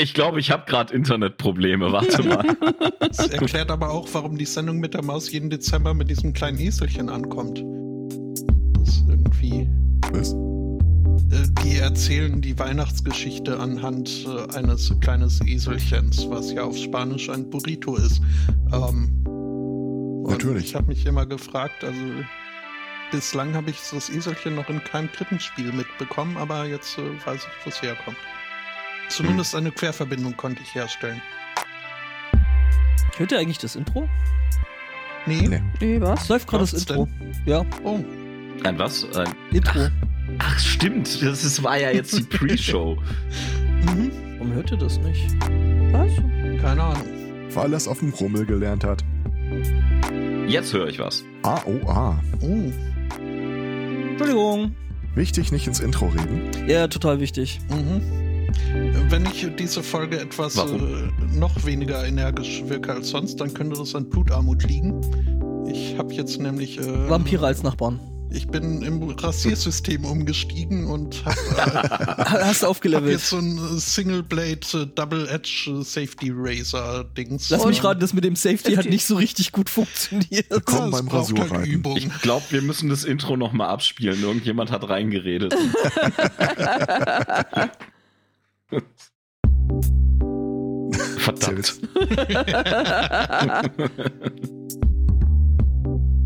Ich glaube, ich habe gerade Internetprobleme. Warte mal. Das erklärt aber auch, warum die Sendung mit der Maus jeden Dezember mit diesem kleinen Eselchen ankommt. Das ist irgendwie. Was? Äh, Die erzählen die Weihnachtsgeschichte anhand äh, eines kleines Eselchens, was ja auf Spanisch ein Burrito ist. Ähm, Natürlich. Ich habe mich immer gefragt, also bislang habe ich das Eselchen noch in keinem Krippenspiel mitbekommen, aber jetzt äh, weiß ich, wo es herkommt. Zumindest eine Querverbindung konnte ich herstellen. Hört ihr eigentlich das Intro? Nee. Nee. Nee, was? Es läuft gerade das Intro. Ja, Oh, Ein was? Ein Intro. Ach, stimmt. Das ist, war ja jetzt die Pre-Show. mhm. Warum hört ihr das nicht? Was? keine Ahnung. Weil er es auf dem Rummel gelernt hat. Jetzt höre ich was. A, O, A. Oh. Entschuldigung. Wichtig, nicht ins Intro reden. Ja, total wichtig. Mhm. Wenn ich diese Folge etwas äh, noch weniger energisch wirke als sonst, dann könnte das an Blutarmut liegen. Ich habe jetzt nämlich. Äh, Vampire als Nachbarn. Ich bin im Rasiersystem umgestiegen und habe äh, Hast du hab aufgelevelt? jetzt so ein Single Blade äh, Double Edge äh, Safety Razor Dings. Lass mich raten, das mit dem Safety hat nicht so richtig gut funktioniert. Komm Ja, beim braucht halt Rasurreiten. Übung. Ich glaube, wir müssen das Intro nochmal abspielen. Irgendjemand hat reingeredet. Verdammt.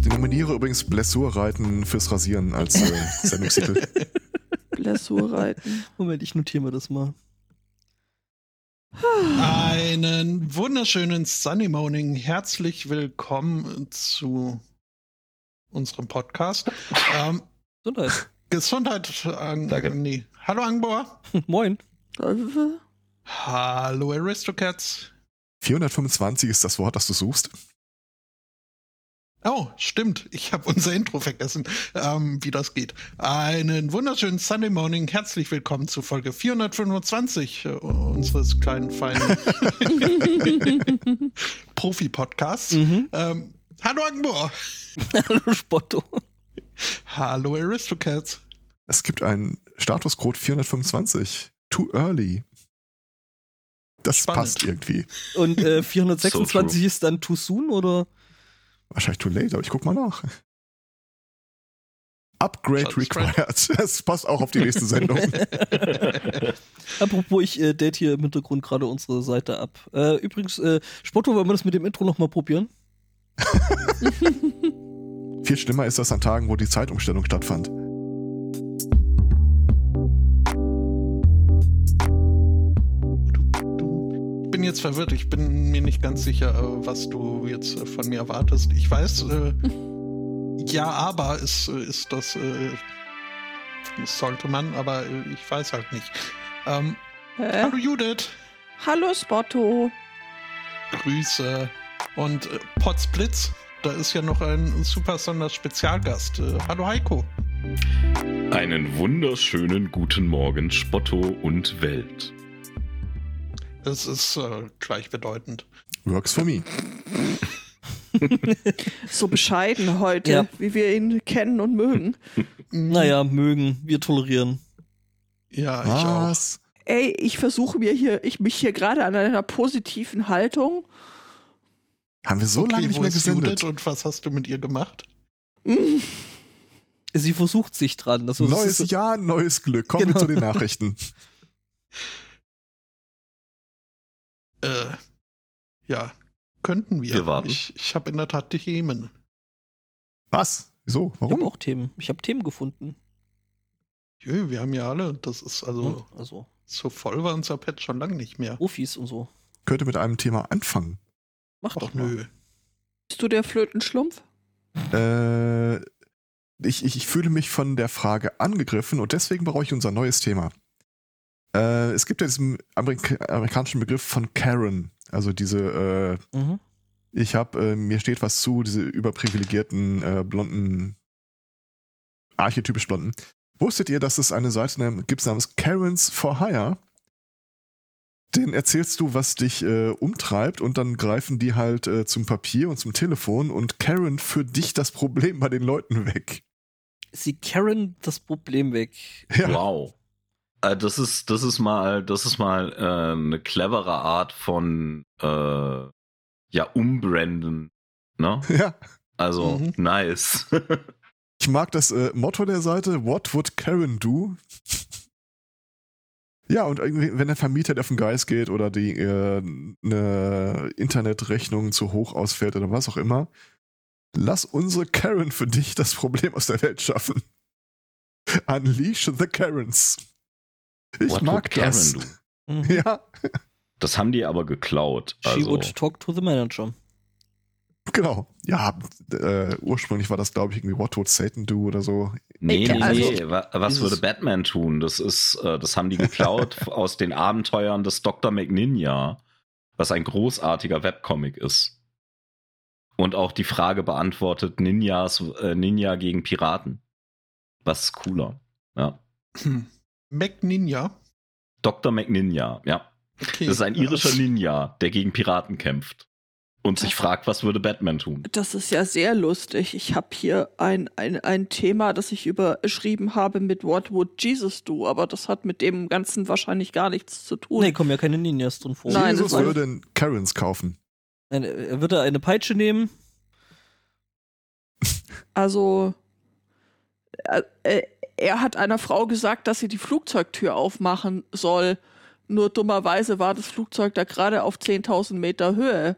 Ich nominiere übrigens Blessurreiten fürs Rasieren als äh, Sendungstitel. Blessurreiten. Moment, ich notiere mir das mal. Einen wunderschönen Sunny Morning. Herzlich willkommen zu unserem Podcast. ähm, Gesundheit. Gesundheit. Danke. Nee. Hallo Angbor. Moin. Hallo Aristocats. 425 ist das Wort, das du suchst. Oh, stimmt. Ich habe unser Intro vergessen, ähm, wie das geht. Einen wunderschönen Sunday Morning. Herzlich willkommen zu Folge 425 äh, unseres kleinen, feinen Profi-Podcasts. Mhm. Ähm, hallo Agenbohr. Hallo Spotto. Hallo Aristocats. Es gibt einen Statuscode 425. Too early. Das Spannend. passt irgendwie. Und äh, So 426 ist dann too soon oder? Wahrscheinlich too late, aber ich guck mal nach. Upgrade required. Das passt auch auf die nächste Sendung. Apropos, ich äh, date hier im Hintergrund gerade unsere Seite ab. Äh, übrigens, äh, Spotto, wollen wir das mit dem Intro nochmal probieren? Viel schlimmer ist das an Tagen, wo die Zeitumstellung stattfand. Bin jetzt verwirrt. Ich bin mir nicht ganz sicher, äh, was du jetzt äh, von mir erwartest. Ich weiß, äh, ja, aber ist, äh, ist das, äh, das sollte man, aber ich weiß halt nicht. Ähm, hallo Judith. Hallo Spotto. Grüße. Und äh, Potsblitz, da ist ja noch ein super Sonderspezialgast. Äh, hallo Heiko. Einen wunderschönen guten Morgen, Spotto und Welt. Das ist äh, gleichbedeutend. Works for me. So bescheiden heute, Ja. wie wir ihn kennen und mögen. Naja, mögen, wir tolerieren. Ja, ich auch. Was? Ey, ich versuche mir hier, ich mich hier gerade an einer positiven Haltung. Haben wir so Okay, lange nicht mehr gesendet? Und was hast du mit ihr gemacht? Mm, Sie versucht sich dran. Also, das Neues ist, Jahr, neues Glück. Kommen Genau. wir zu den Nachrichten. Äh, ja, könnten wir. Wir warten. Ich, ich habe in der Tat Themen. Was? Wieso? Ich habe Warum? auch Themen. Ich habe Themen gefunden. Jö, wir haben ja alle, das ist also Ne? Also, so voll war unser Pad schon lange nicht mehr. Profis und so. Könnte mit einem Thema anfangen. Mach Ach doch mal. nö. bist du der Flötenschlumpf? Äh, ich, ich, ich fühle mich von der Frage angegriffen und deswegen brauche ich unser neues Thema. Äh, es gibt ja diesen Amerika amerikanischen Begriff von Karen. Also diese, äh, Mhm. ich habe, äh, mir steht was zu, diese überprivilegierten, äh, blonden, archetypisch blonden. Wusstet ihr, dass es eine Seite gibt namens Karens for Hire? Den erzählst du, was dich äh, umtreibt und dann greifen die halt äh, zum Papier und zum Telefon und Karen führt dich das Problem bei den Leuten weg. Sie Karen das Problem weg. Ja. Wow. Äh, das ist, das ist mal, das ist mal äh, eine clevere Art von äh, ja, umbranden. Ne? Ja. Also Mhm. nice. Ich mag das äh, Motto der Seite, What would Karen do? Ja, und irgendwie, wenn der Vermieter auf den Geist geht oder die äh, eine Internetrechnung zu hoch ausfällt oder was auch immer, lass unsere Karen für dich das Problem aus der Welt schaffen. Unleash the Karens. Ich What mag das. do? Mhm. Ja, Das haben die aber geklaut. She Also, would talk to the manager. genau. Ja, äh, ursprünglich war das, glaube ich, irgendwie What would Satan do oder so. nee, nee, Also, nee. Wa- Was dieses- würde Batman tun? Das ist, äh, das haben die geklaut aus den Abenteuern des Dr. McNinja, was ein großartiger Webcomic ist. Und auch die Frage beantwortet, Ninjas, äh, Ninja gegen Piraten. Was ist cooler? Ja. Hm. Mac Ninja. Dr. McNinja, ja. Okay. Das ist ein irischer Ninja, der gegen Piraten kämpft. Und sich Das- fragt, was würde Batman tun? Das ist ja sehr lustig. Ich habe hier ein, ein, ein Thema, das ich überschrieben habe mit What would Jesus do? Aber das hat mit dem Ganzen wahrscheinlich gar nichts zu tun. Nee, kommen ja keine Ninjas drin vor. Nein, Jesus würde den Karens kaufen. Eine- Er würde eine Peitsche nehmen. Also, äh, äh, er hat einer Frau gesagt, dass sie die Flugzeugtür aufmachen soll. Nur dummerweise war das Flugzeug da gerade auf 10.000 Meter Höhe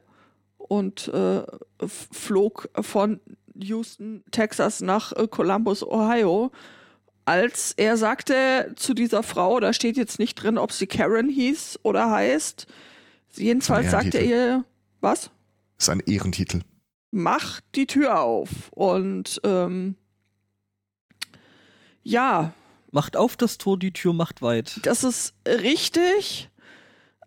und äh, flog von Houston, Texas nach äh, Columbus, Ohio. Als er sagte zu dieser Frau, da steht jetzt nicht drin, ob sie Karen hieß oder heißt, jedenfalls sagte er ihr, was? Das ist ein Ehrentitel. mach die Tür auf. Und ähm, ja, Macht auf das Tor, die Tür macht weit. das ist richtig,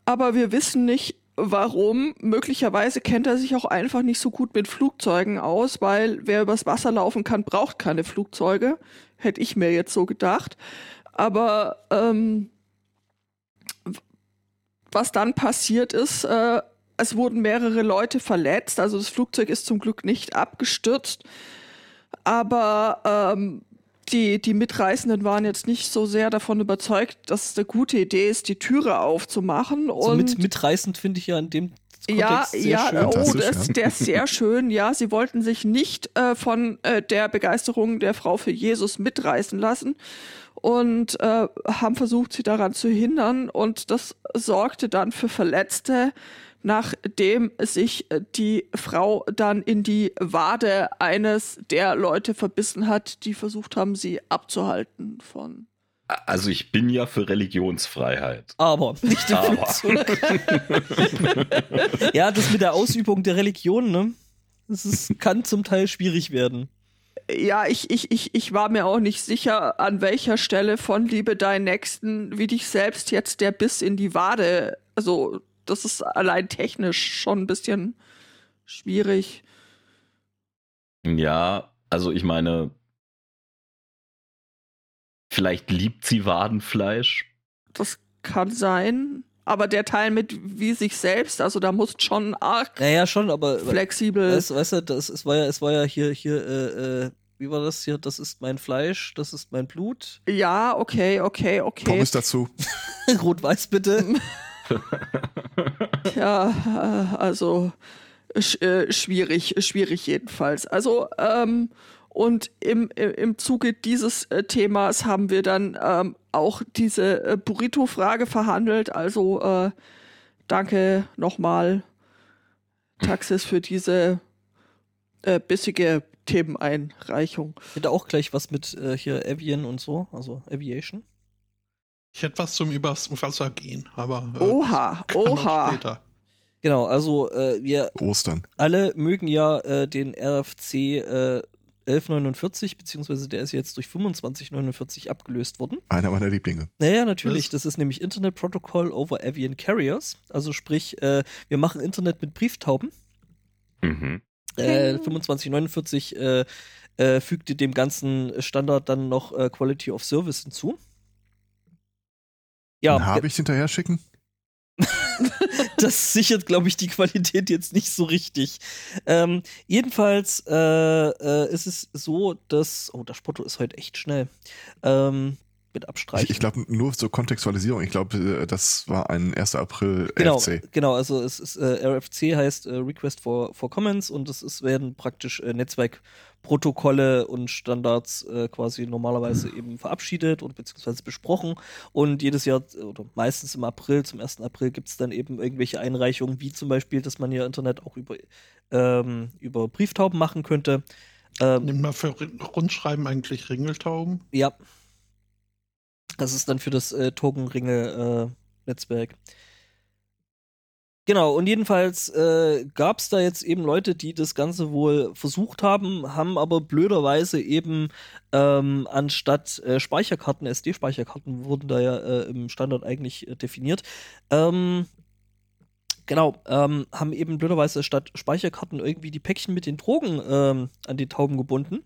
aber wir wissen nicht, warum. Möglicherweise kennt er sich auch einfach nicht so gut mit Flugzeugen aus, weil wer übers Wasser laufen kann, braucht keine Flugzeuge. Hätte ich mir jetzt so gedacht. Aber ähm, was dann passiert ist, äh, es wurden mehrere Leute verletzt. Also das Flugzeug ist zum Glück nicht abgestürzt. Aber ähm, die, die Mitreisenden waren jetzt nicht so sehr davon überzeugt, dass es eine gute Idee ist, die Türe aufzumachen. Also und mit, mitreißend finde ich ja in dem ja, Kontext sehr ja, schön. oh, das, ja. der ist sehr schön. Ja, sie wollten sich nicht äh, von äh, der Begeisterung der Frau für Jesus mitreißen lassen und äh, haben versucht, sie daran zu hindern. Und das sorgte dann für Verletzte, nachdem sich äh, die Frau dann in die Wade eines der Leute verbissen hat, die versucht haben, sie abzuhalten von. Also ich bin ja für Religionsfreiheit. Aber nicht im Aber. Ja, das mit der Ausübung der Religion, ne? Das ist, kann zum Teil schwierig werden. Ja, ich, ich, ich, ich war mir auch nicht sicher, an welcher Stelle von Liebe deinen Nächsten wie dich selbst jetzt der Biss in die Wade. Also, das ist allein technisch schon ein bisschen schwierig. Ja, also ich meine, vielleicht liebt sie Wadenfleisch. Das kann sein. Aber der Teil mit wie sich selbst, also da muss schon arg Naja, schon, aber flexibel. weißt, weißt du, das, es war ja, es war ja hier, hier, äh, äh, wie war das hier? Das ist mein Fleisch, das ist mein Blut. ja, okay, okay, okay. Pommes dazu. Rot-Weiß bitte. Ja, äh, also sch äh, schwierig, schwierig jedenfalls. Also, ähm, und im, im Zuge dieses äh, Themas haben wir dann ähm, auch diese Burrito-Frage verhandelt. Also, äh, danke nochmal, Taxis, für diese äh, bissige Themeneinreichung. Ich hätte auch gleich was mit äh, hier Avian und so, also Aviation. Ich hätte was zum Übers Wasser gehen, aber. äh, Oha, oha. Später. Genau, also äh, wir Ostern. alle mögen ja äh, den RFC äh, 1149, beziehungsweise der ist jetzt durch 2549 abgelöst worden. Einer meiner Lieblinge. Naja, natürlich. Was? Das ist nämlich Internet Protocol over Avian Carriers. Also sprich, äh, wir machen Internet mit Brieftauben. Mhm. Äh, Hm. 2549 äh, äh, fügte dem ganzen Standard dann noch äh, Quality of Service hinzu. Ja, Habe ich hinterher schicken? das sichert, glaube ich, die Qualität jetzt nicht so richtig. Ähm, jedenfalls äh, äh, ist es so, dass. Oh, der Spotto ist heute echt schnell. Ähm, mit abstreichen. Ich, ich glaube, nur zur Kontextualisierung, ich glaube, äh, das war ein 1. April genau, RFC. genau, also es ist äh, RFC heißt äh, Request for, for Comments und es ist, werden praktisch äh, Netzwerkprotokolle und Standards äh, quasi normalerweise eben verabschiedet und beziehungsweise besprochen. Und jedes Jahr oder meistens im April, zum 1. April, gibt es dann eben irgendwelche Einreichungen, wie zum Beispiel, dass man ja Internet auch über, ähm, über Brieftauben machen könnte. Ähm, Nimm mal für Rundschreiben eigentlich Ringeltauben. Ja. Das ist dann für das äh, Tokenringe-Netzwerk. Genau, und jedenfalls äh, gab es da jetzt eben Leute, die das Ganze wohl versucht haben, haben aber blöderweise eben ähm, anstatt äh, Speicherkarten, SD-Speicherkarten wurden da ja äh, im Standard eigentlich äh, definiert, ähm, Genau, ähm, haben eben blöderweise statt Speicherkarten irgendwie die Päckchen mit den Drogen ähm, an die Tauben gebunden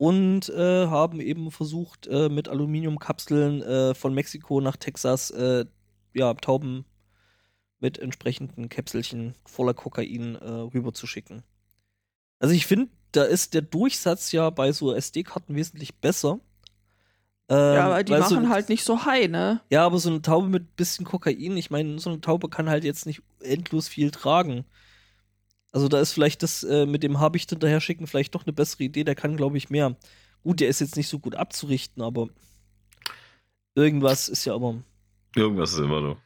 und äh, haben eben versucht, äh, mit Aluminiumkapseln äh, von Mexiko nach Texas äh, ja, Tauben mit entsprechenden Käpselchen voller Kokain äh, rüberzuschicken. Also ich finde, da ist der Durchsatz ja bei so SD-Karten wesentlich besser. Ähm, ja, aber die weil machen so, halt nicht so high, ne? Ja, aber so eine Taube mit bisschen Kokain, ich meine, so eine Taube kann halt jetzt nicht endlos viel tragen. Also da ist vielleicht das äh, mit dem Habicht hinterher schicken vielleicht doch eine bessere Idee. Der kann, glaube ich, mehr. Gut, der ist jetzt nicht so gut abzurichten, aber irgendwas ist ja immer. Irgendwas ist immer so.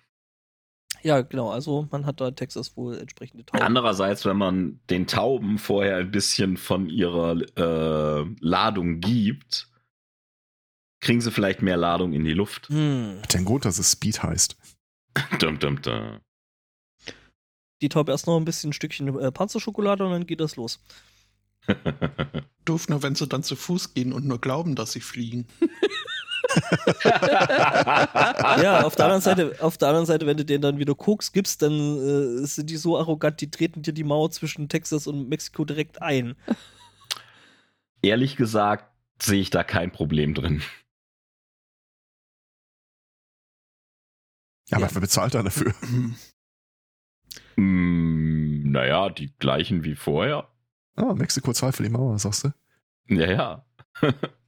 Ja, genau. Also man hat da Texas wohl entsprechende Tauben. Andererseits, wenn man den Tauben vorher ein bisschen von ihrer äh, Ladung gibt, kriegen sie vielleicht mehr Ladung in die Luft. Hm. Hat den Grund, dass es Speed heißt. Dum, dum, dum. Die Taube erst noch ein bisschen ein Stückchen äh, Panzerschokolade und dann geht das los. Doof nur, wenn sie dann zu Fuß gehen und nur glauben, dass sie fliegen. ja, auf der anderen Seite, auf der anderen Seite, wenn du denen dann wieder Koks gibst, dann äh, sind die so arrogant, die treten dir die Mauer zwischen Texas und Mexiko direkt ein. Ehrlich gesagt sehe ich da kein Problem drin. Ja, Ja. aber wer bezahlt da dafür? Mm, naja, die gleichen wie vorher. Ah, Mexiko zahlt für die Mauer, sagst du? Ja, ja.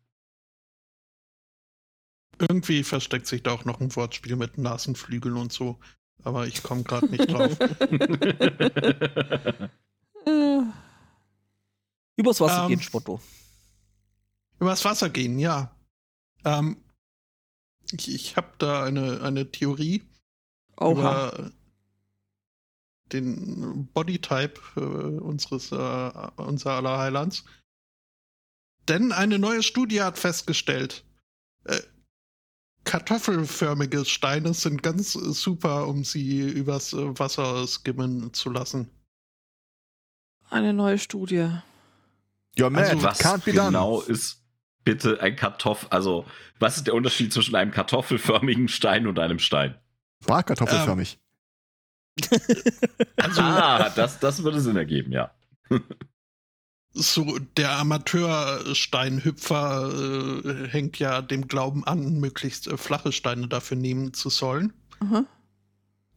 Irgendwie versteckt sich da auch noch ein Wortspiel mit Nasenflügel und so. Aber ich komme gerade nicht drauf. Übers Wasser Ähm, gehen, Spotto. Übers Wasser gehen, ja. Ähm, ich ich habe da eine, eine Theorie Oha. über den Bodytype äh, unseres äh, unser aller Highlands. Denn eine neue Studie hat festgestellt, äh, kartoffelförmige Steine sind ganz äh, super, um sie übers äh, Wasser skimmen zu lassen. Eine neue Studie. Ja, man, Also Was can't be done. genau ist bitte ein Kartoffel, also was ist der Unterschied zwischen einem kartoffelförmigen Stein und einem Stein? Bratkartoffelförmig. Also ah, das, das würde Sinn ergeben, ja. so der Amateursteinhüpfer äh, hängt ja dem Glauben an, möglichst äh, flache Steine dafür nehmen zu sollen. Aha.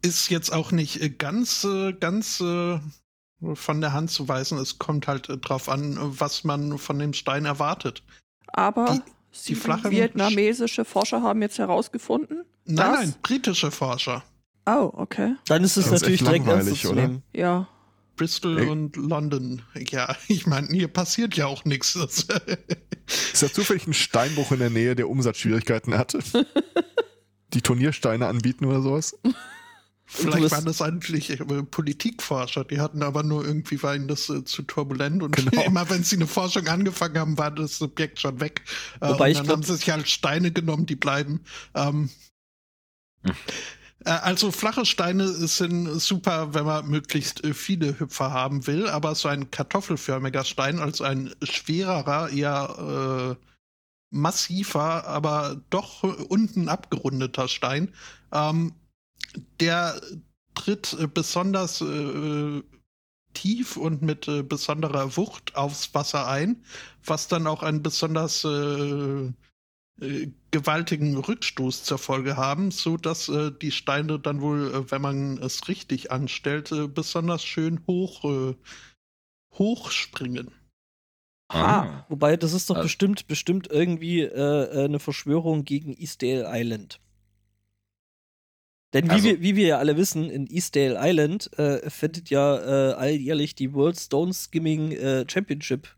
Ist jetzt auch nicht äh, ganz, äh, ganz äh, von der Hand zu weisen. Es kommt halt äh, drauf an, was man von dem Stein erwartet. Aber Die- sie flachen vietnamesische Forscher haben jetzt herausgefunden. Nein, nein, britische Forscher. Oh, okay. Dann ist es natürlich direkt ernst langweilig, zu oder? nehmen. Ja. Bristol Ey. und London. Ja, ich meine, hier passiert ja auch nichts. Ist da zufällig ein Steinbruch in der Nähe, der Umsatzschwierigkeiten hatte? Die Turniersteine anbieten oder sowas? Vielleicht waren das eigentlich äh, Politikforscher, die hatten aber nur irgendwie war ihnen das äh, zu turbulent und Genau. immer wenn sie eine Forschung angefangen haben, war das Subjekt schon weg. Äh, Wobei und ich dann glaub- haben sie sich halt Steine genommen, die bleiben. Ähm, Hm. äh, also flache Steine sind super, wenn man möglichst äh, viele Hüpfer haben will, aber so ein kartoffelförmiger Stein, also ein schwererer, eher äh, massiver, aber doch äh, unten abgerundeter Stein, ähm, der tritt äh, besonders äh, tief und mit äh, besonderer Wucht aufs Wasser ein, was dann auch einen besonders äh, äh, gewaltigen Rückstoß zur Folge haben, so dass äh, die Steine dann wohl, äh, wenn man es richtig anstellt, äh, besonders schön hoch äh, hochspringen. Ah. Wobei, das ist doch Also- bestimmt, bestimmt irgendwie äh, äh, eine Verschwörung gegen Eastdale Island. Denn wie, Also- wir, wie wir ja alle wissen, in Eastdale Island äh, findet ja äh, alljährlich die World Stone Skimming äh, Championship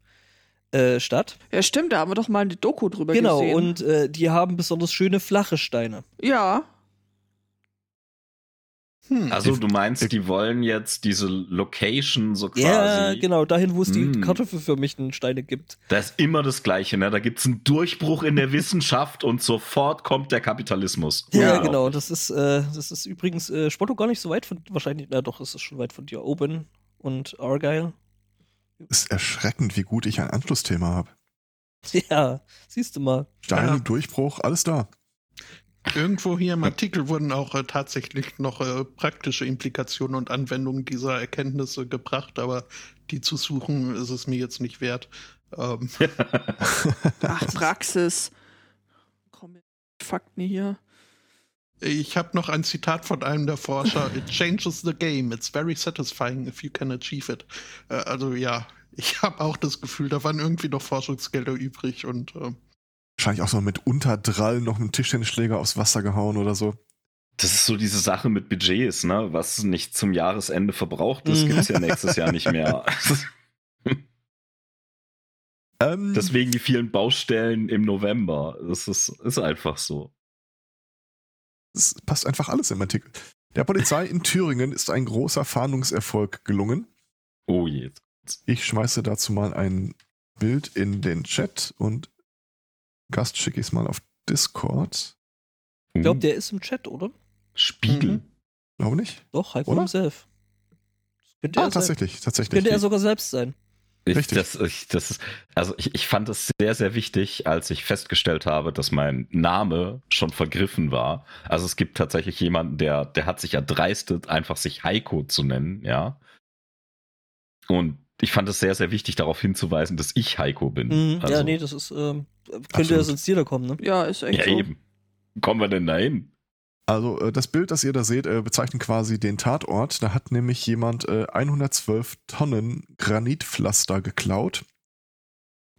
äh, statt. Ja, stimmt, da haben wir doch mal eine Doku drüber genau, gesehen. und äh, die haben besonders schöne flache Steine. ja, Hm. Also du meinst, die wollen jetzt diese Location so quasi. Ja, genau, dahin, wo es die Mm. kartoffelförmigen Steine gibt. Da ist immer das Gleiche, ne? Da gibt's einen Durchbruch in der Wissenschaft und sofort kommt der Kapitalismus. Ja, Unglaublich. genau. Das ist, äh, das ist übrigens äh, Spotto gar nicht so weit von, wahrscheinlich, na doch, es ist schon weit von dir. Oben und Argyle. Ist erschreckend, wie gut ich ein Anschlussthema habe. Ja, siehst du mal. Steine, Ja. Durchbruch, alles da. Irgendwo hier im Artikel wurden auch äh, tatsächlich noch äh, praktische Implikationen und Anwendungen dieser Erkenntnisse gebracht, aber die zu suchen ist es mir jetzt nicht wert. Ähm, ach, Praxis. Komm mit Fakten hier. Ich habe noch ein Zitat von einem der Forscher. It changes the game. It's very satisfying if you can achieve it. Äh, also ja, ich habe auch das Gefühl, da waren irgendwie noch Forschungsgelder übrig und äh, Wahrscheinlich auch so mit Unterdrall noch einen Tischtennisschläger aufs Wasser gehauen oder so. Das ist so diese Sache mit Budgets, ne? Was nicht zum Jahresende verbraucht ist, Mhm. gibt's ja nächstes Jahr nicht mehr. Ähm, Deswegen die vielen Baustellen im November. Das ist, ist einfach so. Es passt einfach alles im Artikel. Der Polizei in Thüringen ist ein großer Fahndungserfolg gelungen. Oh je. Ich schmeiße dazu mal ein Bild in den Chat und Gast schicke ich es mal auf Discord. Ich glaube, der ist im Chat, oder? Spiegel. Mhm. Glaube nicht? Doch, Heiko Oder? himself. Das könnte Ah, er sein. tatsächlich, tatsächlich. Könnte er sogar selbst sein. Ich, Richtig. Das, ich, das also ich, ich fand es sehr, sehr wichtig, als ich festgestellt habe, dass mein Name schon vergriffen war. Also es gibt tatsächlich jemanden, der, der hat sich erdreistet, einfach sich Heiko zu nennen, ja. Und ich fand es sehr, sehr wichtig, darauf hinzuweisen, dass ich Heiko bin. Mhm. Also, ja, nee, das ist, ähm, könnte ja sonst jeder kommen, ne? Ja, ist echt ja, so. eben. Kommen wir denn da hin? Also äh, das Bild, das ihr da seht, äh, bezeichnet quasi den Tatort. Da hat nämlich jemand äh, 112 Tonnen Granitpflaster geklaut.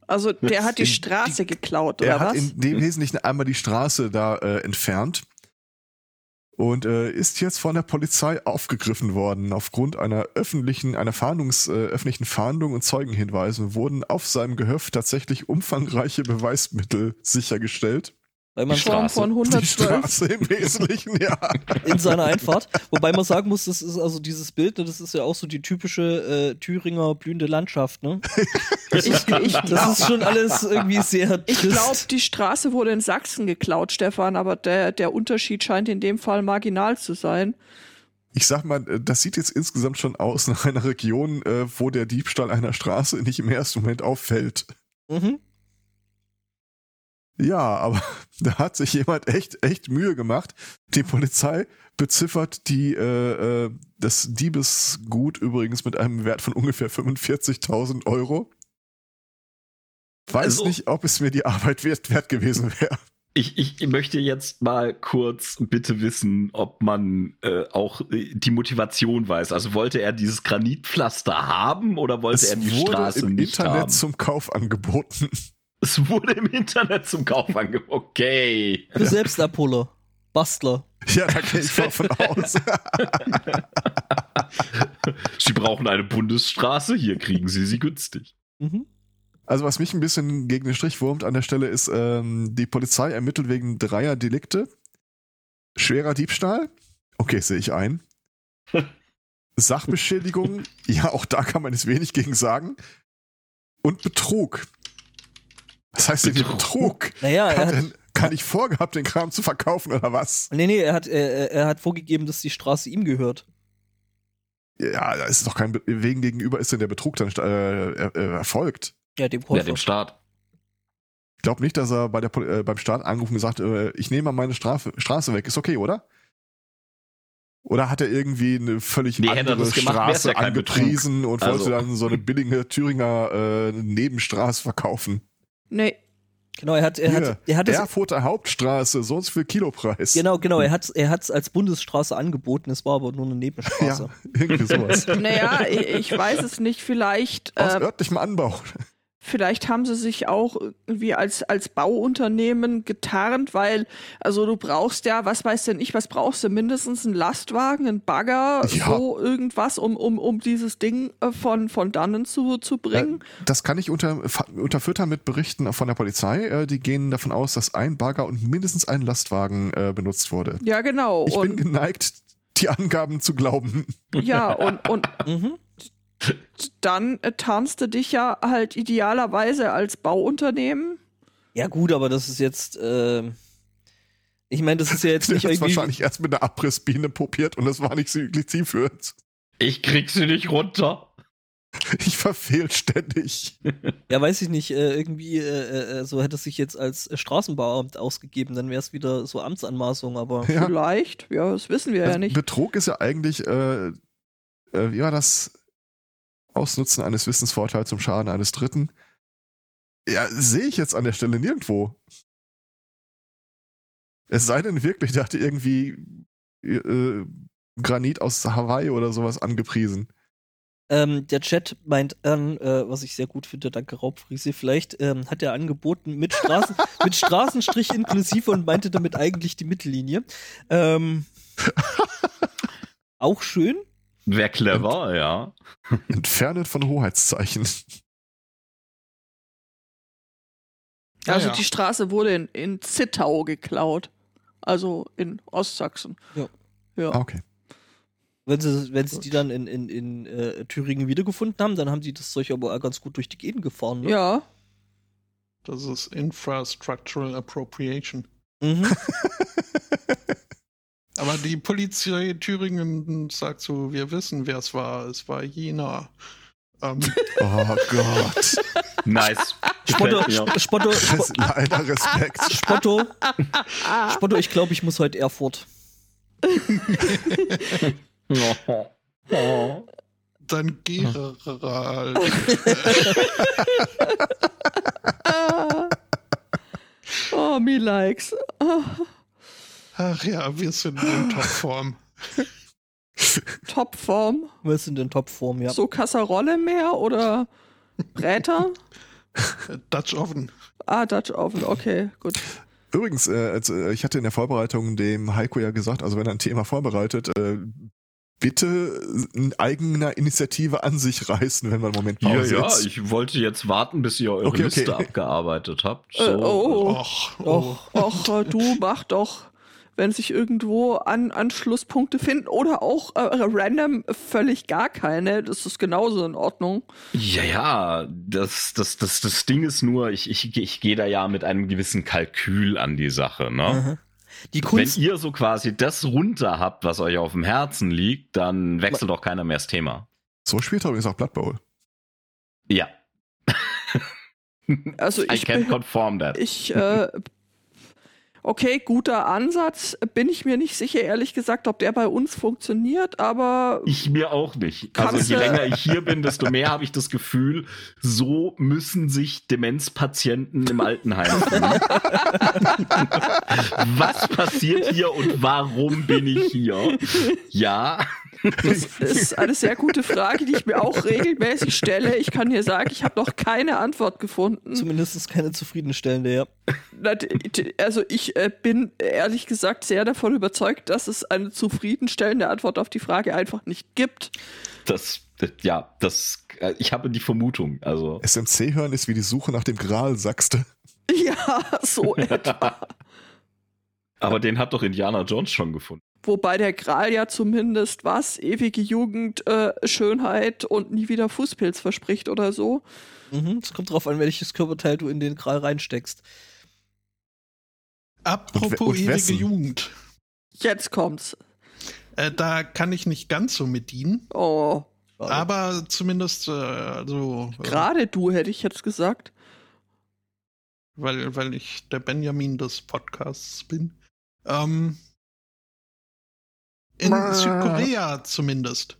Also der hat die In- Straße geklaut, er oder hat was? in dem Wesentlichen einmal die Straße da äh, entfernt und äh, ist jetzt von der Polizei aufgegriffen worden. Aufgrund einer öffentlichen, einer Fahndungs, äh, öffentlichen Fahndung und Zeugenhinweisen wurden auf seinem Gehöft tatsächlich umfangreiche Beweismittel sichergestellt. Weil man In Form von Die 112. Straße im Wesentlichen, ja. in seiner Einfahrt. Wobei man sagen muss, das ist also dieses Bild, das ist ja auch so die typische äh, Thüringer blühende Landschaft, ne? Ich, ich, Das ist schon alles irgendwie sehr ich trist. glaube, die Straße wurde in Sachsen geklaut, Stefan, aber der, der Unterschied scheint in dem Fall marginal zu sein. Ich sag mal, äh, das sieht jetzt insgesamt schon aus nach einer Region, äh, wo der Diebstahl einer Straße nicht im ersten Moment auffällt. Mhm. Ja, aber da hat sich jemand echt, echt Mühe gemacht. Die Polizei beziffert die, äh, äh, das Diebesgut übrigens mit einem Wert von ungefähr 45.000 Euro. Weiß Also- nicht, ob es mir die Arbeit wert, wert gewesen wäre. Ich, ich möchte jetzt mal kurz bitte wissen, ob man äh, auch die Motivation weiß. Also wollte er dieses Granitpflaster haben oder wollte Es er die wurde Straße im nicht Internet haben? zum Kauf angeboten. Es wurde im Internet zum Kauf angeboten. Okay. Für Selbstabholer. Bastler. Ja, da gehe ich von aus. Sie brauchen eine Bundesstraße, hier kriegen Sie sie günstig. Mhm. Also was mich ein bisschen gegen den Strich wurmt an der Stelle ist, ähm, die Polizei ermittelt wegen dreier Delikte. Schwerer Diebstahl, okay, sehe ich ein. Sachbeschädigung, ja, auch da kann man jetzt wenig gegen sagen. Und Betrug. Was heißt denn Betrug? Naja, er Hat hat, denn, kann ich vorgehabt, den Kram zu verkaufen oder was? nee, nee, er hat, er, er hat vorgegeben, dass die Straße ihm gehört. Ja, da ist doch kein, Be wegen gegenüber ist denn der Betrug dann äh, er, äh, erfolgt. Ja, dem Ja, Käufer. dem Staat. Ich glaube nicht, dass er bei der, äh, beim Staat angerufen und gesagt, äh, ich nehme mal meine Strafe, Straße weg. Ist okay, oder? Oder hat er irgendwie eine völlig Nee, er andere das gemacht, Straße ja angepriesen und Also. wollte dann so eine billige Thüringer äh, Nebenstraße verkaufen? Nee, Genau, er hat, er Hier, hat, er hat es, Erfurter Hauptstraße, so und so viel Kilopreis. genau, genau, er hat, er hat es als Bundesstraße angeboten, es war aber nur eine Nebenstraße. Ja, irgendwie sowas. naja, ich, ich weiß es nicht, vielleicht. Aus Äh, örtlichem Anbau. Vielleicht haben sie sich auch irgendwie als, als Bauunternehmen getarnt, weil, also du brauchst ja, was weiß denn ich, was brauchst du? Mindestens einen Lastwagen, einen Bagger, Ja. so irgendwas, um, um, um dieses Ding äh, von, von dannen zu, zu bringen. Äh, Das kann ich unter, unterfüttern mit Berichten von der Polizei. Äh, Die gehen davon aus, dass ein Bagger und mindestens ein Lastwagen benutzt wurde. ja, genau. Ich bin und, geneigt, die Angaben zu glauben. ja, und, und Mhm. Dann äh, tarnst du dich ja halt idealerweise als Bauunternehmen. Ja, gut, aber das ist jetzt. ähm, ich meine, das ist ja jetzt Der nicht hat irgendwie. wahrscheinlich erst mit einer Abrissbiene probiert und das war nicht zielführend. Ich krieg sie nicht runter. Ich verfehl ständig. Ja, weiß ich nicht, äh, irgendwie, äh, äh, so hätte es sich jetzt als äh, Straßenbauamt ausgegeben, dann wäre es wieder so Amtsanmaßung, aber. Ja. Vielleicht, ja, das wissen wir ja Also nicht. Betrug ist ja eigentlich, äh, äh, wie war das? Ausnutzen eines Wissensvorteils zum Schaden eines Dritten. Ja, sehe ich jetzt an der Stelle nirgendwo. Es sei denn wirklich, der hatte irgendwie äh, Granit aus Hawaii oder sowas angepriesen. Ähm, der Chat meint an, äh, was ich sehr gut finde, danke Raubfriese, vielleicht ähm, hat er angeboten mit, Straßen, mit Straßenstrich inklusive und meinte damit eigentlich die Mittellinie. Ähm, auch schön. Wäre clever, ja. Entfernet von Hoheitszeichen. Ja, also ja. die Straße wurde in, in Zittau geklaut. Also in Ostsachsen. Ja. Ja. Ah, okay. Wenn sie, wenn sie die dann in, in, in äh, Thüringen wiedergefunden haben, dann haben die das Zeug aber auch ganz gut durch die Gegend gefahren. Ne? Ja. Das ist Infrastructural Appropriation. Mhm. Aber die Polizei Thüringen sagt so, wir wissen, wer es war. Es war jener. Ähm, Oh Gott. Nice. Spotto, Spotto, leider Respekt. Spotto, Spotto, ich glaube, ich muss heute Erfurt. Oh. Oh. dann Gerald. Oh, me likes. Ah, Ach ja, wir sind in Topform. Topform. Wir sind in Topform, ja. So Kasserolle mehr oder Bräter? Dutch Oven. Ah, Dutch Oven, okay, gut. Übrigens, äh, als, äh, ich hatte in der Vorbereitung dem Heiko ja gesagt, also wenn er ein Thema vorbereitet, äh, bitte in eigener Initiative an sich reißen, wenn wir einen Moment Ja, Pause ja, ist. ich wollte jetzt warten, bis ihr eure Okay, okay. Liste abgearbeitet habt. Äh, oh. Och, oh. Och, Och, du mach doch, wenn sich irgendwo an Anschlusspunkte finden oder auch äh, random völlig gar keine, das ist genauso in Ordnung. Ja, ja, das, das, das, das Ding ist nur, ich, ich, ich gehe da ja mit einem gewissen Kalkül an die Sache, ne? Die Wenn ihr so quasi das runter habt, was euch auf dem Herzen liegt, dann wechselt doch keiner mehr das Thema. So spielt er übrigens auch Blood Bowl. Ja. Also I ich can bin, confirm that. ich, äh, okay, guter Ansatz. Bin ich mir nicht sicher, ehrlich gesagt, ob der bei uns funktioniert, aber Ich mir auch nicht. Also je länger ich hier bin, desto mehr habe ich das Gefühl, so müssen sich Demenzpatienten im Altenheim. Was passiert hier und warum bin ich hier? Ja, das ist eine sehr gute Frage, die ich mir auch regelmäßig stelle. Ich kann dir sagen, ich habe noch keine Antwort gefunden. zumindest keine zufriedenstellende, ja. Also ich äh, bin ehrlich gesagt sehr davon überzeugt, dass es eine zufriedenstellende Antwort auf die Frage einfach nicht gibt. das, das ja, das, äh, ich habe die Vermutung. Also, SMC hören ist wie die Suche nach dem Gral, sagst du. Ja, so etwa. aber den hat doch Indiana Jones schon gefunden. Wobei der Gral ja zumindest was, ewige Jugend, äh, Schönheit und nie wieder Fußpilz verspricht oder so. Mhm. Es kommt drauf an, welches Körperteil du in den Gral reinsteckst. Apropos Und und ewige wessen? Jugend. Jetzt kommt's. Äh, da kann ich nicht ganz so mit dienen. Oh, Schade. Aber zumindest, äh, also, äh, gerade du hätte ich jetzt gesagt. weil, weil ich der Benjamin des Podcasts bin. Ähm, in Brrr. Südkorea zumindest.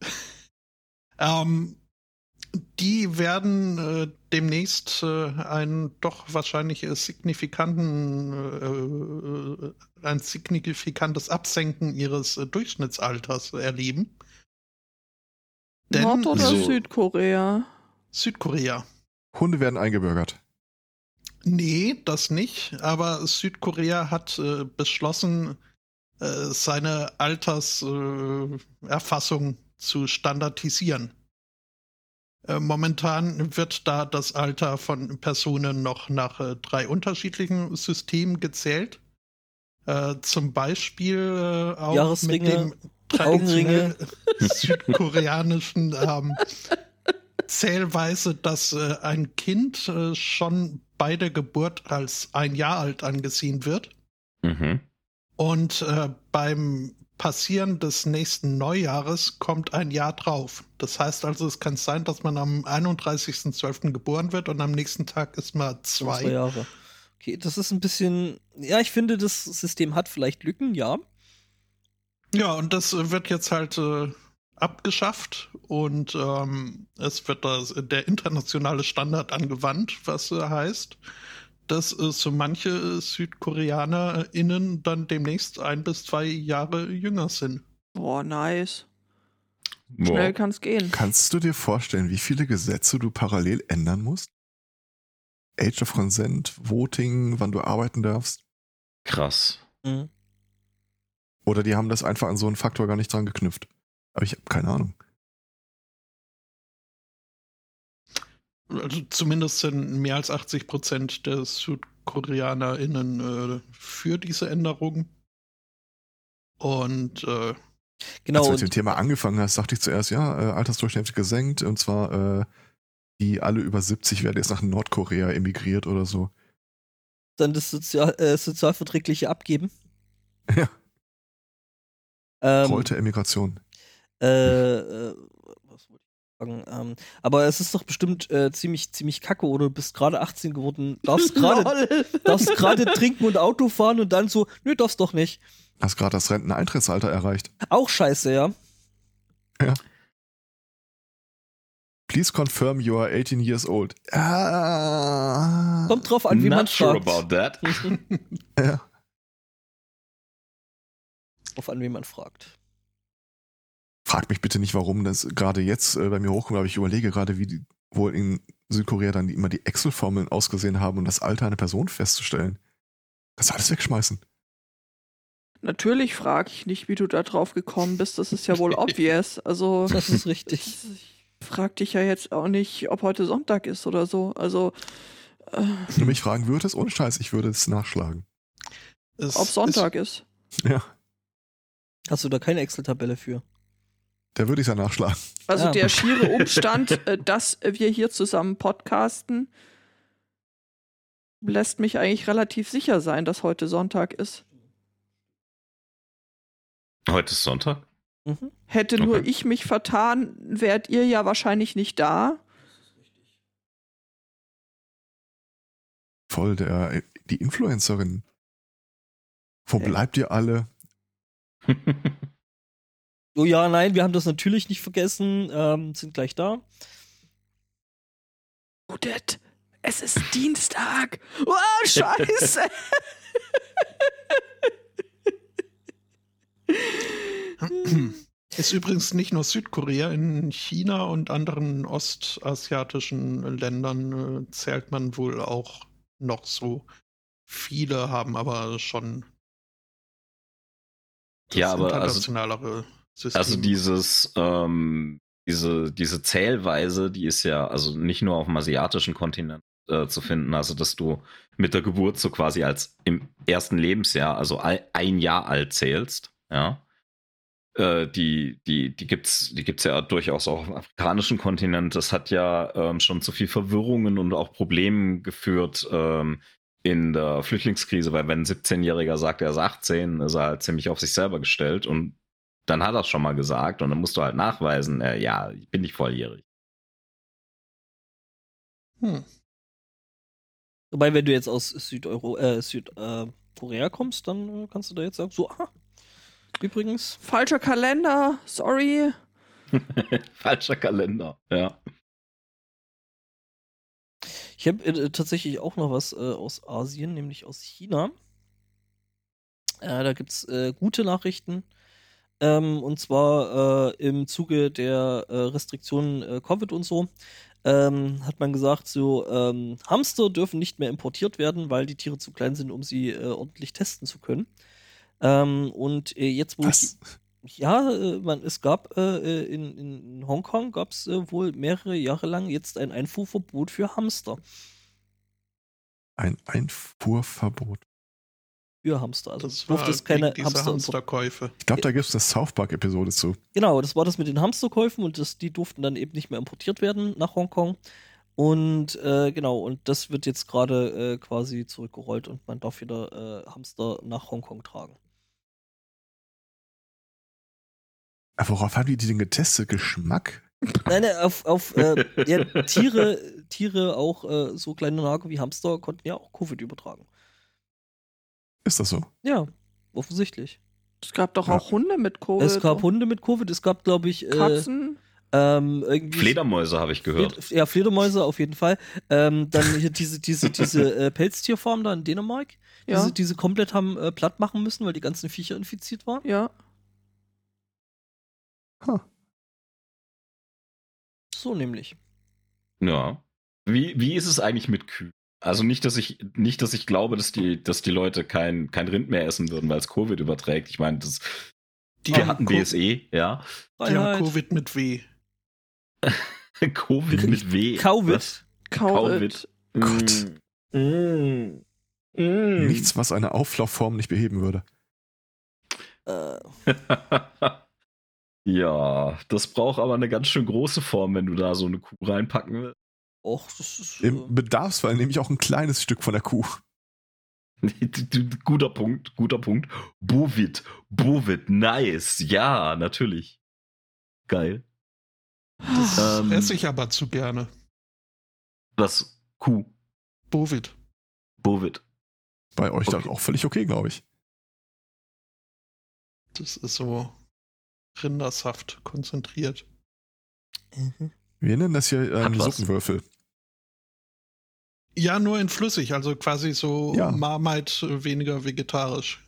ähm, die werden äh, demnächst äh, einen doch wahrscheinlich äh, signifikanten, äh, äh, ein signifikantes Absenken ihres äh, Durchschnittsalters erleben. Denn Nord- oder so- Südkorea? Südkorea. Hunde werden eingebürgert. Nee, das nicht. Aber Südkorea hat äh, beschlossen, äh, seine Alterserfassung äh, zu standardisieren. Äh, momentan wird da das Alter von Personen noch nach äh, drei unterschiedlichen Systemen gezählt. Äh, zum Beispiel auch mit dem traditionell südkoreanischen ähm, Zählweise, dass äh, ein Kind äh, schon bei der Geburt als ein Jahr alt angesehen wird. Mhm. Und äh, beim Passieren des nächsten Neujahres kommt ein Jahr drauf. Das heißt also, es kann sein, dass man am 31.12. geboren wird und am nächsten Tag ist man zwei. Zwei Jahre. Okay, das ist ein bisschen. Ja, ich finde, das System hat vielleicht Lücken, ja. Ja, und das wird jetzt halt äh, abgeschafft und ähm, es wird das, der internationale Standard angewandt, was äh, heißt, dass äh, so manche SüdkoreanerInnen dann demnächst ein bis zwei Jahre jünger sind. Boah, nice. Boah. Schnell kann's gehen. Kannst du dir vorstellen, wie viele Gesetze du parallel ändern musst? Age of Consent, Voting, wann du arbeiten darfst? Krass. Mhm. Oder die haben das einfach an so einen Faktor gar nicht dran geknüpft. Aber ich habe keine Ahnung. Also zumindest sind mehr als 80 Prozent der SüdkoreanerInnen äh, für diese Änderung. Und äh, Genau. Als du mit dem Thema angefangen hast, dachte ich zuerst, ja, äh, Altersdurchschnitt gesenkt. Und zwar, äh, die alle über 70 werden jetzt nach Nordkorea emigriert oder so. dann das Sozial, äh, sozialverträgliche abgeben. Ja. Ähm, Heute Emigration. äh, äh, was wollte ich sagen? Ähm, aber es ist doch bestimmt äh, ziemlich, ziemlich kacke, oder du bist gerade 18 geworden, darfst gerade Lol. darfst gerade trinken und Auto fahren und dann so, nö, darfst doch nicht. Hast gerade das Renteneintrittsalter erreicht. Auch scheiße, ja. Please confirm you are 18 years old. Ah. Kommt drauf an, wie man Not sure fragt. about that. Ja. drauf an, wie man fragt. Frag mich bitte nicht, warum das gerade jetzt äh, bei mir hochkommt, aber ich überlege gerade, wie die wohl in Südkorea dann immer die Excel-Formeln ausgesehen haben, um das Alter einer Person festzustellen. Das alles wegschmeißen. Natürlich frage ich nicht, wie du da drauf gekommen bist. Das ist ja wohl obvious. Also, Das ist richtig. ich frag dich ja jetzt auch nicht, ob heute Sonntag ist oder so. Also, äh, Wenn du mich fragen würdest, ohne Scheiß, ich würde es nachschlagen. es ob Sonntag ist. Ja, Hast du da keine Excel-Tabelle für? Da würde ich es ja nachschlagen. Also Ja. der schiere Umstand, äh, dass wir hier zusammen podcasten, lässt mich eigentlich relativ sicher sein, dass heute Sonntag ist. Heute ist Sonntag. Mhm. Hätte nur Okay. ich mich vertan, wärt ihr ja wahrscheinlich nicht da. Voll der, die Influencerin. Wo Äh. bleibt ihr alle? Oh ja, nein, wir haben das natürlich nicht vergessen, ähm, sind gleich da. Judith, es ist Dienstag. Oh, scheiße. Ist übrigens nicht nur Südkorea, in China und anderen ostasiatischen Ländern äh, zählt man wohl auch noch so. Viele haben aber schon Ja, aber also, internationalere System. also dieses, ähm, diese, diese Zählweise, die ist ja also nicht nur auf dem asiatischen Kontinent äh, zu finden, also dass du mit der Geburt so quasi als im ersten Lebensjahr, also ein Jahr alt zählst, ja. Äh, die, die, die gibt's, die gibt's ja durchaus auch auf dem afrikanischen Kontinent. Das hat ja ähm, schon zu viel Verwirrungen und auch Problemen geführt ähm, in der Flüchtlingskrise, weil wenn ein 17-Jähriger sagt, er ist 18, ist er halt ziemlich auf sich selber gestellt und dann hat er es schon mal gesagt und dann musst du halt nachweisen, äh, ja, ich bin nicht volljährig. hm. Wobei, wenn du jetzt aus Südeuro, äh, Südkorea kommst, dann äh, kannst du da jetzt sagen, so, ah, übrigens, Falscher Kalender, sorry. Falscher Kalender, ja. ich habe äh, tatsächlich auch noch was äh, aus Asien, nämlich aus China. Äh, da gibt es äh, gute Nachrichten. Ähm, und zwar äh, im Zuge der äh, Restriktionen äh, Covid und so ähm, hat man gesagt, so ähm, Hamster dürfen nicht mehr importiert werden, weil die Tiere zu klein sind, um sie äh, ordentlich testen zu können. Ähm, und äh, jetzt, wo ich, Was? ja, äh, man, es gab in, in Hongkong gab es wohl mehrere Jahre lang jetzt ein Einfuhrverbot für Hamster. Ein Einfuhrverbot. Für Hamster. Also Das du durftest keine Hamster Hamsterkäufe. Ich glaube, da gibt es eine South Park-Episode zu. Genau, das war das mit den Hamsterkäufen und das, die durften dann eben nicht mehr importiert werden nach Hongkong. Und äh, genau, und das wird jetzt gerade äh, quasi zurückgerollt und man darf wieder äh, Hamster nach Hongkong tragen. Aber worauf haben die denn getestet? Geschmack? Nein, nein, auf, auf äh, ja, Tiere, Tiere, auch äh, so kleine Nager wie Hamster, konnten ja auch Covid übertragen. Ist das so? Ja, offensichtlich. Es gab doch Ja. auch Hunde mit Covid. es gab Hunde mit Covid, es gab, glaube ich, äh, Katzen. ähm, irgendwie. Fledermäuse habe ich gehört. Fled ja, Fledermäuse auf jeden Fall. Ähm, dann hier diese, diese, diese äh, Pelztierfarm da in Dänemark, Ja. diese, diese komplett haben äh, platt machen müssen, weil die ganzen Viecher infiziert waren. ja. Huh. So nämlich. Ja. Wie, wie ist es eigentlich mit Kühen? Also nicht, dass ich, nicht, dass ich glaube, dass die, dass die Leute kein, kein Rind mehr essen würden, weil es Covid überträgt. Ich meine, das, Die wir hatten Co- BSE, ja. Die haben. Covid mit W. Covid mit W. Covid. Covid. Gott. Mm. Mm. Nichts, was eine Auflaufform nicht beheben würde. Äh, ja, das braucht aber eine ganz schön große Form, wenn du da so eine Kuh reinpacken willst. Och, das ist. Im Äh, Bedarfsfall nehme ich auch ein kleines Stück von der Kuh. guter Punkt, guter Punkt. Bovid, Bovid, nice. Ja, natürlich. Geil. Das Ähm, esse ich aber zu gerne. Was? Kuh, Bovid. Bovid. Bei euch Okay. dann auch völlig okay, glaube ich. Das ist so Rindersaft konzentriert. mhm. Wir nennen das hier ähm, was. Suppenwürfel. Ja, nur in flüssig, also quasi so Ja. Marmite äh, weniger vegetarisch.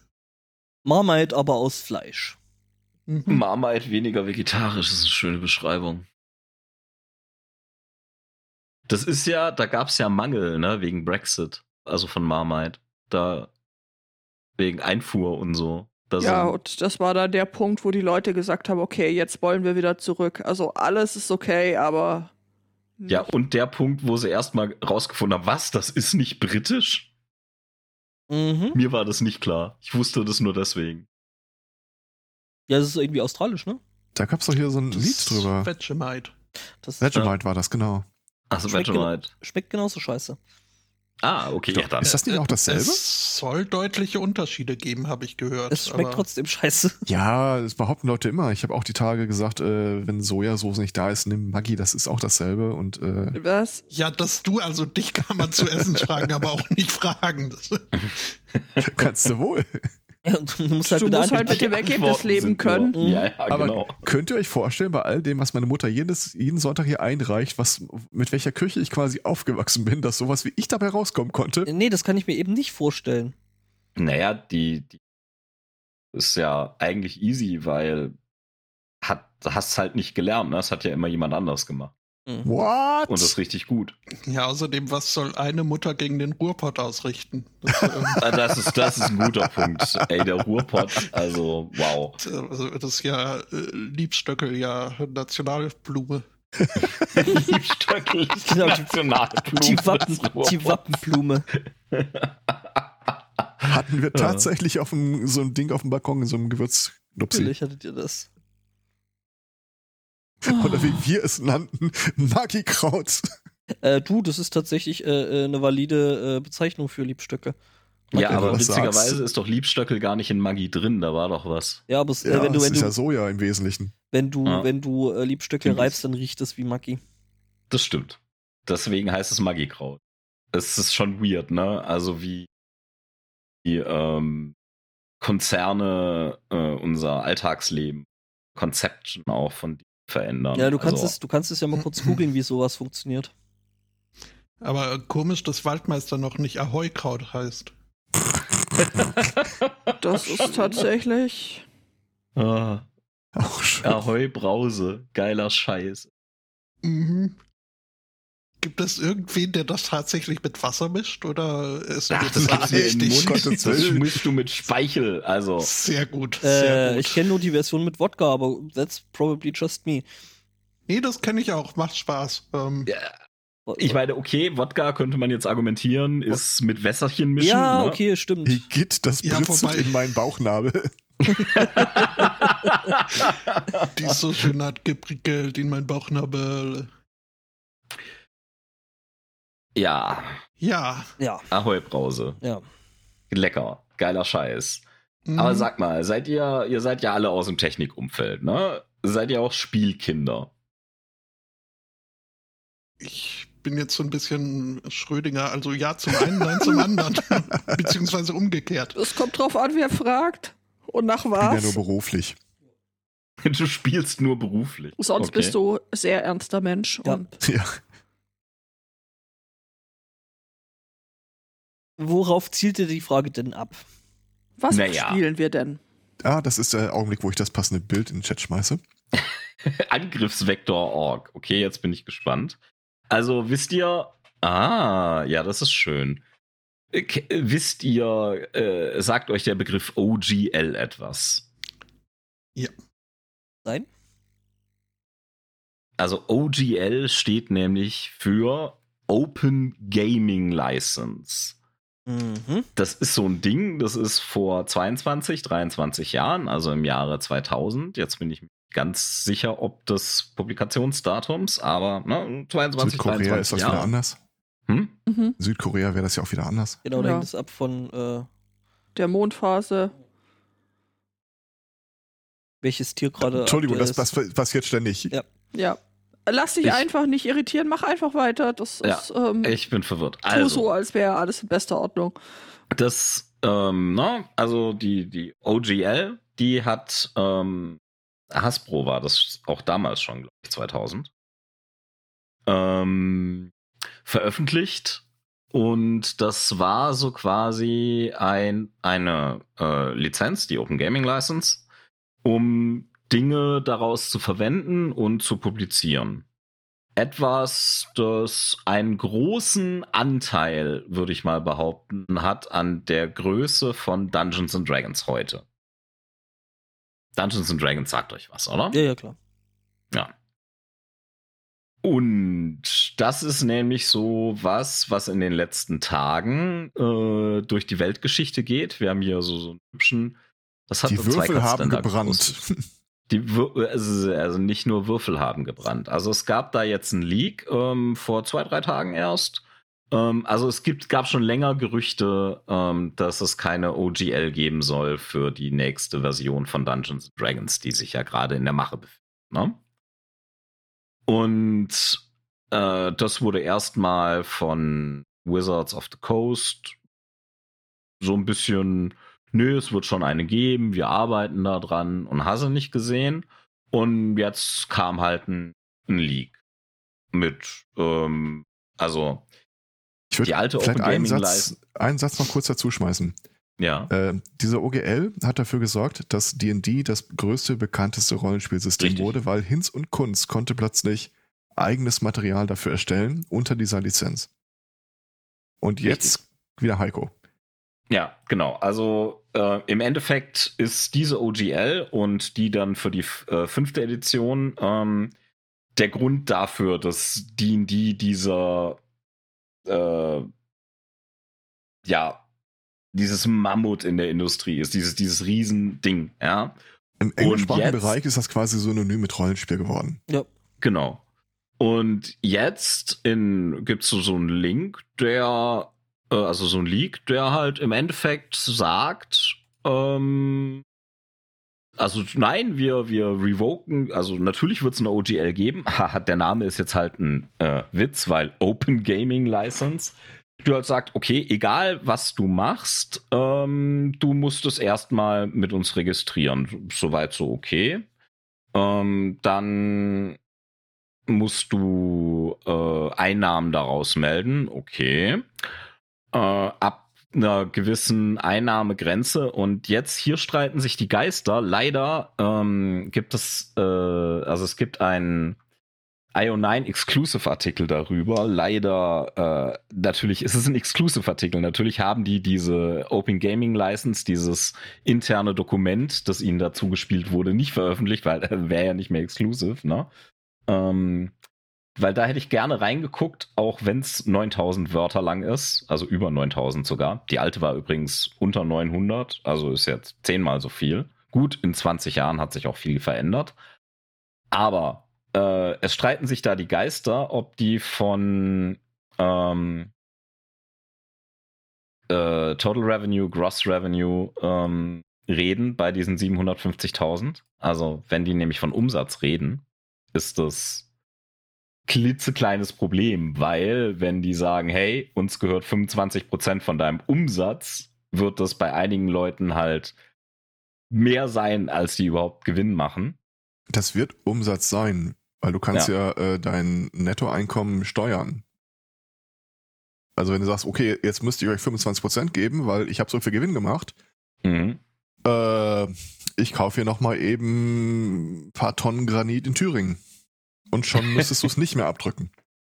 Marmite aber aus Fleisch. Mhm. Marmite weniger vegetarisch, das ist eine schöne Beschreibung. Das ist ja, da gab es ja Mangel, ne, wegen Brexit, also von Marmite. Da wegen Einfuhr und so. Da Ja, sind- und das war dann der Punkt, wo die Leute gesagt haben, okay, jetzt wollen wir wieder zurück. Also alles ist okay, aber ja, und der Punkt, wo sie erstmal rausgefunden haben, was, das ist nicht britisch? Mhm. Mir war das nicht klar. Ich wusste das nur deswegen. Ja, das ist irgendwie australisch, ne? Da gab es doch hier so ein Das Lied drüber. Vegemite. Das Vegemite war das, genau. Achso, Vegemite. schmeckt genauso scheiße. Ah, okay, ja, dann. Ist das nicht auch dasselbe? Es soll deutliche Unterschiede geben, habe ich gehört. Es schmeckt aber trotzdem scheiße. Ja, das behaupten Leute immer. Ich habe auch die Tage gesagt, äh, wenn Sojasauce nicht da ist, nimm Maggi, das ist auch dasselbe. Und äh, was? Ja, dass du, also dich kann man zu essen fragen, aber auch nicht fragen. Kannst du wohl. Du musst halt Du musst halt mit dem Ergebnis leben können. Nur, ja, ja, Aber genau. könnt ihr euch vorstellen, bei all dem, was meine Mutter jedes, jeden Sonntag hier einreicht, was, mit welcher Küche ich quasi aufgewachsen bin, dass sowas wie ich dabei rauskommen konnte? Nee, das kann ich mir eben nicht vorstellen. Naja, die, die ist ja eigentlich easy, weil hat, hast halt nicht gelernt, ne? Das hat ja immer jemand anders gemacht. What? Und das ist richtig gut. ja, außerdem, was soll eine Mutter gegen den Ruhrpott ausrichten? Das, ähm, Ah, Das ist, das ist ein guter Punkt. Ey, der Ruhrpott, also wow. also, das ist ja äh, Liebstöckel, ja Nationalblume. Liebstöckel, Genau, die- Nationalblume Die, Wappen, die. Wappenblume. Hatten wir tatsächlich auf dem, so ein Ding auf dem Balkon in so einem Gewürznupsi. Natürlich hattet ihr das. Oder wie wir es nannten, Magikraut. Äh, du, das ist tatsächlich äh, äh, eine valide äh, Bezeichnung für Liebstöcke. Ja, aber witzigerweise sagst. ist doch Liebstöckel gar nicht in Maggi drin, da war doch was. Ja, aber es, Ja, äh, wenn du, wenn ist du, ja Soja im Wesentlichen. wenn du, Ja. wenn du äh, Liebstöcke Stimmt. reibst, dann riecht es wie Maggi. Das stimmt. Deswegen heißt es Maggi-Kraut. Es ist schon weird, ne? Also wie die ähm, Konzerne äh, unser Alltagsleben, Konzeption auch von die verändern. Ja, du kannst also, es, du kannst es ja mal kurz googeln, wie sowas funktioniert. Aber äh, komisch, dass Waldmeister noch nicht Ahoi-Kraut heißt. Das ist tatsächlich. Ah, Auch schön. Ahoi Brause, geiler Scheiß. Mhm. Gibt es irgendwen, der das tatsächlich mit Wasser mischt? Oder ist Ach, das dir in Mund, das schmischst du mit Speichel. Also. Sehr gut. Sehr Äh, gut. ich kenne nur die Version mit Wodka, aber that's probably just me. nee, das kenne ich auch. Macht Spaß. Ähm, Ja, Ich meine, okay, Wodka könnte man jetzt argumentieren, ist mit Wässerchen mischen. Ja, ne? okay, stimmt. Igitt, das Ja, britzelt in meinen Bauchnabel. die ist so schön hat geprickelt in mein Bauchnabel. Ja, Ja. Ja, Ahoi Brause. ja. Lecker, geiler Scheiß. Mhm. Aber sag mal, seid ihr, ihr seid ja alle aus dem Technikumfeld, ne? Seid ihr auch Spielkinder? Ich bin jetzt so ein bisschen Schrödinger. Also ja zum einen, nein zum anderen. Beziehungsweise umgekehrt. Es kommt drauf an, wer fragt und nach Ich bin ja was. nur beruflich. Du spielst nur beruflich. Sonst Okay. bist du sehr ernster Mensch. Ja. Und Ja. Worauf zielte die Frage denn ab? was Naja. spielen wir denn? Ah, das ist der Augenblick, wo ich das passende Bild in den Chat schmeiße. Angriffsvektor.org. Okay, jetzt bin ich gespannt. Also wisst ihr, ah, ja, das ist schön. K- Wisst ihr, äh, sagt euch der Begriff OGL etwas? Nein? Also OGL steht nämlich für Open Gaming License. Mhm. Das ist so ein Ding, das ist vor 22, 23 Jahren, also im Jahre 2000. Jetzt bin ich ganz sicher, ob des Publikationsdatums, aber ne, 22, Südkorea 23 ist das Jahre. wieder anders. Hm? Mhm. Südkorea wäre das ja auch wieder anders. Genau, da Ja. hängt es ab von äh, Der Mondphase. welches Tier gerade. Entschuldigung, das, das passiert ständig. Ja. Ja. Lass dich Ich- einfach nicht irritieren, mach einfach weiter. Das Ja, ist ähm, Ich bin verwirrt. Also, so, als wäre alles in bester Ordnung. das, ähm, ne, also die, die OGL, die hat, ähm, Hasbro war das auch damals schon, glaube ich, 2000, ähm, veröffentlicht. Und das war so quasi ein, eine äh, Lizenz, die Open Gaming License, um Dinge daraus zu verwenden und zu publizieren. Etwas, das einen großen Anteil, würde ich mal behaupten, hat an der Größe von Dungeons and Dragons heute. Dungeons and Dragons sagt euch was, oder? Ja, ja, klar. Ja. Und das ist nämlich so was, was in den letzten Tagen äh, durch die Weltgeschichte geht. Wir haben hier so, so einen hübschen. Das hat Die so Würfel haben gebrannt. gepostet. Die also, nicht nur Würfel haben gebrannt. Also es gab da jetzt einen Leak ähm, vor zwei, drei Tagen erst. Ähm, also es gibt, gab schon länger Gerüchte, ähm, dass es keine OGL geben soll für die nächste Version von Dungeons Dragons, die sich ja gerade in der Mache befindet. Ne? Und äh, das wurde erstmal von Wizards of the Coast so ein bisschen, nö, es wird schon eine geben, wir arbeiten da dran und hast du nicht gesehen. Und jetzt kam halt ein, ein Leak mit, ähm, also, Ich würde Die alte Open einen Gaming Satz, einen Satz noch kurz dazu schmeißen. ja. Äh, diese OGL hat dafür gesorgt, dass D&D das größte, bekannteste Rollenspielsystem Richtig. wurde, weil Hinz und Kunz konnte plötzlich eigenes Material dafür erstellen unter dieser Lizenz. Und jetzt wieder Heiko. Ja, genau. Also äh, im Endeffekt ist diese OGL und die dann für die äh, fünfte Edition ähm, der Grund dafür, dass D&D dieser äh, ja dieses Mammut in der Industrie ist, dieses dieses Riesending, ja. Im englischsprachigen jetzt- Bereich ist das quasi synonym mit Rollenspiel geworden. Genau. Und jetzt in, gibt's so, so einen Link, der, äh, also so ein Leak, der halt im Endeffekt sagt, ähm, also nein, wir, wir revoken, also natürlich wird es eine OGL geben. Der Name ist jetzt halt ein äh, Witz, weil Open Gaming License. Du halt sagt, okay, egal was du machst, ähm, du musst es erstmal mit uns registrieren. Soweit so okay. Ähm, dann musst du äh, Einnahmen daraus melden. Okay. Äh, ab einer gewissen Einnahmegrenze. Und jetzt hier streiten sich die Geister. Leider ähm, gibt es, äh, also es gibt ein, IO9 Exclusive-Artikel darüber. Leider, äh, natürlich ist es ein Exclusive-Artikel. Natürlich haben die diese Open Gaming License, dieses interne Dokument, das ihnen dazu gespielt wurde, nicht veröffentlicht, weil äh, wäre ja nicht mehr exclusive, ne? Ähm, weil da hätte ich gerne reingeguckt, auch wenn es 9000 Wörter lang ist, also über 9000 sogar. Die alte war übrigens unter 900, also ist jetzt zehnmal so viel. Gut, in 20 Jahren hat sich auch viel verändert. Aber äh, es streiten sich da die Geister, ob die von ähm, äh, Total Revenue, Gross Revenue ähm, reden bei diesen 750.000. Also wenn die nämlich von Umsatz reden, ist das klitzekleines Problem, weil wenn die sagen, hey, uns gehört 25% von deinem Umsatz, wird das bei einigen Leuten halt mehr sein, als die überhaupt Gewinn machen. Das wird Umsatz sein, weil du kannst ja, ja äh, dein Nettoeinkommen steuern. Also wenn du sagst, okay, jetzt müsst ihr euch 25% geben, weil ich habe so viel Gewinn gemacht. Mhm. Äh, ich kaufe hier nochmal eben ein paar Tonnen Granit in Thüringen. Und schon müsstest du es nicht mehr abdrücken.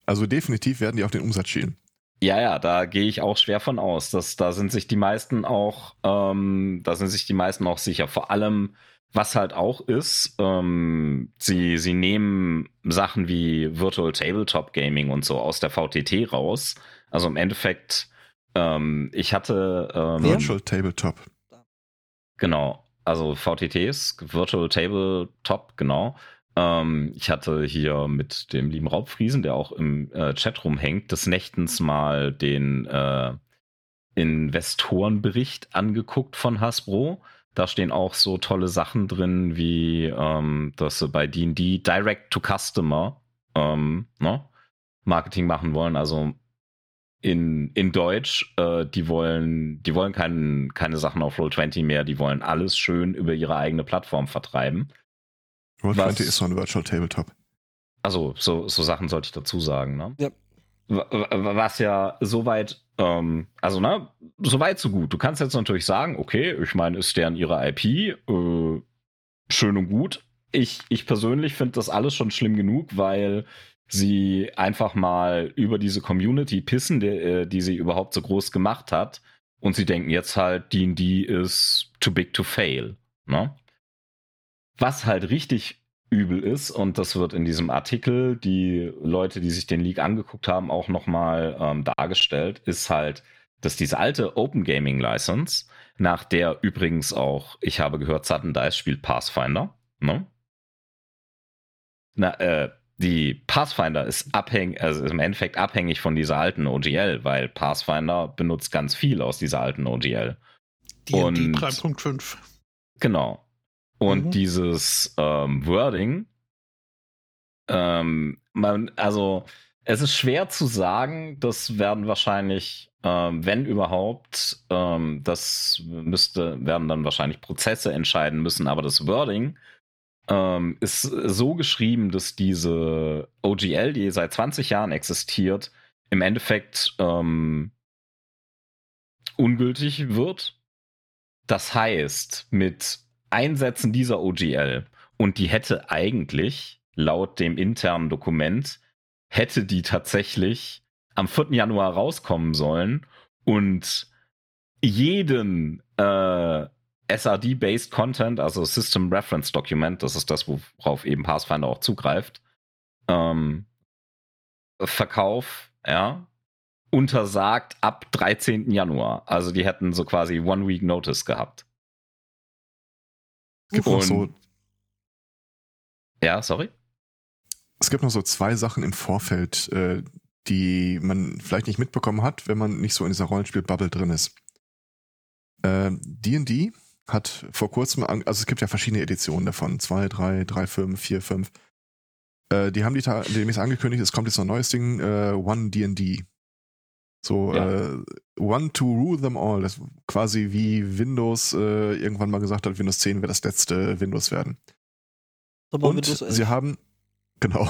Also definitiv werden die auf den Umsatz schielen. Ja, ja, da gehe ich auch schwer von aus. Dass, da sind sich die meisten auch, ähm, da sind sich die meisten auch sicher. Vor allem, was halt auch ist, ähm, sie, sie nehmen Sachen wie Virtual Tabletop Gaming und so aus der VTT raus. Also im Endeffekt, ähm, ich hatte ähm, Virtual Tabletop. Genau, also VTTs, Virtual Tabletop, genau. Ähm, ich hatte hier mit dem lieben Raubfriesen, der auch im äh, Chat rumhängt, des Nächtens mal den äh, Investorenbericht angeguckt von Hasbro. Da stehen auch so tolle Sachen drin, wie ähm, dass sie bei D&D Direct to Customer ähm, ne, Marketing machen wollen. Also in, in Deutsch, äh, die wollen, die wollen kein, keine Sachen auf Roll20 mehr, die wollen alles schön über ihre eigene Plattform vertreiben. Roll20 ist so ein Virtual Tabletop. Also, so, so Sachen sollte ich dazu sagen, ne? Ja. Was ja soweit, ähm, also, ne, soweit so gut. Du kannst jetzt natürlich sagen, okay, ich meine, ist deren ihre IP, äh, schön und gut. Ich, ich persönlich finde das alles schon schlimm genug, weil sie einfach mal über diese Community pissen, die, äh, die sie überhaupt so groß gemacht hat. Und sie denken jetzt halt, D&D ist too big to fail. Ne? Was halt richtig übel ist, und das wird in diesem Artikel, die Leute, die sich den League angeguckt haben, auch nochmal ähm, dargestellt, ist halt, dass diese alte Open Gaming License, nach der übrigens auch, ich habe gehört, Sudden Dice spielt Pathfinder, ne? Na, äh, die Pathfinder ist abhängig, also ist im Endeffekt abhängig von dieser alten OGL, weil Pathfinder benutzt ganz viel aus dieser alten OGL. Die 3.5. Genau. Und mhm. dieses ähm, Wording, ähm, man, also es ist schwer zu sagen, das werden wahrscheinlich, ähm, wenn überhaupt, ähm, das müsste, werden dann wahrscheinlich Prozesse entscheiden müssen, aber das Wording ähm, ist so geschrieben, dass diese OGL, die seit 20 Jahren existiert, im Endeffekt ähm, ungültig wird. Das heißt, mit Einsetzen dieser OGL und die hätte eigentlich laut dem internen Dokument hätte die tatsächlich am 4. Januar rauskommen sollen und jeden äh, SRD-based Content, also System Reference Document, das ist das, worauf eben Pathfinder auch zugreift, ähm, Verkauf, ja, untersagt ab 13. Januar. Also die hätten so quasi One Week Notice gehabt. Es gibt Und, noch so. Ja, sorry. Es gibt noch so zwei Sachen im Vorfeld, äh, die man vielleicht nicht mitbekommen hat, wenn man nicht so in dieser Rollenspiel-Bubble drin ist. D&D äh, hat vor kurzem, also es gibt ja verschiedene Editionen davon, 2, 3, 3, 5, 4, 5. Die haben die demnächst angekündigt, es kommt jetzt noch ein neues Ding, äh, One D&D. So, ja. äh, One to rule them all. Das quasi wie Windows äh, irgendwann mal gesagt hat, Windows 10 wird das letzte Windows werden. Aber Und sie haben, genau.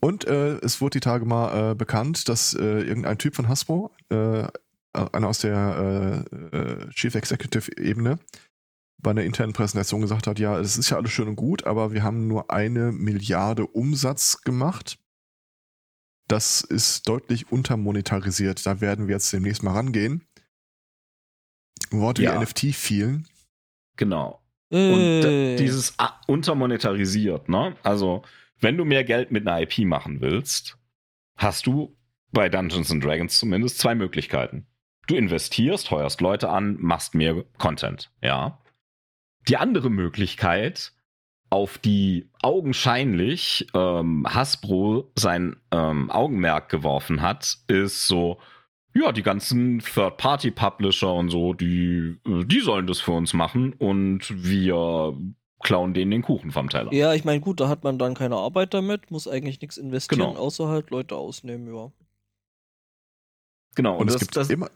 Und äh, es wurde die Tage mal äh, bekannt, dass äh, irgendein Typ von Hasbro, äh, einer aus der Chief Executive Ebene, bei einer internen Präsentation gesagt hat, ja, es ist ja alles schön und gut, aber wir haben nur eine Milliarde Umsatz gemacht. Das ist deutlich untermonetarisiert. Da werden wir jetzt demnächst mal rangehen. Worte Ja. wie NFT fielen. Genau. Äh, Und dieses untermonetarisiert, ne? Also, wenn du mehr Geld mit einer IP machen willst, hast du bei Dungeons and Dragons zumindest zwei Möglichkeiten. Du investierst, heuerst Leute an, machst mehr Content, ja. Die andere Möglichkeit, auf die augenscheinlich ähm, Hasbro sein ähm, Augenmerk geworfen hat, ist so, ja, die ganzen Third-Party-Publisher und so, die, äh, die sollen das für uns machen und wir klauen denen den Kuchen vom Teller. Ja, ich meine, gut, da hat man dann keine Arbeit damit, muss eigentlich nichts investieren, Genau. außer halt Leute ausnehmen, ja. Genau, Und, und, es das, gibt das, immer.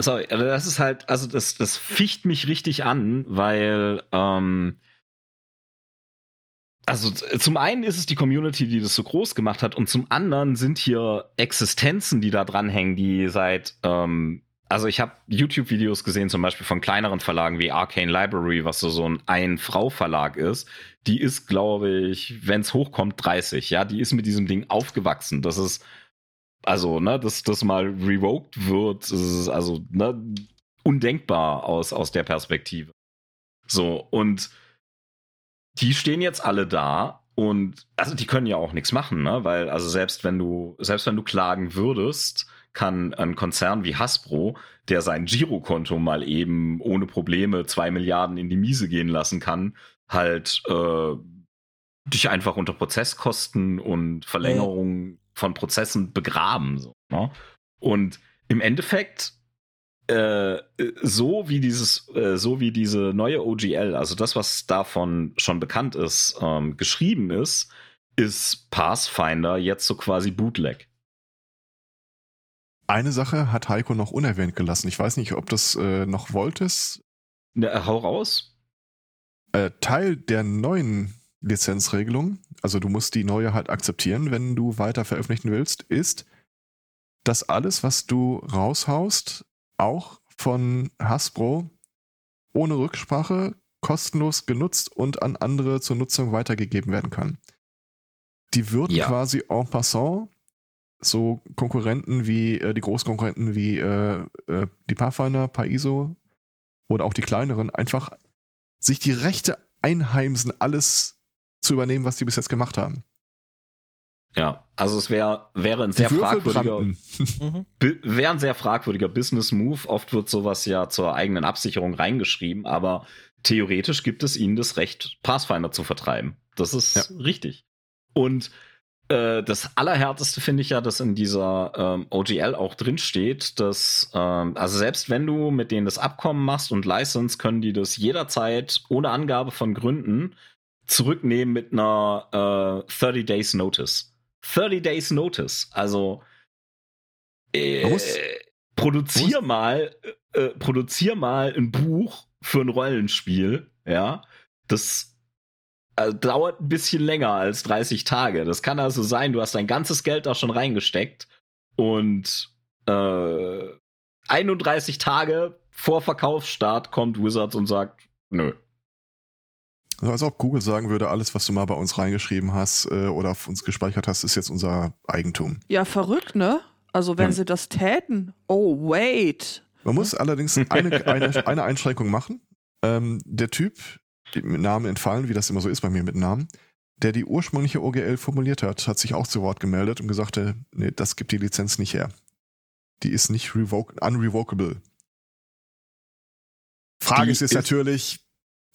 sorry, also das ist halt, also das, das ficht mich richtig an, weil, ähm, also z- zum einen ist es die Community, die das so groß gemacht hat, und zum anderen sind hier Existenzen, die da dranhängen, die seit, ähm, also ich habe YouTube-Videos gesehen, zum Beispiel von kleineren Verlagen wie Arcane Library, was so, so ein Ein-Frau-Verlag ist. Die ist, glaube ich, wenn es hochkommt, 30. Ja, die ist mit diesem Ding aufgewachsen. Das ist, also, ne, dass das mal revoked wird, das ist also, ne, undenkbar aus, aus der Perspektive. So, und die stehen jetzt alle da und also die können ja auch nichts machen, ne? Weil, also selbst wenn du, selbst wenn du klagen würdest, kann ein Konzern wie Hasbro, der sein Girokonto mal eben ohne Probleme zwei Milliarden in die Miese gehen lassen kann, halt äh, dich einfach unter Prozesskosten und Verlängerung von Prozessen begraben. So, ne? Und im Endeffekt äh, so wie dieses, äh, so wie diese neue OGL, also das, was davon schon bekannt ist, ähm, geschrieben ist, ist Pathfinder jetzt so quasi Bootleg. Eine Sache hat Heiko noch unerwähnt gelassen. Ich weiß nicht, ob das äh, noch wolltest. Äh, hau raus. Äh, Teil der neuen Lizenzregelung, also du musst die neue halt akzeptieren, wenn du weiter veröffentlichen willst, ist, dass alles, was du raushaust, auch von Hasbro ohne Rücksprache kostenlos genutzt und an andere zur Nutzung weitergegeben werden kann. Die würden Ja. quasi en passant so Konkurrenten wie, äh, die Großkonkurrenten wie äh, äh, die Pathfinder, Paizo oder auch die kleineren einfach sich die Rechte einheimsen, alles zu übernehmen, was die bis jetzt gemacht haben. Ja, also es wär, wäre ein sehr fragwürdiger. Mhm. wäre ein sehr fragwürdiger Business Move. Oft wird sowas ja zur eigenen Absicherung reingeschrieben, aber theoretisch gibt es ihnen das Recht, Pathfinder zu vertreiben. Das ist Ja. richtig. Und äh, das Allerhärteste finde ich ja, dass in dieser ähm, OGL auch drin steht, dass, ähm, also selbst wenn du mit denen das Abkommen machst und License, können die das jederzeit ohne Angabe von Gründen zurücknehmen mit einer äh, 30 Days Notice. 30 Days Notice. Also äh, muss- produzier mal, äh, produzier mal ein Buch für ein Rollenspiel, ja. Das äh, dauert ein bisschen länger als 30 Tage. Das kann also sein, du hast dein ganzes Geld da schon reingesteckt und äh, 31 Tage vor Verkaufsstart kommt Wizards und sagt, nö. Also als ob Google sagen würde, alles, was du mal bei uns reingeschrieben hast äh, oder auf uns gespeichert hast, ist jetzt unser Eigentum. Ja, verrückt, ne? Also wenn Ja. sie das täten. Oh, wait. Man muss allerdings eine, eine, eine Einschränkung machen. Ähm, der Typ, mit Namen entfallen, wie das immer so ist bei mir mit Namen, der die ursprüngliche OGL formuliert hat, hat sich auch zu Wort gemeldet und gesagt, äh, nee, das gibt die Lizenz nicht her. Die ist nicht revoke, unrevocable. Frage Die ist jetzt ist- natürlich,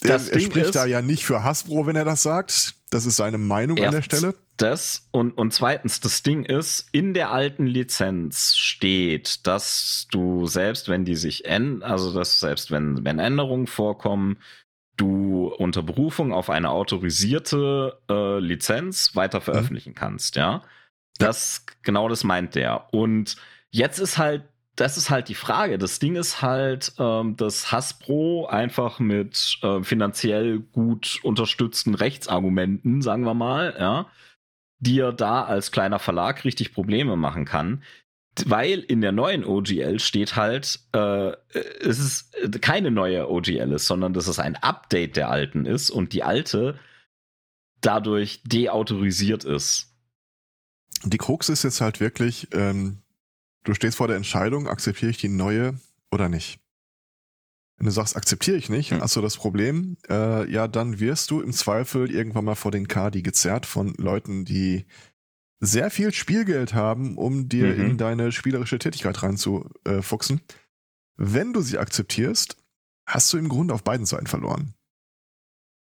Das er Ding spricht ist- da ja nicht für Hasbro, wenn er das sagt. Das ist seine Meinung an der Stelle. Das und, und zweitens, das Ding ist, in der alten Lizenz steht, dass du selbst, wenn die sich ändern, also dass selbst wenn, wenn Änderungen vorkommen, du unter Berufung auf eine autorisierte äh, Lizenz weiter veröffentlichen kannst, ja. Das, genau das meint der. Und jetzt ist halt, das ist halt die Frage. Das Ding ist halt, ähm, dass Hasbro einfach mit äh, finanziell gut unterstützten Rechtsargumenten, sagen wir mal, ja, dir da als kleiner Verlag richtig Probleme machen kann. weil in der neuen OGL steht halt, äh, es ist keine neue OGL ist, sondern dass es ein Update der alten ist und die alte dadurch deautorisiert ist. Die Krux ist jetzt halt wirklich, ähm, du stehst vor der Entscheidung, akzeptiere ich die neue oder nicht. Wenn du sagst, akzeptiere ich nicht, Hm. hast du das Problem, äh, ja, dann wirst du im Zweifel irgendwann mal vor den Kadi gezerrt von Leuten, die sehr viel Spielgeld haben, um dir Mhm. in deine spielerische Tätigkeit reinzufuchsen. Wenn du sie akzeptierst, hast du im Grunde auf beiden Seiten verloren.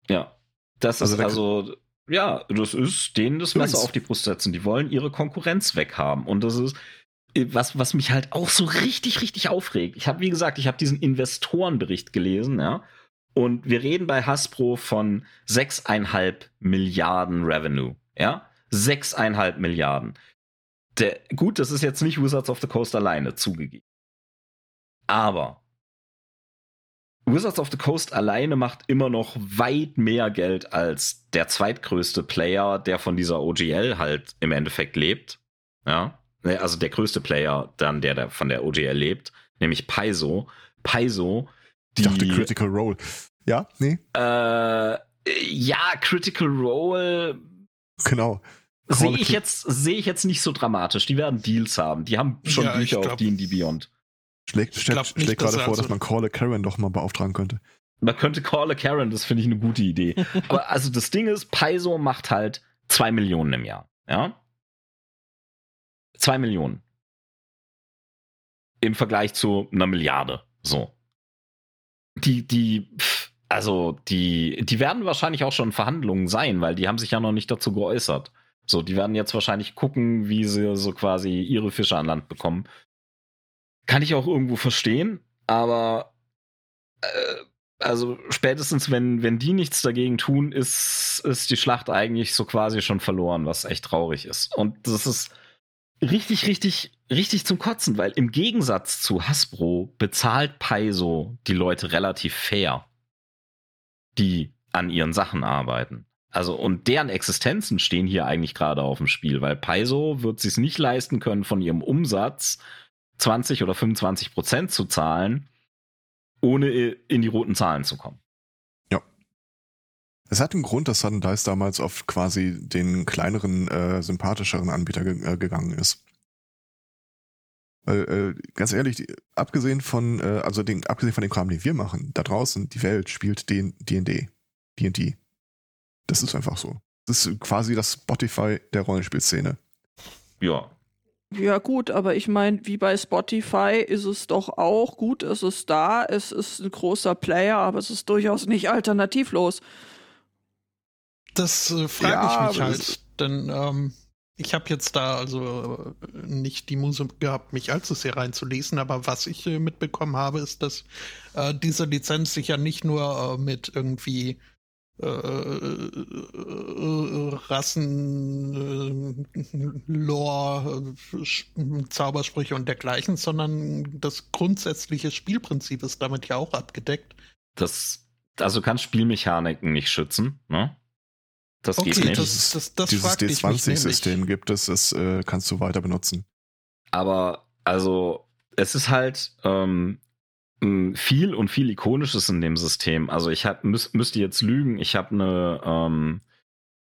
Ja. Das Also ist also, ja, das ist denen das Messer auf die Brust setzen. Die wollen ihre Konkurrenz weghaben. Und das ist, was, was mich halt auch so richtig, richtig aufregt. Ich habe, wie gesagt, ich habe diesen Investorenbericht gelesen, ja. Und wir reden bei Hasbro von 6,5 Milliarden Revenue, ja. 6,5 Milliarden. Der, gut, das ist jetzt nicht Wizards of the Coast alleine zugegeben. Aber Wizards of the Coast alleine macht immer noch weit mehr Geld als der zweitgrößte Player, der von dieser OGL halt im Endeffekt lebt. Ja. Ne, Also der größte Player dann, der, der von der OGL lebt, nämlich Paizo. Paizo, die. Ich dachte Critical Role. Ja, nee, äh, ja, Critical Role genau. sehe ich jetzt sehe ich jetzt nicht so dramatisch. Die werden Deals haben. Die haben schon Ja, Bücher auf glaub- D&D Beyond. Schlägt, schlägt, nicht, schlägt gerade er vor, also- dass man Call a Karen doch mal beauftragen könnte. Man könnte Call a Karen, das finde ich eine gute Idee. Aber also das Ding ist, Paizo macht halt zwei Millionen im Jahr. Ja? Zwei Millionen. Im Vergleich zu einer Milliarde. So. Die, die, also die, die werden wahrscheinlich auch schon Verhandlungen sein, weil die haben sich ja noch nicht dazu geäußert. So, die werden jetzt wahrscheinlich gucken, wie sie so quasi ihre Fische an Land bekommen. Kann ich auch irgendwo verstehen, aber äh, also spätestens, wenn, wenn die nichts dagegen tun, ist, ist die Schlacht eigentlich so quasi schon verloren, was echt traurig ist. Und das ist richtig, richtig, richtig zum Kotzen, weil im Gegensatz zu Hasbro bezahlt Paizo die Leute relativ fair, die an ihren Sachen arbeiten. Also, und deren Existenzen stehen hier eigentlich gerade auf dem Spiel, weil Paizo wird sich nicht leisten können, von ihrem Umsatz 20 oder 25 Prozent zu zahlen, ohne in die roten Zahlen zu kommen. Es hat einen Grund, dass Sudden Dice damals auf quasi den kleineren, äh, sympathischeren Anbieter ge äh, gegangen ist. Weil, äh, ganz ehrlich, die, abgesehen von, äh, also den, abgesehen von dem Kram, den wir machen, da draußen, die Welt spielt D&D. D&D. Das ist einfach so. Das ist quasi das Spotify der Rollenspielszene. Ja. Ja gut, aber ich meine, wie bei Spotify ist es doch auch gut, es ist da, es ist ein großer Player, aber es ist durchaus nicht alternativlos. Das äh, frage Ja, ich mich halt, denn ähm, ich habe jetzt da also äh, nicht die Muse gehabt, mich allzu sehr reinzulesen, aber was ich äh, mitbekommen habe, ist, dass äh, diese Lizenz sich ja nicht nur äh, mit irgendwie äh, Rassen, äh, Lore, Sch- Zaubersprüche und dergleichen, sondern das grundsätzliche Spielprinzip ist damit ja auch abgedeckt. Das, also du kannst Spielmechaniken nicht schützen, ne? Das geht Okay, nicht. das, das, das Dieses fragte ich mich D20-System nämlich. gibt es, das äh, kannst du weiter benutzen. Aber also es ist halt ähm, viel und viel Ikonisches in dem System. Also ich hab, müß, müsste jetzt lügen. Ich habe eine, ähm,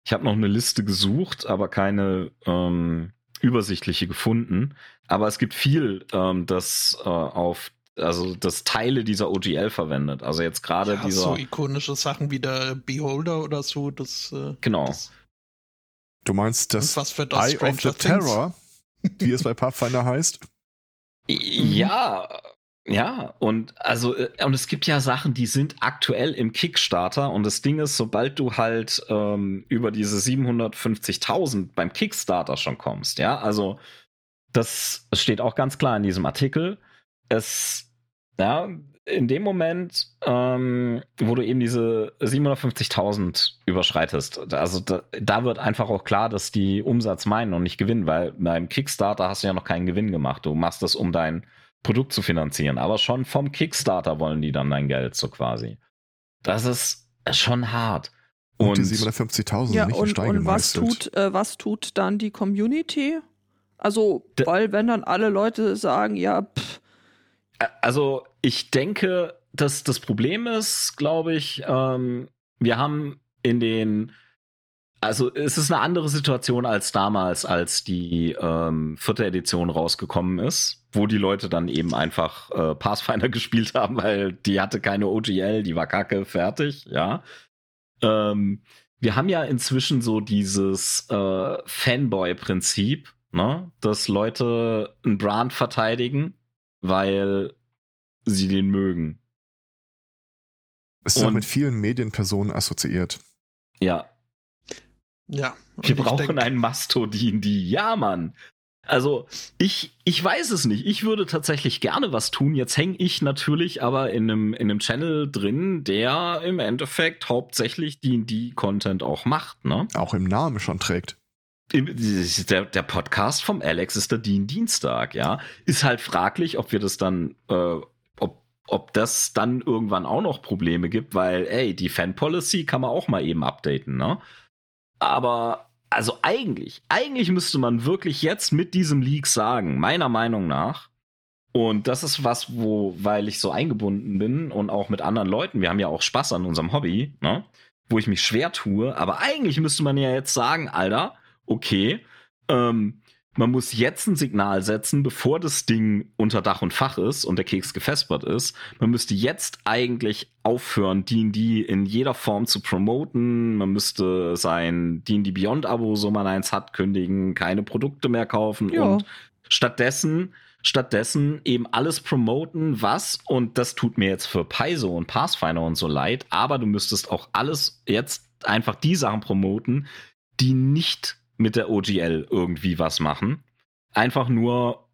ich habe noch eine Liste gesucht, aber keine ähm, übersichtliche gefunden. Aber es gibt viel, ähm, das äh, auf also das Teile dieser OGL verwendet. Also jetzt gerade Ja, dieser so ikonische Sachen wie der Beholder oder so, das, äh, genau. das Du meinst das was für das Eye of the Stranger Things. Terror, wie es bei Pathfinder heißt? Ja, ja, und also, äh, und es gibt ja Sachen, die sind aktuell im Kickstarter und das Ding ist, sobald du halt ähm, über diese 750.000 beim Kickstarter schon kommst, ja, also das steht auch ganz klar in diesem Artikel. Es, ja, in dem Moment, ähm, wo du eben diese 750.000 überschreitest, also da, da wird einfach auch klar, dass die Umsatz meinen und nicht gewinnen, weil beim Kickstarter hast du ja noch keinen Gewinn gemacht. Du machst das, um dein Produkt zu finanzieren, aber schon vom Kickstarter wollen die dann dein Geld so quasi. Das ist schon hart. Und, die Und 750.000 Ja, nicht und, Stein und was tut, äh, was tut dann die Community? Also, D- weil wenn dann alle Leute sagen, ja, pff, Also, ich denke, dass das Problem ist, glaube ich, ähm, wir haben in den, also es ist eine andere Situation als damals, als die ähm, vierte Edition rausgekommen ist, wo die Leute dann eben einfach äh, Pathfinder gespielt haben, weil die hatte keine OGL, die war kacke, fertig, ja. Ähm, wir haben ja inzwischen so dieses äh, Fanboy-Prinzip, ne? dass Leute einen Brand verteidigen, weil sie den mögen. Es ist auch Und- mit vielen Medienpersonen assoziiert. Ja, Ja. wir brauchen denk- einen Mastodin, die. Ja, Mann. Also, ich, ich weiß es nicht. Ich würde tatsächlich gerne was tun. Jetzt hänge ich natürlich aber in einem, in einem Channel drin, der im Endeffekt hauptsächlich D&D-Content auch macht, ne? Auch im Namen schon trägt. Der Podcast vom Alex ist der Dean Dienstag, ja. Ist halt fraglich, ob wir das dann, äh, ob, ob das dann irgendwann auch noch Probleme gibt, weil, ey, die Fan-Policy kann man auch mal eben updaten, ne? Aber, also eigentlich, eigentlich müsste man wirklich jetzt mit diesem Leak sagen, meiner Meinung nach, und das ist was, wo, weil ich so eingebunden bin und auch mit anderen Leuten, wir haben ja auch Spaß an unserem Hobby, ne? Wo ich mich schwer tue, aber eigentlich müsste man ja jetzt sagen, Alter, okay, ähm, man muss jetzt ein Signal setzen, bevor das Ding unter Dach und Fach ist und der Keks gefespert ist. Man müsste jetzt eigentlich aufhören, D&D in jeder Form zu promoten. Man müsste sein D&D Beyond Abo, so man eins hat, kündigen, keine Produkte mehr kaufen Ja. und stattdessen stattdessen eben alles promoten, was, und das tut mir jetzt für Paizo und Pathfinder und so leid, aber du müsstest auch alles jetzt einfach die Sachen promoten, die nicht mit der OGL irgendwie was machen. Einfach nur,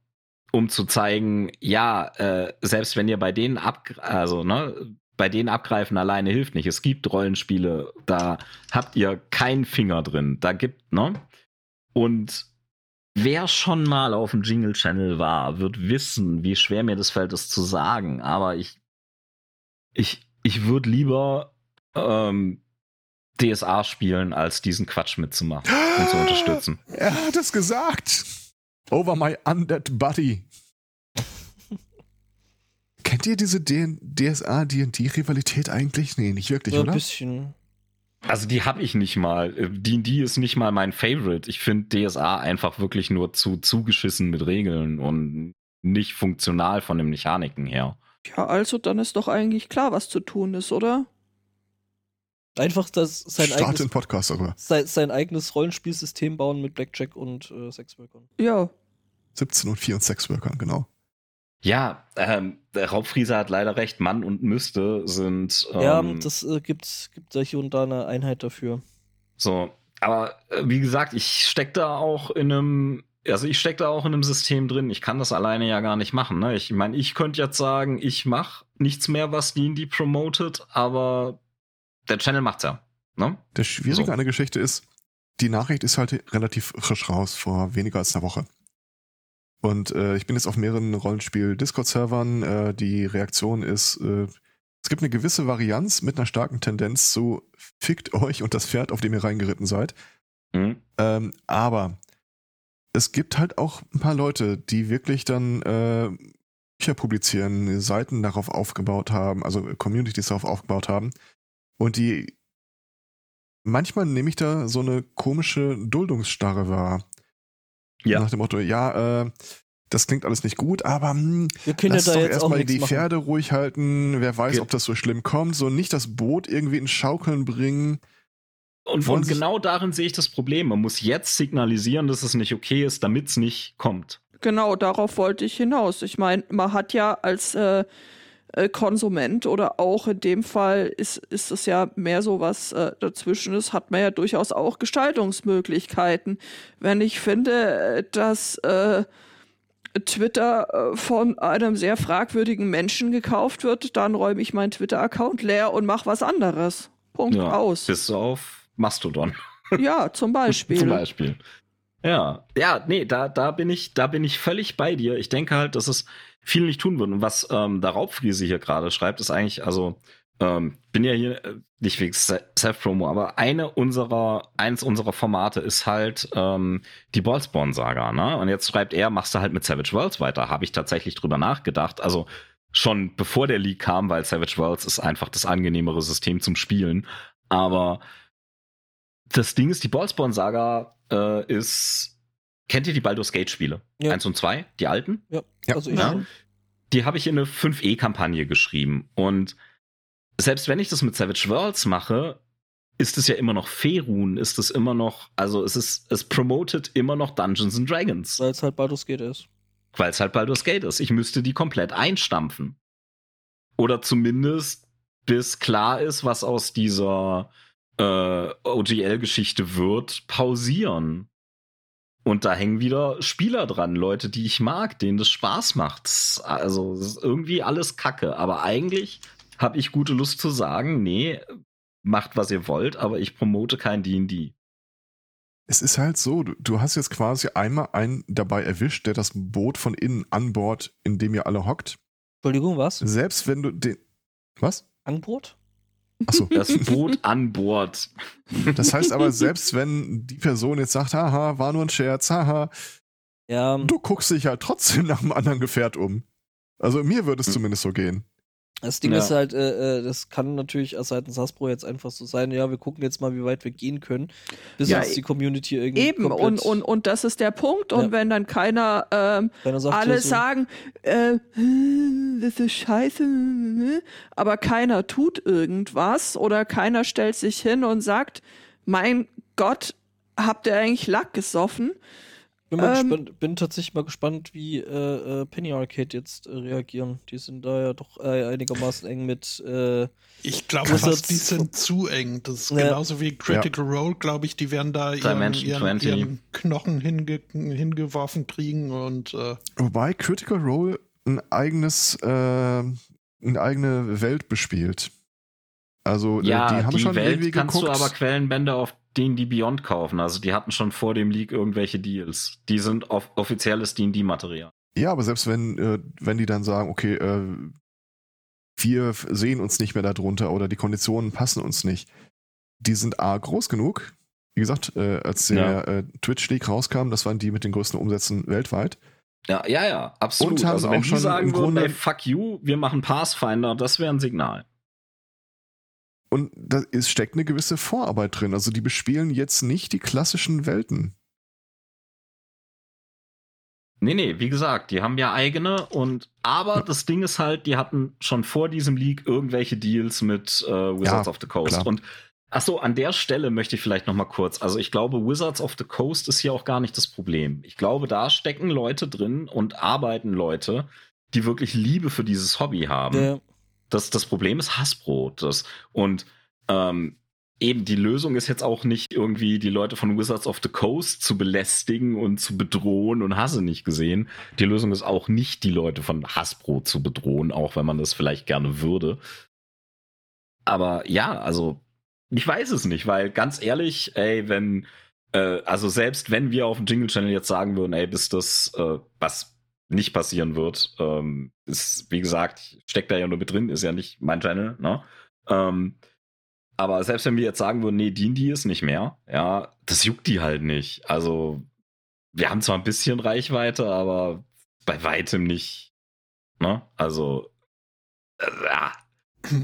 um zu zeigen, ja, äh, selbst wenn ihr bei denen ab, also, ne, bei denen abgreifen alleine hilft nicht. Es gibt Rollenspiele, da habt ihr keinen Finger drin. Da gibt, ne? Und wer schon mal auf dem Jingle Channel war, wird wissen, wie schwer mir das fällt, das zu sagen. Aber ich, ich, ich würde lieber ähm, DSA spielen, als diesen Quatsch mitzumachen und zu unterstützen. Er hat es gesagt. Over my undead body. Kennt ihr diese DSA D&D-Rivalität eigentlich? Nee, nicht wirklich, So ein oder? bisschen. Also die habe ich nicht mal. Äh, D&D ist nicht mal mein Favorite. Ich finde DSA einfach wirklich nur zu zugeschissen mit Regeln und nicht funktional von den Mechaniken her. ja, also dann ist doch eigentlich klar, was zu tun ist, oder? Einfach das, sein, Start eigenes, den Podcast darüber. sein, sein eigenes Rollenspielsystem bauen mit Blackjack und äh, Sexworkern. Ja. 17 und 4 und Sexworkern, genau. Ja, ähm, der Raubfrieser hat leider recht. Mann und Müsste sind ähm, ja, das äh, gibt, gibt da hier und da eine Einheit dafür. so. Aber äh, wie gesagt, ich steck da auch in einem, also ich steck da auch in einem System drin. Ich kann das alleine ja gar nicht machen. Ne? Ich meine, ich könnte jetzt sagen, ich mache nichts mehr, was D&D promotet, aber der Channel macht's ja. Ne? Das Schwierige So. an der Geschichte ist, die Nachricht ist halt relativ frisch raus, vor weniger als einer Woche. Und äh, ich bin jetzt auf mehreren Rollenspiel-Discord-Servern. Äh, die Reaktion ist, äh, es gibt eine gewisse Varianz mit einer starken Tendenz zu fickt euch und das Pferd, auf dem ihr reingeritten seid. Mhm. Ähm, aber es gibt halt auch ein paar Leute, die wirklich dann äh, Bücher publizieren, Seiten darauf aufgebaut haben, also Communities darauf aufgebaut haben. Und die manchmal nehme ich da so eine komische Duldungsstarre wahr. Ja. Nach dem Motto, ja, äh, das klingt alles nicht gut, aber hm, Wir können lass ja da doch jetzt auch erstmal die machen. Pferde ruhig halten. Wer weiß, Ge- ob das so schlimm kommt. So nicht das Boot irgendwie in Schaukeln bringen. Und, und genau darin sehe ich das Problem. Man muss jetzt signalisieren, dass es nicht okay ist, damit es nicht kommt. Genau, darauf wollte ich hinaus. Ich meine, man hat ja als äh, äh, Konsument oder auch in dem Fall ist, ist es ja mehr so was äh, dazwischen ist, hat man ja durchaus auch Gestaltungsmöglichkeiten. Wenn ich finde, äh, dass äh, Twitter äh, von einem sehr fragwürdigen Menschen gekauft wird, dann räume ich meinen Twitter-Account leer und mache was anderes. Punkt aus. Bis auf Mastodon. Ja, zum Beispiel. Zum Beispiel. Ja, ja, nee, da, da bin ich, da bin ich völlig bei dir. Ich denke halt, dass es viel nicht tun wird. Und was ähm, der Raubfriese hier gerade schreibt, ist eigentlich, also ähm, bin ja hier äh, nicht wegen Self-Promo, aber eine unserer, eins unserer Formate ist halt ähm, die Ballspawn-Saga, ne? Und jetzt schreibt er, machst du halt mit Savage Worlds weiter. Habe ich tatsächlich drüber nachgedacht. Also schon bevor der League kam, weil Savage Worlds ist einfach das angenehmere System zum Spielen. Aber das Ding ist, die Ballspawn-Saga äh, ist. Kennt ihr die Baldur's Gate-Spiele? Ja. Eins und zwei, die alten? Ja, Ja. also ich Ja. die habe ich in eine 5e-Kampagne geschrieben. Und selbst wenn ich das mit Savage Worlds mache, ist es ja immer noch Ferun, ist es immer noch, also es ist, es promotet immer noch Dungeons and Dragons, Weil es halt Baldur's Gate ist. weil es halt Baldur's Gate ist. Ich müsste die komplett einstampfen. Oder zumindest bis klar ist, was aus dieser äh, OGL-Geschichte wird, pausieren. Und da hängen wieder Spieler dran, Leute, die ich mag, denen das Spaß macht. Also, es ist irgendwie alles Kacke. Aber eigentlich habe ich gute Lust zu sagen, nee, macht was ihr wollt, aber ich promote kein D&D. Es ist halt so, du, du hast jetzt quasi einmal einen dabei erwischt, der das Boot von innen an Bord, in dem ihr alle hockt. Entschuldigung, was? Selbst wenn du den. Was? Angebot? Achso. Das Boot an Bord. Das heißt aber, selbst wenn die Person jetzt sagt, haha, war nur ein Scherz, haha, Ja, du guckst dich halt trotzdem nach einem anderen Gefährt um. Also mir würde es Hm. zumindest so gehen. Das Ding Ja. ist halt, äh, äh, das kann natürlich seitens Hasbro jetzt einfach so sein, ja, wir gucken jetzt mal, wie weit wir gehen können, bis Ja, uns die Community irgendwie Eben, und, und, und das ist der Punkt. Und Ja. wenn dann keiner ähm, keiner sagt, alle so, sagen, äh, hm, das ist scheiße, hm, aber keiner tut irgendwas oder keiner stellt sich hin und sagt, mein Gott, habt ihr eigentlich Lack gesoffen? Bin, mal ähm, gespannt, bin tatsächlich mal gespannt, wie äh, äh, Penny Arcade jetzt äh, reagieren. Die sind da ja doch äh, einigermaßen eng mit äh, Ich glaube fast, die sind zu eng. Das ist Ja. genauso wie Critical Role, glaube ich. Die werden da ihren, ihren, 20. ihren Knochen hinge hingeworfen kriegen und äh, Wobei Critical Role ein eigenes, äh, eine eigene Welt bespielt. Also Ja, die haben schon Welt irgendwie kannst geguckt. du aber Quellenbände auf D&D Beyond kaufen. Also die hatten schon vor dem Leak irgendwelche Deals. Die sind off offizielles D&D-Material. Ja, aber selbst wenn, äh, wenn die dann sagen, okay, äh, wir sehen uns nicht mehr darunter oder die Konditionen passen uns nicht, die sind A groß genug. Wie gesagt, äh, als der Ja. äh, Twitch-Leak rauskam, das waren die mit den größten Umsätzen weltweit. Ja, ja, ja, absolut. Und haben also wenn auch die schon sagen im würden, Grunde- ey, fuck you, wir machen Pathfinder, das wäre ein Signal. Und da ist, steckt eine gewisse Vorarbeit drin. Also die bespielen jetzt nicht die klassischen Welten. Nee, nee, wie gesagt, die haben ja eigene und aber das Ding ist halt, die hatten schon vor diesem Leak irgendwelche Deals mit äh, Wizards Ja, of the Coast. klar. Und ach so, an der Stelle möchte ich vielleicht noch mal kurz. Also ich glaube, Wizards of the Coast ist hier auch gar nicht das Problem. Ich glaube, da stecken Leute drin und arbeiten Leute, die wirklich Liebe für dieses Hobby haben. der, Das, das Problem ist Hasbro. Das, und ähm, eben die Lösung ist jetzt auch nicht irgendwie die Leute von Wizards of the Coast zu belästigen und zu bedrohen und hasse nicht gesehen. Die Lösung ist auch nicht die Leute von Hasbro zu bedrohen, auch wenn man das vielleicht gerne würde. Aber ja, also ich weiß es nicht, weil ganz ehrlich, ey, wenn äh, also selbst wenn wir auf dem Jingle Channel jetzt sagen würden, ey, bis das äh, was nicht passieren wird, ähm, ist wie gesagt steckt da ja nur mit drin, ist ja nicht mein Channel, ne? Ähm, aber selbst wenn wir jetzt sagen würden, nee, D&D ist nicht mehr, ja, das juckt die halt nicht. Also, wir haben zwar ein bisschen Reichweite, aber bei weitem nicht. Ne? Also, äh,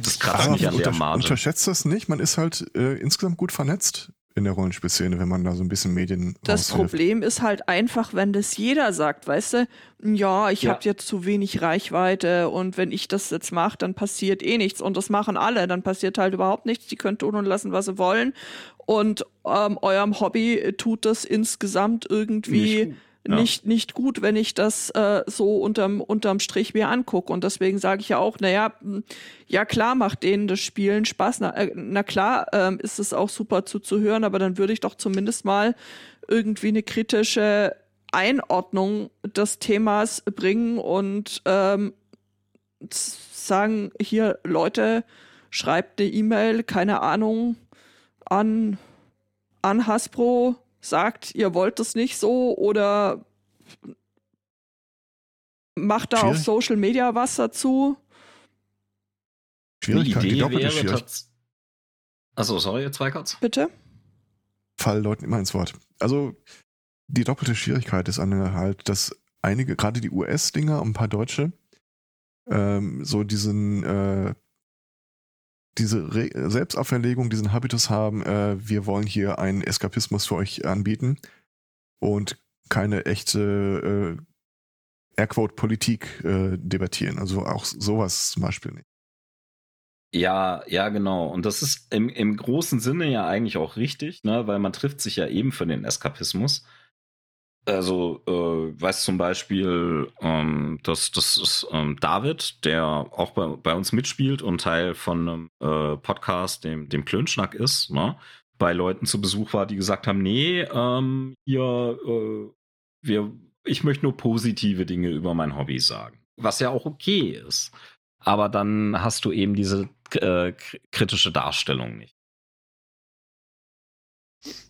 das kratzt Aber mich an der Marge. Unterschätzt das nicht. Man ist halt äh, insgesamt gut vernetzt in der Rollenspielszene, wenn man da so ein bisschen Medien Das raushilft. Problem ist halt einfach, wenn das jeder sagt, weißt du, ja, ich Ja. habe jetzt zu wenig Reichweite und wenn ich das jetzt mache, dann passiert eh nichts und das machen alle, dann passiert halt überhaupt nichts. Die können tun und lassen, was sie wollen und ähm, eurem Hobby tut das insgesamt irgendwie Nicht gut. Ja. nicht, nicht gut, wenn ich das äh, so unterm, unterm Strich mir angucke. Und deswegen sage ich ja auch, naja, mh, ja klar macht denen das Spielen Spaß. Na, äh, na klar ähm, ist es auch super zuzuhören, aber dann würde ich doch zumindest mal irgendwie eine kritische Einordnung des Themas bringen und ähm, sagen, hier Leute, schreibt eine E-Mail, keine Ahnung, an, an Hasbro, sagt, ihr wollt es nicht so oder macht da auf. Social Media was dazu. Schwierigkeit, die Idee doppelte Schwierigkeit. Achso, sorry, jetzt Zweikatz. Bitte? Fall Leuten immer ins Wort. Also die doppelte Schwierigkeit ist eine halt, dass einige, gerade die US-Dinger und ein paar Deutsche, ähm, so diesen, äh, diese Re Selbstauferlegung, diesen Habitus haben, äh, wir wollen hier einen Eskapismus für euch anbieten und keine echte äh, Airquote-Politik äh, debattieren. Also auch sowas zum Beispiel nicht. Ja, ja, genau. Und das ist im, im großen Sinne ja eigentlich auch richtig, ne? weil man trifft sich ja eben für den Eskapismus. Also, äh, weiß zum Beispiel, ähm, dass das ist ähm, David, der auch bei, bei uns mitspielt und Teil von einem äh, Podcast, dem, dem Klönschnack ist, ne? bei Leuten zu Besuch war, die gesagt haben, nee, ähm, hier, äh, wir, ich möchte nur positive Dinge über mein Hobby sagen. Was ja auch okay ist. Aber dann hast du eben diese äh, kritische Darstellung nicht.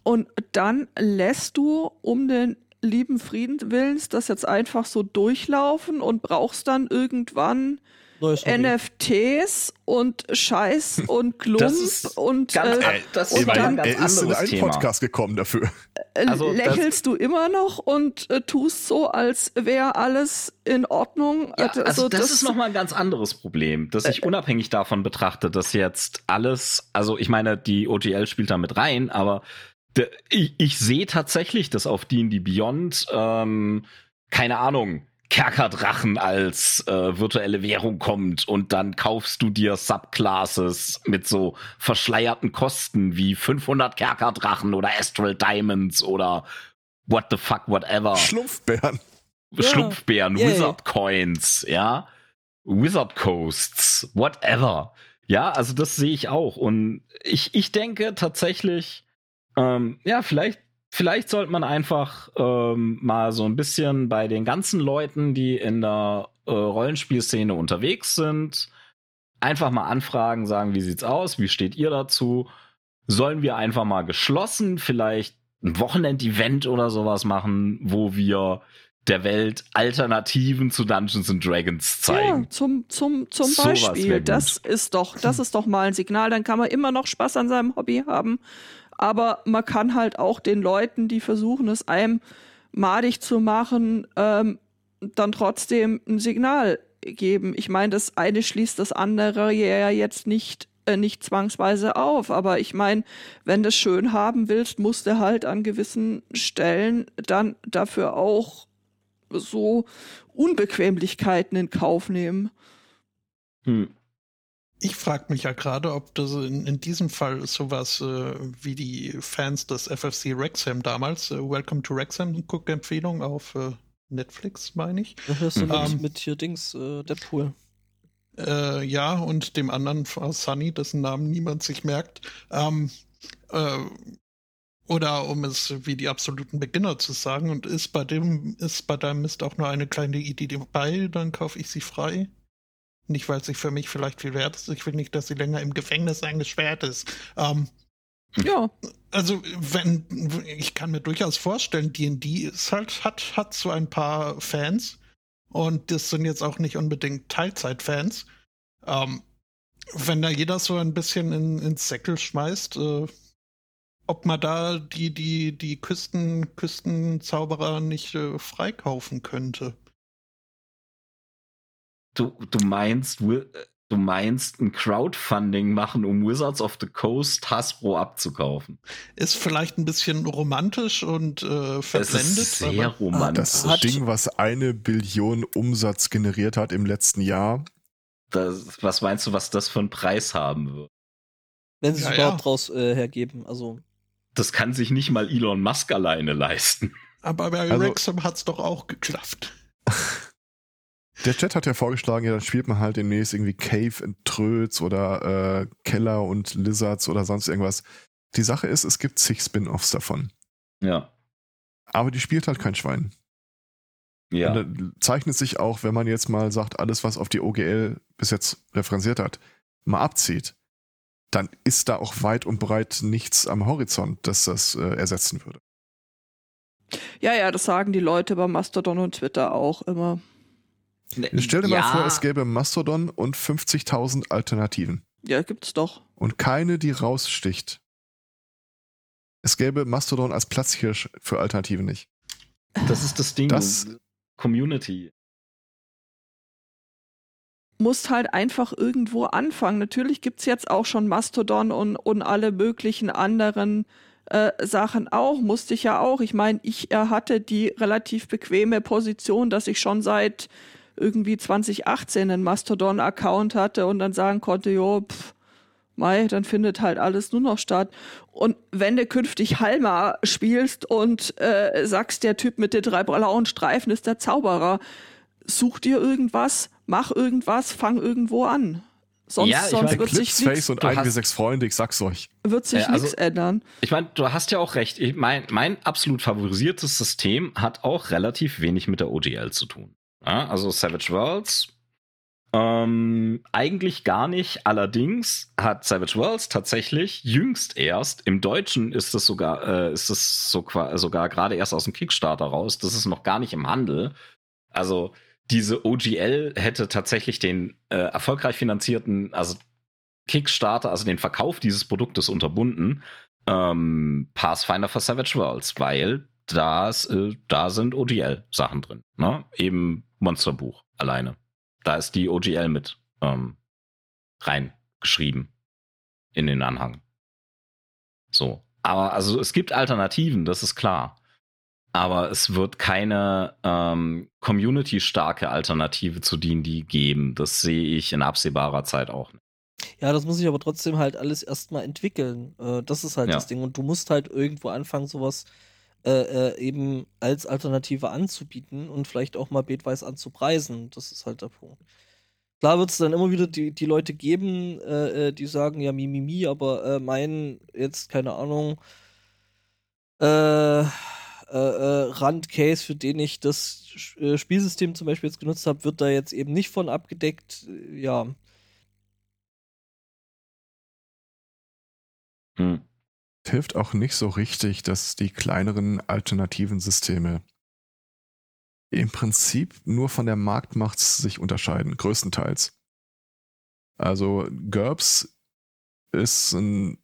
Und dann lässt du um den lieben Frieden willens das jetzt einfach so durchlaufen und brauchst dann irgendwann. NFTs und Scheiß und Klump Das ist und ganz- äh, das und dann- er ist in einen Thema. Podcast gekommen dafür. äh, also das- lächelst du immer noch und äh, tust so, als wäre alles in Ordnung. Ja, Äh, also das, ist nochmal ein ganz anderes Problem, dass ich unabhängig davon betrachte, dass jetzt alles, also ich meine, die OGL spielt da mit rein, aber ich, ich sehe tatsächlich, dass auf D&D Beyond, ähm, keine Ahnung, Kerkerdrachen als äh, virtuelle Währung kommt und dann kaufst du dir Subclasses mit so verschleierten Kosten wie 500 Kerkerdrachen oder Astral Diamonds oder what the fuck, whatever. Schlumpfbären. Schlumpfbären, Yay. Wizard Coins, ja, Wizard Coasts, whatever. Ja, also das sehe ich auch. Und ich, ich denke tatsächlich, ähm, ja, vielleicht, vielleicht sollte man einfach ähm, mal so ein bisschen bei den ganzen Leuten, die in der äh, Rollenspielszene unterwegs sind, einfach mal anfragen, sagen, wie sieht's aus, wie steht ihr dazu? Sollen wir einfach mal geschlossen vielleicht ein Wochenend-Event oder sowas machen, wo wir der Welt Alternativen zu Dungeons and Dragons zeigen. Ja, zum, zum, zum wär Beispiel. Das ist doch, das ist doch mal ein Signal. Dann kann man immer noch Spaß an seinem Hobby haben. Aber man kann halt auch den Leuten, die versuchen, es einem madig zu machen, ähm, dann trotzdem ein Signal geben. Ich meine, das eine schließt das andere ja jetzt nicht äh, nicht zwangsweise auf, aber ich meine, wenn du es schön haben willst, musst du halt an gewissen Stellen dann dafür auch so Unbequemlichkeiten in Kauf nehmen. Hm. Ich frage mich ja gerade, ob das in, in diesem Fall sowas äh, wie die Fans des FFC Wrexham damals, äh, Welcome to Wrexham, Guck-Empfehlung auf äh, Netflix, meine ich. Ist so mit, Ähm. mit hier Dings, äh, Deadpool. Äh, ja, und dem anderen aus Sunny, dessen Namen niemand sich merkt. Ähm, äh, oder um es wie die absoluten Beginner zu sagen, und ist bei dem, ist bei deinem Mist auch nur eine kleine Idee dabei, dann kaufe ich sie frei. Nicht, weil sie für mich vielleicht viel wert ist. Ich will nicht, dass sie länger im Gefängnis eingesperrt ist. Ähm, Ja, also, wenn, ich kann mir durchaus vorstellen, D&D ist halt, hat, hat so ein paar Fans. Und das sind jetzt auch nicht unbedingt Teilzeitfans. Ähm, wenn da jeder so ein bisschen in, ins Säckel schmeißt, äh, ob man da die, die, die Küsten, Küstenzauberer nicht äh, freikaufen könnte. Du, du meinst, äh, du meinst ein Crowdfunding machen, um Wizards of the Coast Hasbro abzukaufen. Ist vielleicht ein bisschen romantisch und äh, Es verblendet. ist sehr romantisch. Das Ding, was eine Billion Umsatz generiert hat im letzten Jahr. Das, was meinst du, was das für einen Preis haben wird? Wenn sie es Ja, überhaupt ja. draus äh, hergeben. Also, Das kann sich nicht mal Elon Musk alleine leisten. aber bei Also- Wrexham hat es doch auch geklappt. Der Chat hat ja vorgeschlagen, ja, dann spielt man halt demnächst irgendwie Cave and Tröts oder äh, Keller und Lizards oder sonst irgendwas. Die Sache ist, es gibt zig Spin-Offs davon. Ja. Aber die spielt halt kein Schwein. Ja. Und zeichnet sich auch, wenn man jetzt mal sagt, alles, was auf die OGL bis jetzt referenziert hat, mal abzieht, dann ist da auch weit und breit nichts am Horizont, das das äh, ersetzen würde. ja, ja, das sagen die Leute bei Mastodon und Twitter auch immer. Stell dir ja, mal vor, es gäbe Mastodon und 50.000 Alternativen. Ja, gibt's doch. Und keine, die raussticht. Es gäbe Mastodon als Platzhirsch für Alternativen nicht. Das ist das Ding. Das- Community. musst halt einfach irgendwo anfangen. Natürlich gibt's jetzt auch schon Mastodon und, und alle möglichen anderen äh, Sachen auch. Musste ich ja auch. Ich meine, ich äh, hatte die relativ bequeme Position, dass ich schon seit irgendwie 2018 einen Mastodon-Account hatte und dann sagen konnte, jo, pff, Mai, dann findet halt alles nur noch statt. Und wenn du künftig Halma spielst und äh, sagst, der Typ mit den drei blauen Streifen ist der Zauberer, such dir irgendwas, mach irgendwas, fang irgendwo an. Sonst, Ja, sonst meine, wird sich Eclipse Face nichts und du ein wie hast- sechs Freunde, ich sag's euch. wird sich Ja, also- nix ändern. Ich meine, du hast ja auch recht. Ich mein, mein absolut favorisiertes System hat auch relativ wenig mit der OGL zu tun. Ja, also Savage Worlds ähm, eigentlich gar nicht. Allerdings hat Savage Worlds tatsächlich jüngst erst, im Deutschen ist es sogar, äh, ist es so, sogar gerade erst aus dem Kickstarter raus. Das ist noch gar nicht im Handel. Also diese OGL hätte tatsächlich den äh, erfolgreich finanzierten, also Kickstarter, also den Verkauf dieses Produktes unterbunden. Ähm, Pathfinder for Savage Worlds, weil das, äh, da sind OGL-Sachen drin. Ne? Eben Monsterbuch alleine. Da ist die OGL mit ähm, reingeschrieben in den Anhang. So. Aber also es gibt Alternativen, das ist klar. Aber es wird keine ähm, community-starke Alternative zu D&D geben. Das sehe ich in absehbarer Zeit auch nicht. Ja, das muss ich aber trotzdem halt alles erstmal entwickeln. Äh, das ist halt Ja. das Ding. Und du musst halt irgendwo anfangen, sowas äh, äh, eben als Alternative anzubieten und vielleicht auch mal betweis anzupreisen. Das ist halt der Punkt. Klar wird es dann immer wieder die, die Leute geben, äh, äh, die sagen, ja, mi, mi, mi, aber äh, mein, jetzt, keine Ahnung, äh, äh, äh, Randcase, für den ich das äh, Spielsystem zum Beispiel jetzt genutzt habe, wird da jetzt eben nicht von abgedeckt. Äh, Ja, Hm. Hilft auch nicht so richtig, dass die kleineren alternativen Systeme im Prinzip nur von der Marktmacht sich unterscheiden, größtenteils. Also GURPS ist ein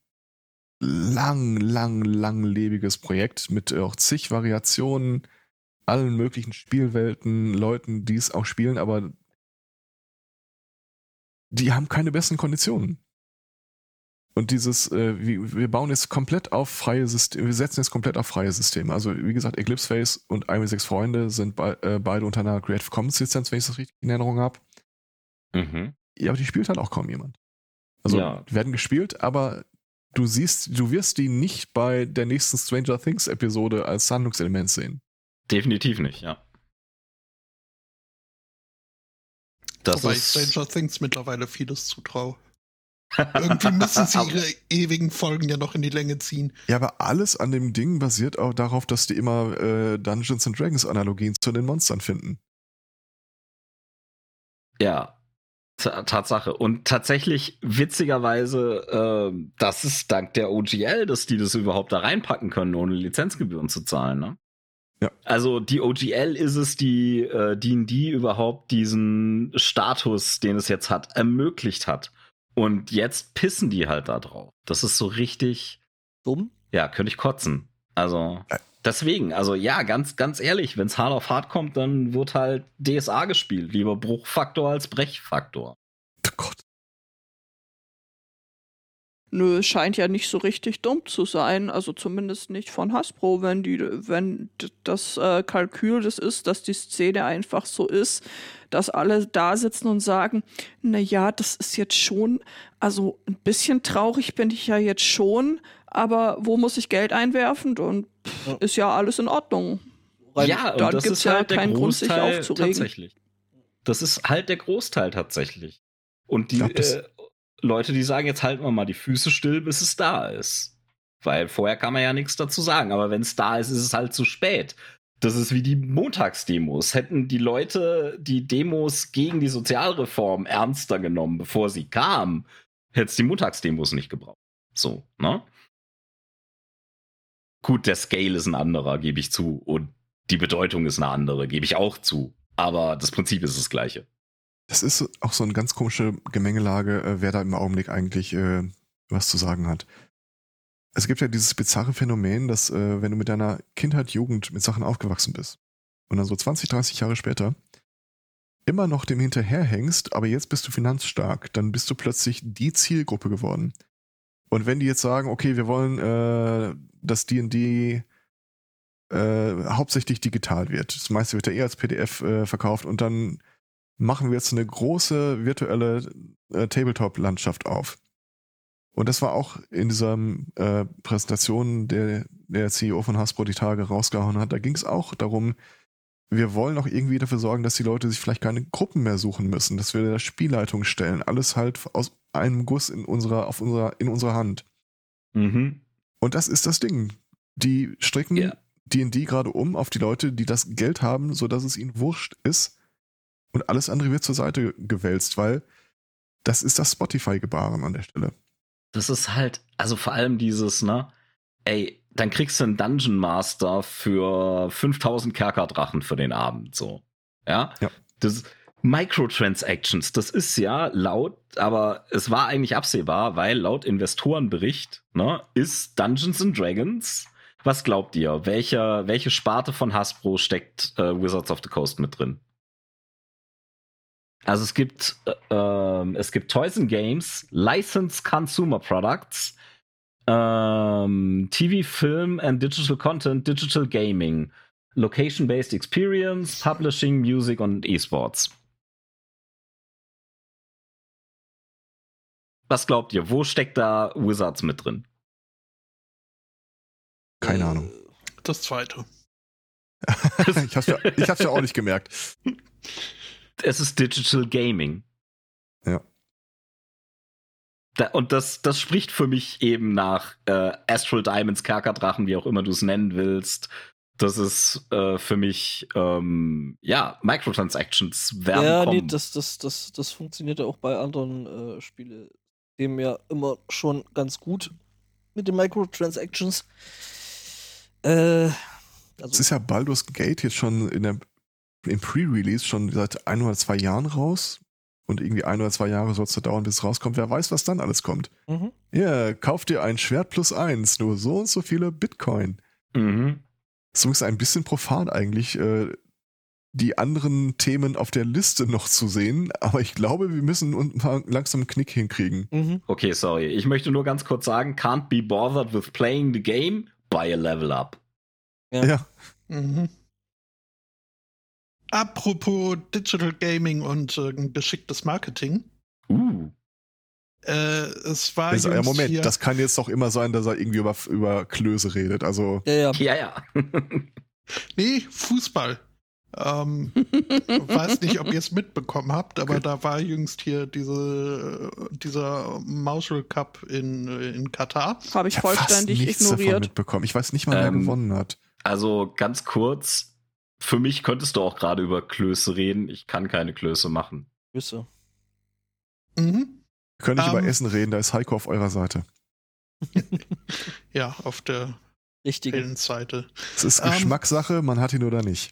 lang, lang, langlebiges Projekt mit auch zig Variationen, allen möglichen Spielwelten, Leuten, die es auch spielen, aber die haben keine besseren Konditionen. Und dieses, äh, wir, wir bauen jetzt komplett auf freie Systeme, wir setzen jetzt komplett auf freie Systeme. Also wie gesagt, Eclipse Face und 1 Freunde sind be äh, beide unter einer Creative Commons Lizenz, wenn ich das richtig in Erinnerung habe. Mhm. Ja, aber die spielt halt auch kaum jemand. Also Ja. die werden gespielt, aber du siehst, du wirst die nicht bei der nächsten Stranger Things Episode als Handlungselement sehen. Definitiv nicht, ja. Das Wobei ich ist, Stranger Things mittlerweile vieles zutraue. Irgendwie müssen sie ihre ewigen Folgen ja noch in die Länge ziehen. Ja, aber alles an dem Ding basiert auch darauf, dass die immer äh, Dungeons and Dragons Analogien zu den Monstern finden. Ja, Ta- Tatsache. Und tatsächlich, witzigerweise, ähm, das ist dank der OGL, dass die das überhaupt da reinpacken können, ohne Lizenzgebühren zu zahlen, ne? Ja. Also die OGL ist es, die äh, D&D überhaupt diesen Status, den es jetzt hat, ermöglicht hat. Und jetzt pissen die halt da drauf. Das ist so richtig, dumm. ja, könnte ich kotzen. Also deswegen, also ja, ganz, ganz ehrlich, wenn's hart auf hart kommt, dann wird halt DSA gespielt. Lieber Bruchfaktor als Brechfaktor. Oh Gott. Nö, es scheint ja nicht so richtig dumm zu sein, also zumindest nicht von Hasbro, wenn die, wenn das äh, Kalkül das ist, dass die Szene einfach so ist, dass alle da sitzen und sagen, na ja, das ist jetzt schon, also ein bisschen traurig bin ich ja jetzt schon, aber wo muss ich Geld einwerfen? Und pff, Ja. ist ja alles in Ordnung. Rein- ja, dann und das gibt's ist ja halt der keinen Grund, sich Großteil aufzuregen. tatsächlich. Das ist halt der Großteil tatsächlich. Und die glaub, das- äh, Leute, die sagen, jetzt halten wir mal die Füße still, bis es da ist. Weil vorher kann man ja nichts dazu sagen. Aber wenn es da ist, ist es halt zu spät. Das ist wie die Montagsdemos. Hätten die Leute die Demos gegen die Sozialreform ernster genommen, bevor sie kamen, hätte es die Montagsdemos nicht gebraucht. So, ne? Gut, der Scale ist ein anderer, gebe ich zu. Und die Bedeutung ist eine andere, gebe ich auch zu. Aber das Prinzip ist das gleiche. Das ist auch so eine ganz komische Gemengelage, äh, wer da im Augenblick eigentlich äh, was zu sagen hat. Es gibt ja dieses bizarre Phänomen, dass äh, wenn du mit deiner Kindheit, Jugend mit Sachen aufgewachsen bist und dann so 20, 30 Jahre später immer noch dem hinterherhängst, aber jetzt bist du finanzstark, dann bist du plötzlich die Zielgruppe geworden. Und wenn die jetzt sagen, okay, wir wollen, äh, dass D&D äh, hauptsächlich digital wird, das meiste wird ja eh als PDF äh, verkauft und dann machen wir jetzt eine große virtuelle äh, Tabletop-Landschaft auf. Und das war auch in dieser äh, Präsentation, der der CEO von Hasbro die Tage rausgehauen hat. Da ging es auch darum, wir wollen auch irgendwie dafür sorgen, dass die Leute sich vielleicht keine Gruppen mehr suchen müssen, dass wir da Spielleitung stellen, alles halt aus einem Guss in unserer, auf unserer, in unserer Hand. Mhm. Und das ist das Ding. Die stricken Ja. D&D gerade um auf die Leute, die das Geld haben, sodass es ihnen wurscht ist. Und alles andere wird zur Seite gewälzt, weil das ist das Spotify-Gebaren an der Stelle. Das ist halt, also vor allem dieses, ne? Ey, dann kriegst du einen Dungeon Master für 5000 Kerkerdrachen für den Abend, so. Ja? Ja. Das Microtransactions, das ist ja laut, aber es war eigentlich absehbar, weil laut Investorenbericht, ne, ist Dungeons and Dragons. Was glaubt ihr? Welche, welche Sparte von Hasbro steckt äh, Wizards of the Coast mit drin? Also es gibt äh, ähm, es gibt Toys and Games, Licensed Consumer Products, ähm, TV, Film and Digital Content, Digital Gaming, Location-Based Experience, Publishing, Music und E-Sports. Was glaubt ihr? Wo steckt da Wizards mit drin? Keine Äh, Ahnung. Das zweite. ich, hab's ja, ich hab's ja auch nicht gemerkt. Es ist Digital Gaming. Ja. Da, und das, das spricht für mich eben nach äh, Astral Diamonds, Kerkerdrachen, wie auch immer du es nennen willst. Das ist äh, für mich, ähm, ja, Microtransactions werden Ja, kommen. nee, das, das, das, das funktioniert ja auch bei anderen äh, Spielen. Dem ja immer schon ganz gut mit den Microtransactions. Äh, Es also, ist ja Baldur's Gate jetzt schon in der, im Pre-Release schon seit ein oder zwei Jahren raus. Und irgendwie ein oder zwei Jahre soll es da dauern, bis es rauskommt. Wer weiß, was dann alles kommt. mhm. Ja, kauf dir ein Schwert plus eins, nur so und so viele Bitcoin. mhm. So ist ein bisschen profan eigentlich, äh, die anderen Themen auf der Liste noch zu sehen. Aber ich glaube, wir müssen uns mal langsam einen Knick hinkriegen. Mhm. Okay, sorry. Ich möchte nur ganz kurz sagen, can't be bothered with playing the game, buy a level up. Ja. Ja. Mhm. Apropos Digital Gaming und äh, geschicktes Marketing. Uh. Äh, es war Also, ja, Moment, hier, das kann jetzt doch immer sein, dass er irgendwie über, über Klöße redet. Also, Ja, ja. Ja, ja. Nee, Fußball. Ähm, weiß nicht, ob ihr es mitbekommen habt, aber Okay. da war jüngst hier diese, dieser Marshall Cup in, in Katar. Habe ich ich hab fast vollständig nichts davon ignoriert. mitbekommen. Ich weiß nicht mal, wer Ähm, gewonnen hat. Also ganz kurz, für mich könntest du auch gerade über Klöße reden. Ich kann keine Klöße machen. Grüße. Mhm. Wir können nicht über ähm, Essen reden, da ist Heiko auf eurer Seite. Ja, auf der Richtige. hellen Seite. Es ist Ähm, Geschmackssache, man hat ihn oder nicht.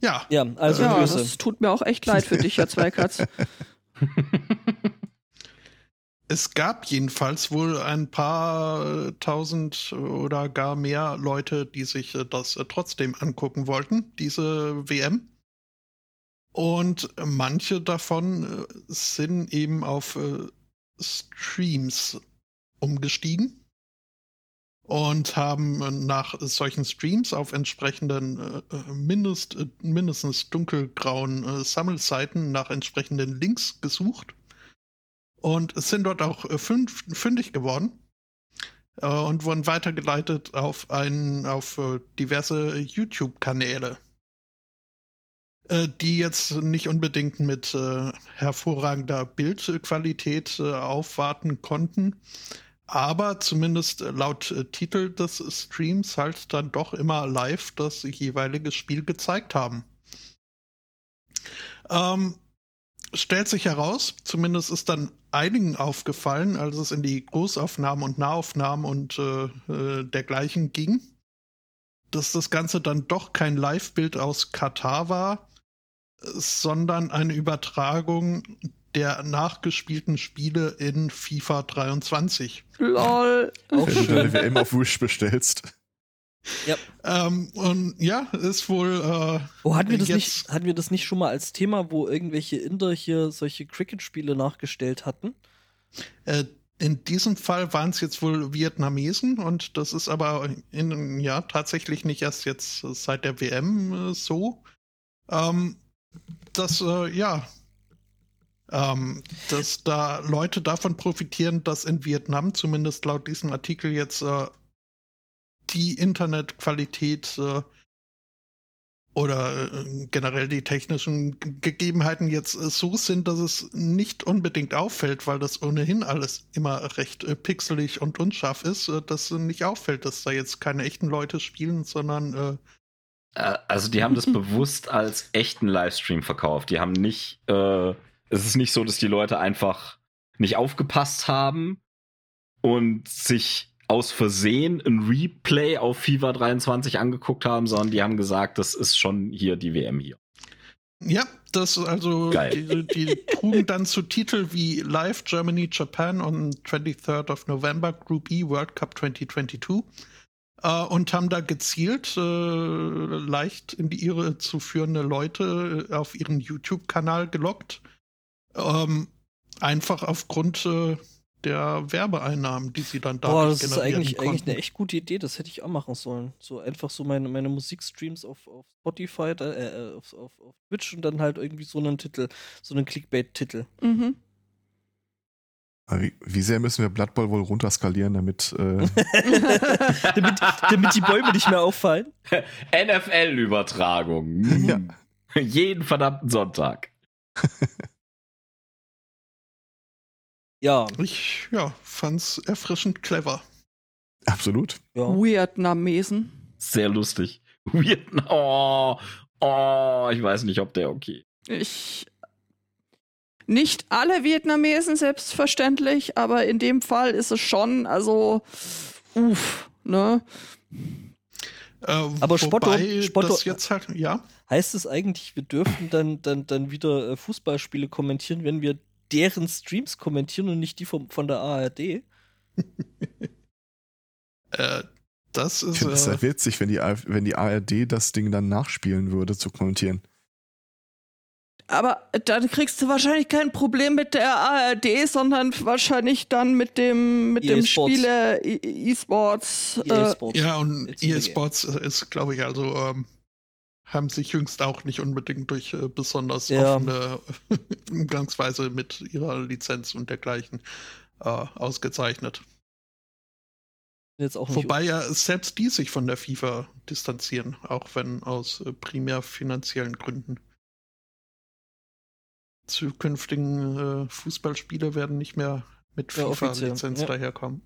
Ja, Ja, also ja, das tut mir auch echt leid für dich, Herr Zweikatz. Es gab jedenfalls wohl ein paar äh, tausend oder gar mehr Leute, die sich äh, das äh, trotzdem angucken wollten, diese WM. Und manche davon sind eben auf Streams umgestiegen und haben nach solchen Streams auf entsprechenden mindest, mindestens dunkelgrauen Sammelseiten nach entsprechenden Links gesucht und sind dort auch äh, fündig geworden äh, und wurden weitergeleitet auf ein, auf äh, diverse YouTube-Kanäle, die jetzt nicht unbedingt mit hervorragender Bildqualität aufwarten konnten, aber zumindest laut Titel des Streams halt dann doch immer live das jeweilige Spiel gezeigt haben. Ähm, stellt sich heraus, zumindest ist dann einigen aufgefallen, als es in die Großaufnahmen und Nahaufnahmen und äh, äh, dergleichen ging, dass das Ganze dann doch kein Live-Bild aus Katar war, sondern eine Übertragung der nachgespielten Spiele in FIFA 23. Lol. Auch Wenn du schön. deine WM auf Wish bestellst. Ähm, und ja, ist wohl. Äh, Oh, hatten wir das nicht, hatten wir das nicht schon mal als Thema, wo irgendwelche Inder hier solche Cricket-Spiele nachgestellt hatten? Äh, in diesem Fall waren es jetzt wohl Vietnamesen und das ist aber in, ja tatsächlich nicht erst jetzt seit der WM äh, so. Ähm, dass äh, ja, ähm, dass da Leute davon profitieren, dass in Vietnam zumindest laut diesem Artikel jetzt äh, die Internetqualität äh, oder äh, generell die technischen Gegebenheiten jetzt äh, so sind, dass es nicht unbedingt auffällt, weil das ohnehin alles immer recht äh, pixelig und unscharf ist, dass äh, nicht auffällt, dass da jetzt keine echten Leute spielen, sondern Äh, Also die haben das bewusst als echten Livestream verkauft. Die haben nicht, äh, es ist nicht so, dass die Leute einfach nicht aufgepasst haben und sich aus Versehen ein Replay auf FIFA 23 angeguckt haben, sondern die haben gesagt, das ist schon hier die WM hier. Ja, das also Geil. die, die trugen dann zu Titel wie Live Germany Japan on 23rd of November Group E World Cup 2022 äh, und haben da gezielt äh, leicht in die Irre zu führende Leute äh, auf ihren YouTube-Kanal gelockt. Ähm, einfach aufgrund äh, der Werbeeinnahmen, die sie dann dadurch Boah, das ist eigentlich, eigentlich eine echt gute Idee. Das hätte ich auch machen sollen. So einfach so meine, meine Musikstreams auf, auf Spotify, äh, äh, auf, auf, auf Twitch und dann halt irgendwie so einen Titel, so einen Clickbait-Titel. Mhm. Wie, wie sehr müssen wir Blood Bowl wohl runterskalieren, damit. Äh, damit, damit die Bäume nicht mehr auffallen. NFL-Übertragung. Ja. Jeden verdammten Sonntag. Ja, Ich ja, fand's erfrischend clever. absolut. ja. Vietnamesen. Sehr lustig. Vietnam. Oh, oh, ich weiß nicht, ob der okay. Ich. Nicht alle Vietnamesen selbstverständlich, aber in dem Fall ist es schon, also, uff, ne? Äh, Aber Spotto- Spotto- das jetzt halt, ja. Heißt es eigentlich, wir dürfen dann, dann, dann wieder äh, Fußballspiele kommentieren, wenn wir deren Streams kommentieren und nicht die vom, von der ARD? Äh, das Ich ist. finde es Äh, halt witzig, wenn die, wenn die ARD das Ding dann nachspielen würde, zu kommentieren. Aber dann kriegst du wahrscheinlich kein Problem mit der ARD, sondern wahrscheinlich dann mit dem, mit EA dem. Spiele E- E-Sports. Äh, Sports. ja, und Jetzt EA die- Sports ist, glaube ich, also ähm, haben sich jüngst auch nicht unbedingt durch äh, besonders Ja. offene Umgangsweise mit ihrer Lizenz und dergleichen äh, ausgezeichnet. Jetzt auch Wobei ja selbst die sich von der FIFA distanzieren, auch wenn aus äh, primär finanziellen Gründen. Zukünftigen äh, Fußballspiele werden nicht mehr mit Ja, FIFA-Lizenz ja. daherkommen.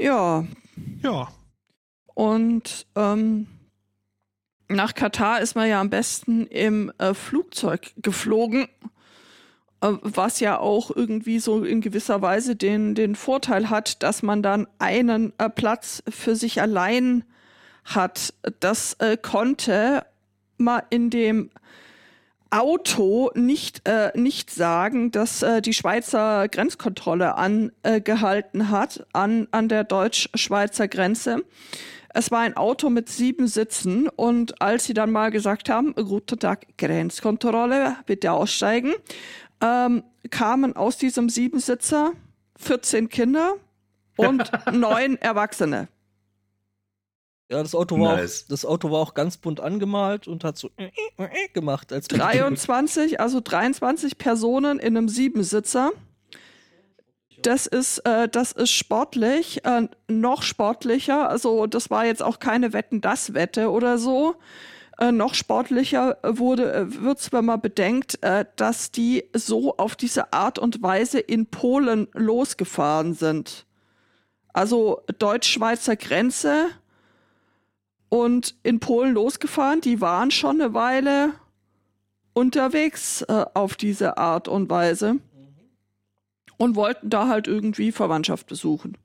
Ja, Ja, Und ähm, nach Katar ist man ja am besten im äh, Flugzeug geflogen, äh, was ja auch irgendwie so in gewisser Weise den, den Vorteil hat, dass man dann einen äh, Platz für sich allein hat. Das äh, konnte man in dem Auto nicht, äh, nicht sagen, dass äh, die Schweizer Grenzkontrolle angehalten hat an, an der deutsch-schweizer Grenze. Es war ein Auto mit sieben Sitzen und als sie dann mal gesagt haben, guten Tag, Grenzkontrolle, bitte aussteigen, ähm, kamen aus diesem Siebensitzer 14 Kinder und neun Erwachsene. Ja, das Auto, war Nice. auch, das Auto war auch ganz bunt angemalt und hat so äh, äh, äh gemacht. Als 23, also 23 Personen in einem Siebensitzer. Das ist, äh, das ist sportlich, äh, noch sportlicher. Also das war jetzt auch keine Wetten-das-Wette oder so. Äh, noch sportlicher wurde wird's, wenn man bedenkt, äh, dass die so auf diese Art und Weise in Polen losgefahren sind. Also deutsch-schweizer Grenze und in Polen losgefahren. Die waren schon eine Weile unterwegs äh, auf diese Art und Weise und wollten da halt irgendwie Verwandtschaft besuchen.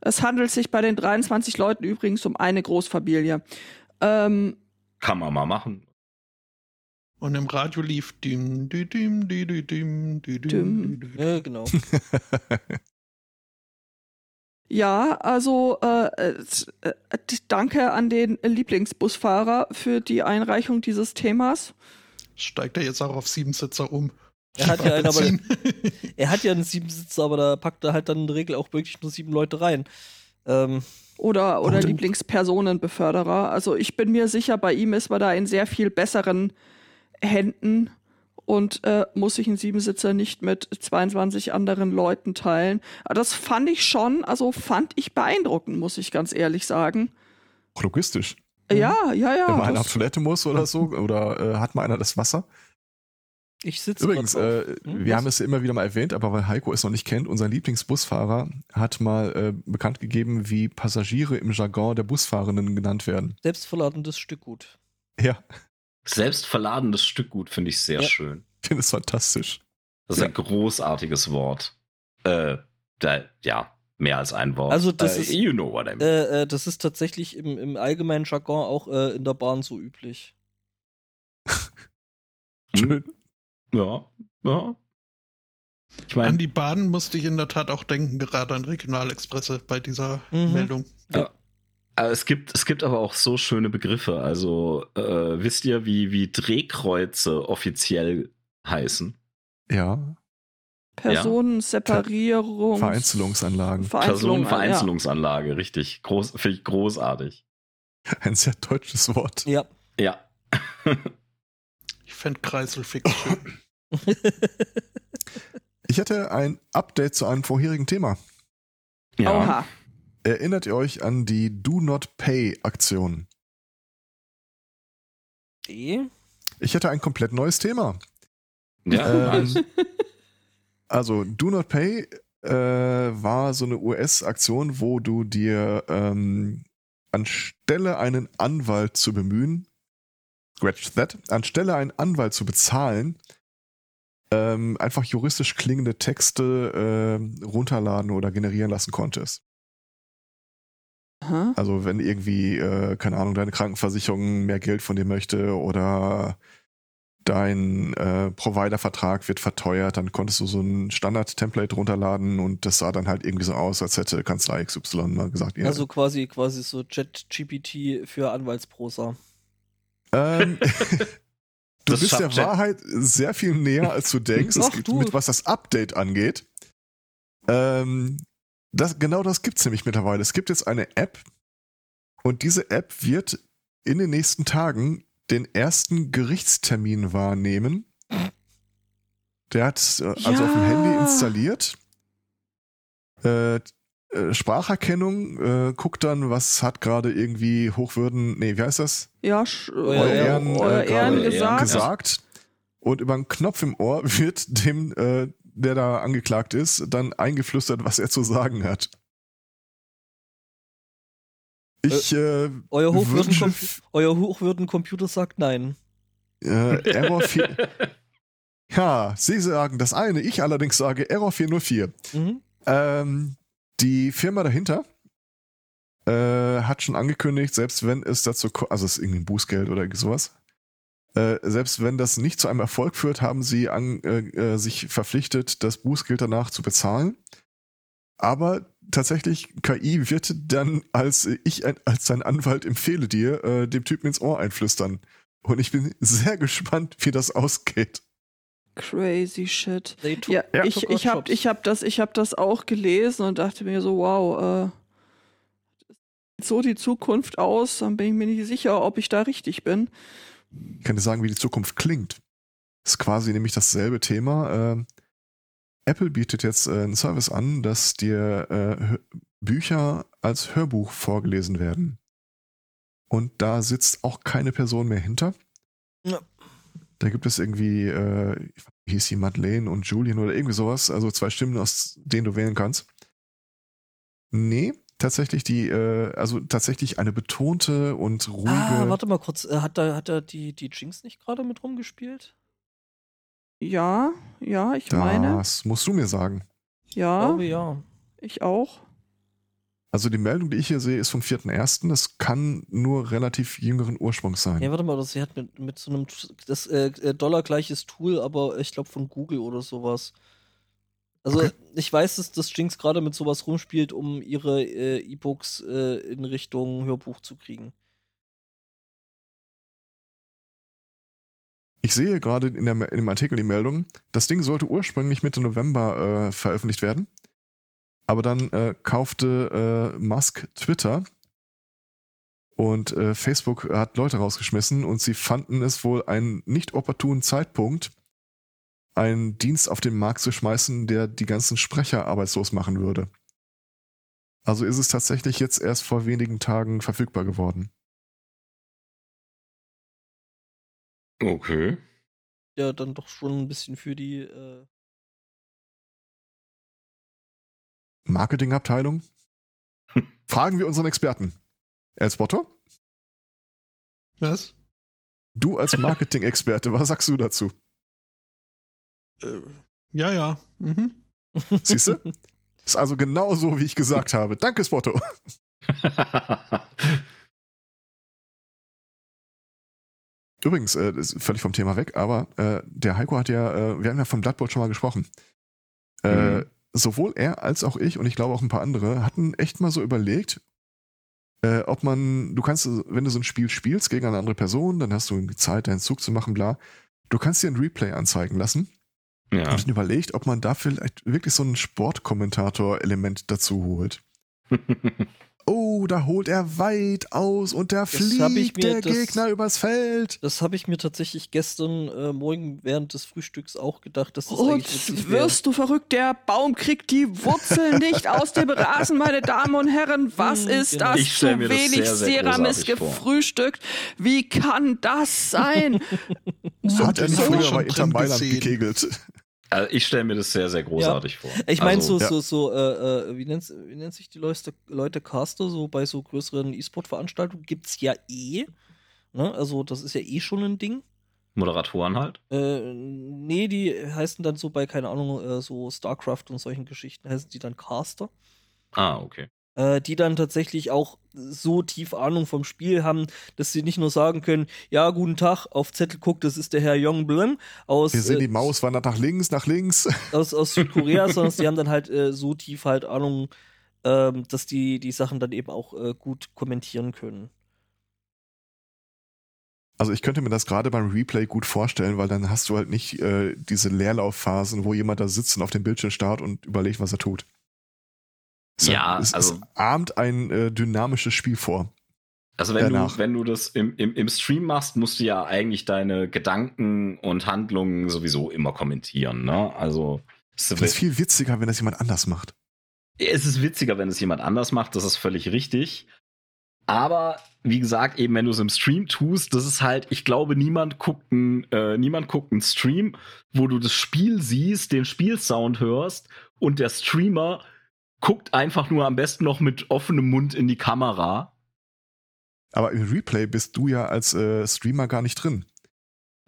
Es handelt sich bei den 23 Leuten übrigens um eine Großfamilie. Ähm, Kann man mal machen. Und im Radio lief dim, dim, dim, dim, dim, dim, dim, Dim. dim. Ja, genau. ja, also äh, äh, danke an den Lieblingsbusfahrer für die Einreichung dieses Themas. Steigt er jetzt auch auf Siebensitzer um? Er hat ja einen, aber er hat ja einen Siebensitzer, aber da packt er halt dann in der Regel auch wirklich nur sieben Leute rein. Ähm, Oder, oder Und- Lieblingspersonenbeförderer. Also ich bin mir sicher, bei ihm ist man da in sehr viel besseren Händen und äh, muss sich einen Siebensitzer nicht mit 22 anderen Leuten teilen. Aber das fand ich schon, also fand ich beeindruckend, muss ich ganz ehrlich sagen. Auch logistisch. Ja, ja, ja. Wenn mal einer auf Toilette muss oder so, oder äh, hat mal einer das Wasser. ich sitze Übrigens, äh, Hm, wir was? haben es ja immer wieder mal erwähnt, aber weil Heiko es noch nicht kennt, unser Lieblingsbusfahrer hat mal äh, bekannt gegeben, wie Passagiere im Jargon der Busfahrenden genannt werden. Selbstverladendes Stückgut. Ja, Selbstverladenes Stückgut finde ich sehr Ja. schön. ich finde es fantastisch. Das ist ein großartiges Wort. Äh, da, ja, mehr als ein Wort. Also das äh, ist- You know what I mean. Äh, äh, das ist tatsächlich im, im allgemeinen Jargon auch äh, in der Bahn so üblich. Schön. ja, ja. Ich An meine, die Bahn musste ich in der Tat auch denken, gerade an Regionalexpresse bei dieser Mhm. Meldung. äh, es, gibt, es gibt aber auch so schöne Begriffe. Also, äh, wisst ihr, wie, wie Drehkreuze offiziell heißen? Ja, Personenseparierung. Vereinzelungsanlagen. Vereinzelung, Personenvereinzelungsanlage, richtig. Groß, Finde ich großartig. Ein sehr deutsches Wort. Ja. Ja. Ich fände Kreiselfix schön. Ich hätte ein Update zu einem vorherigen Thema. Ja. ja. Oha. Erinnert ihr euch an die Do Not Pay Aktion? D? Ich hätte ein komplett neues Thema. Ja, Ähm. Also, Do Not Pay äh, war so eine US-Aktion, wo du dir ähm, anstelle einen Anwalt zu bemühen, scratch that, anstelle einen Anwalt zu bezahlen, ähm, einfach juristisch klingende Texte ähm, runterladen oder generieren lassen konntest. Aha. Also wenn irgendwie, äh, keine Ahnung, deine Krankenversicherung mehr Geld von dir möchte oder dein äh, Provider-Vertrag wird verteuert, dann konntest du so ein Standard-Template runterladen und das sah dann halt irgendwie so aus, als hätte Kanzlei XY mal gesagt, ja, Also quasi, quasi so Chat-GPT für Anwaltsprosa. ähm, du Das bist der schafft Jet- Wahrheit sehr viel näher, als du denkst, es Ach, gibt, du. mit was das Update angeht. Ähm, das, genau das gibt's nämlich mittlerweile. Es gibt jetzt eine App und diese App wird in den nächsten Tagen den ersten Gerichtstermin wahrnehmen. Der hat äh, also auf dem Ja. Handy installiert. Äh, äh, Spracherkennung, äh, guckt dann, was hat gerade irgendwie Hochwürden, nee, wie heißt das? Ja, euer Ehren, Ehren, äh, Ehren gerade gesagt. gesagt. Und über einen Knopf im Ohr wird dem, äh, der da angeklagt ist, dann eingeflüstert, was er zu sagen hat. Ich äh, Euer, Hochwürden Euer Hochwürdencomputer sagt nein. äh, Error 4. Ja, Sie sagen das eine, ich allerdings sage Error 404. Mhm. Ähm, die Firma dahinter äh, hat schon angekündigt, selbst wenn es dazu kommt, also es ist irgendwie ein Bußgeld oder sowas, äh, selbst wenn das nicht zu einem Erfolg führt, haben sie an, äh, äh, sich verpflichtet, das Bußgeld danach zu bezahlen. Aber tatsächlich, KI wird dann als ich ein, als dein Anwalt empfehle dir, äh, dem Typen ins Ohr einflüstern. Und ich bin sehr gespannt, wie das ausgeht. Crazy shit. Ja, Ja. ich, ich habe ich hab das, ich hab das auch gelesen und dachte mir so, wow, äh, so die Zukunft aus, dann bin ich mir nicht sicher, ob ich da richtig bin. Ich kann dir sagen, wie die Zukunft klingt. ist quasi nämlich dasselbe Thema. Ähm, Apple bietet jetzt äh, einen Service an, dass dir äh, Bücher als Hörbuch vorgelesen werden. Und da sitzt auch keine Person mehr hinter. Ja. Da gibt es irgendwie, äh, wie hieß die, Madeleine und Julian oder irgendwie sowas, also zwei Stimmen, aus denen du wählen kannst. Nee, tatsächlich die, äh, also tatsächlich eine betonte und ruhige. Ah, warte mal kurz. Äh, Hat da, hat da die, die Jinx nicht gerade mit rumgespielt? Ja, ja, ich meine, das musst du mir sagen. Ich ja, glaube ja. ich auch. Also die Meldung, die ich hier sehe, ist vom 4.1. Das kann nur relativ jüngeren Ursprungs sein. Ja, warte mal, das, sie hat mit, mit so einem das äh, äh, dollargleiches Tool, aber ich glaube von Google oder sowas. Also Okay. ich weiß, dass das Jinx gerade mit sowas rumspielt, um ihre äh, E-Books äh, in Richtung Hörbuch zu kriegen. Ich sehe gerade in, der, in dem Artikel die Meldung, das Ding sollte ursprünglich Mitte November äh, veröffentlicht werden. Aber dann äh, kaufte äh, Musk Twitter und äh, Facebook hat Leute rausgeschmissen und sie fanden es wohl einen nicht opportunen Zeitpunkt, einen Dienst auf den Markt zu schmeißen, der die ganzen Sprecher arbeitslos machen würde. Also ist es tatsächlich jetzt erst vor wenigen Tagen verfügbar geworden. Okay. Ja, dann doch schon ein bisschen für die. Äh Marketingabteilung? Fragen wir unseren Experten. Elsbotto, Was? du als Marketing-Experte, was sagst du dazu? Äh, ja, ja. Mhm. Siehst du? Ist also genau so, wie ich gesagt habe. Danke, Spotto. Übrigens, äh, das ist völlig vom Thema weg, aber äh, der Heiko hat ja, äh, wir haben ja vom Bloodboard schon mal gesprochen. Äh, Mhm. Sowohl er als auch ich und ich glaube auch ein paar andere hatten echt mal so überlegt, äh, ob man, du kannst, wenn du so ein Spiel spielst gegen eine andere Person, dann hast du Zeit, deinen Zug zu machen, bla. Du kannst dir ein Replay anzeigen lassen ja. und überlegt, ob man da vielleicht wirklich so ein Sportkommentator-Element dazu holt. Oh, da holt er weit aus und da ich fliegt mir- der das- Gegner übers Feld. Das habe ich mir tatsächlich gestern äh, Morgen während des Frühstücks auch gedacht, dass das Und wirst du verrückt, der Baum kriegt die Wurzel nicht aus dem Rasen, meine Damen und Herren. Was Hm, ist genau. das? Ich Zu wenig sehr Ceramis großartig vor. gefrühstückt. Wie kann das sein? Hat er nicht ich früher schon bei Inter Mailand gekegelt? Also ich stelle mir das sehr, sehr großartig vor. Ich meine, also, so, ja. so, so, äh, äh, wie, nennt's, wie nennt sich die Leute, Leute Caster, so bei so größeren E-Sport-Veranstaltungen gibt's ja eh. Ne? Also, das ist ja eh schon ein Ding. Moderatoren halt. Äh, nee, die heißen dann so bei, keine Ahnung, äh, so StarCraft und solchen Geschichten, heißen die dann Caster. Ah, okay. Äh, die dann tatsächlich auch so tief Ahnung vom Spiel haben, dass sie nicht nur sagen können, ja, guten Tag, auf Zettel guckt, das ist der Herr Young Blum aus, Wir sehen äh, die Maus wandert nach links, nach links. aus, aus Südkorea, sondern die haben dann halt äh, so tief halt Ahnung, ähm, dass die die Sachen dann eben auch äh, gut kommentieren können. Also ich könnte mir das gerade beim Replay gut vorstellen, weil dann hast du halt nicht äh, diese Leerlaufphasen, wo jemand da sitzt und auf dem Bildschirm starrt und überlegt, was er tut. Es, Ja, es, also- es ahmt ein äh, dynamisches Spiel vor. Also wenn Danach. du, wenn du das im, im, im Stream machst, musst du ja eigentlich deine Gedanken und Handlungen sowieso immer kommentieren, ne? Also es ist viel witziger, wenn das jemand anders macht. es ist witziger, wenn es jemand anders macht, das ist völlig richtig. Aber wie gesagt, eben wenn du es im Stream tust, das ist halt, ich glaube, niemand guckt einen, äh, niemand guckt einen Stream, wo du das Spiel siehst, den Spielsound hörst und der Streamer guckt einfach nur am besten noch mit offenem Mund in die Kamera. Aber im Replay bist du ja als äh, Streamer gar nicht drin.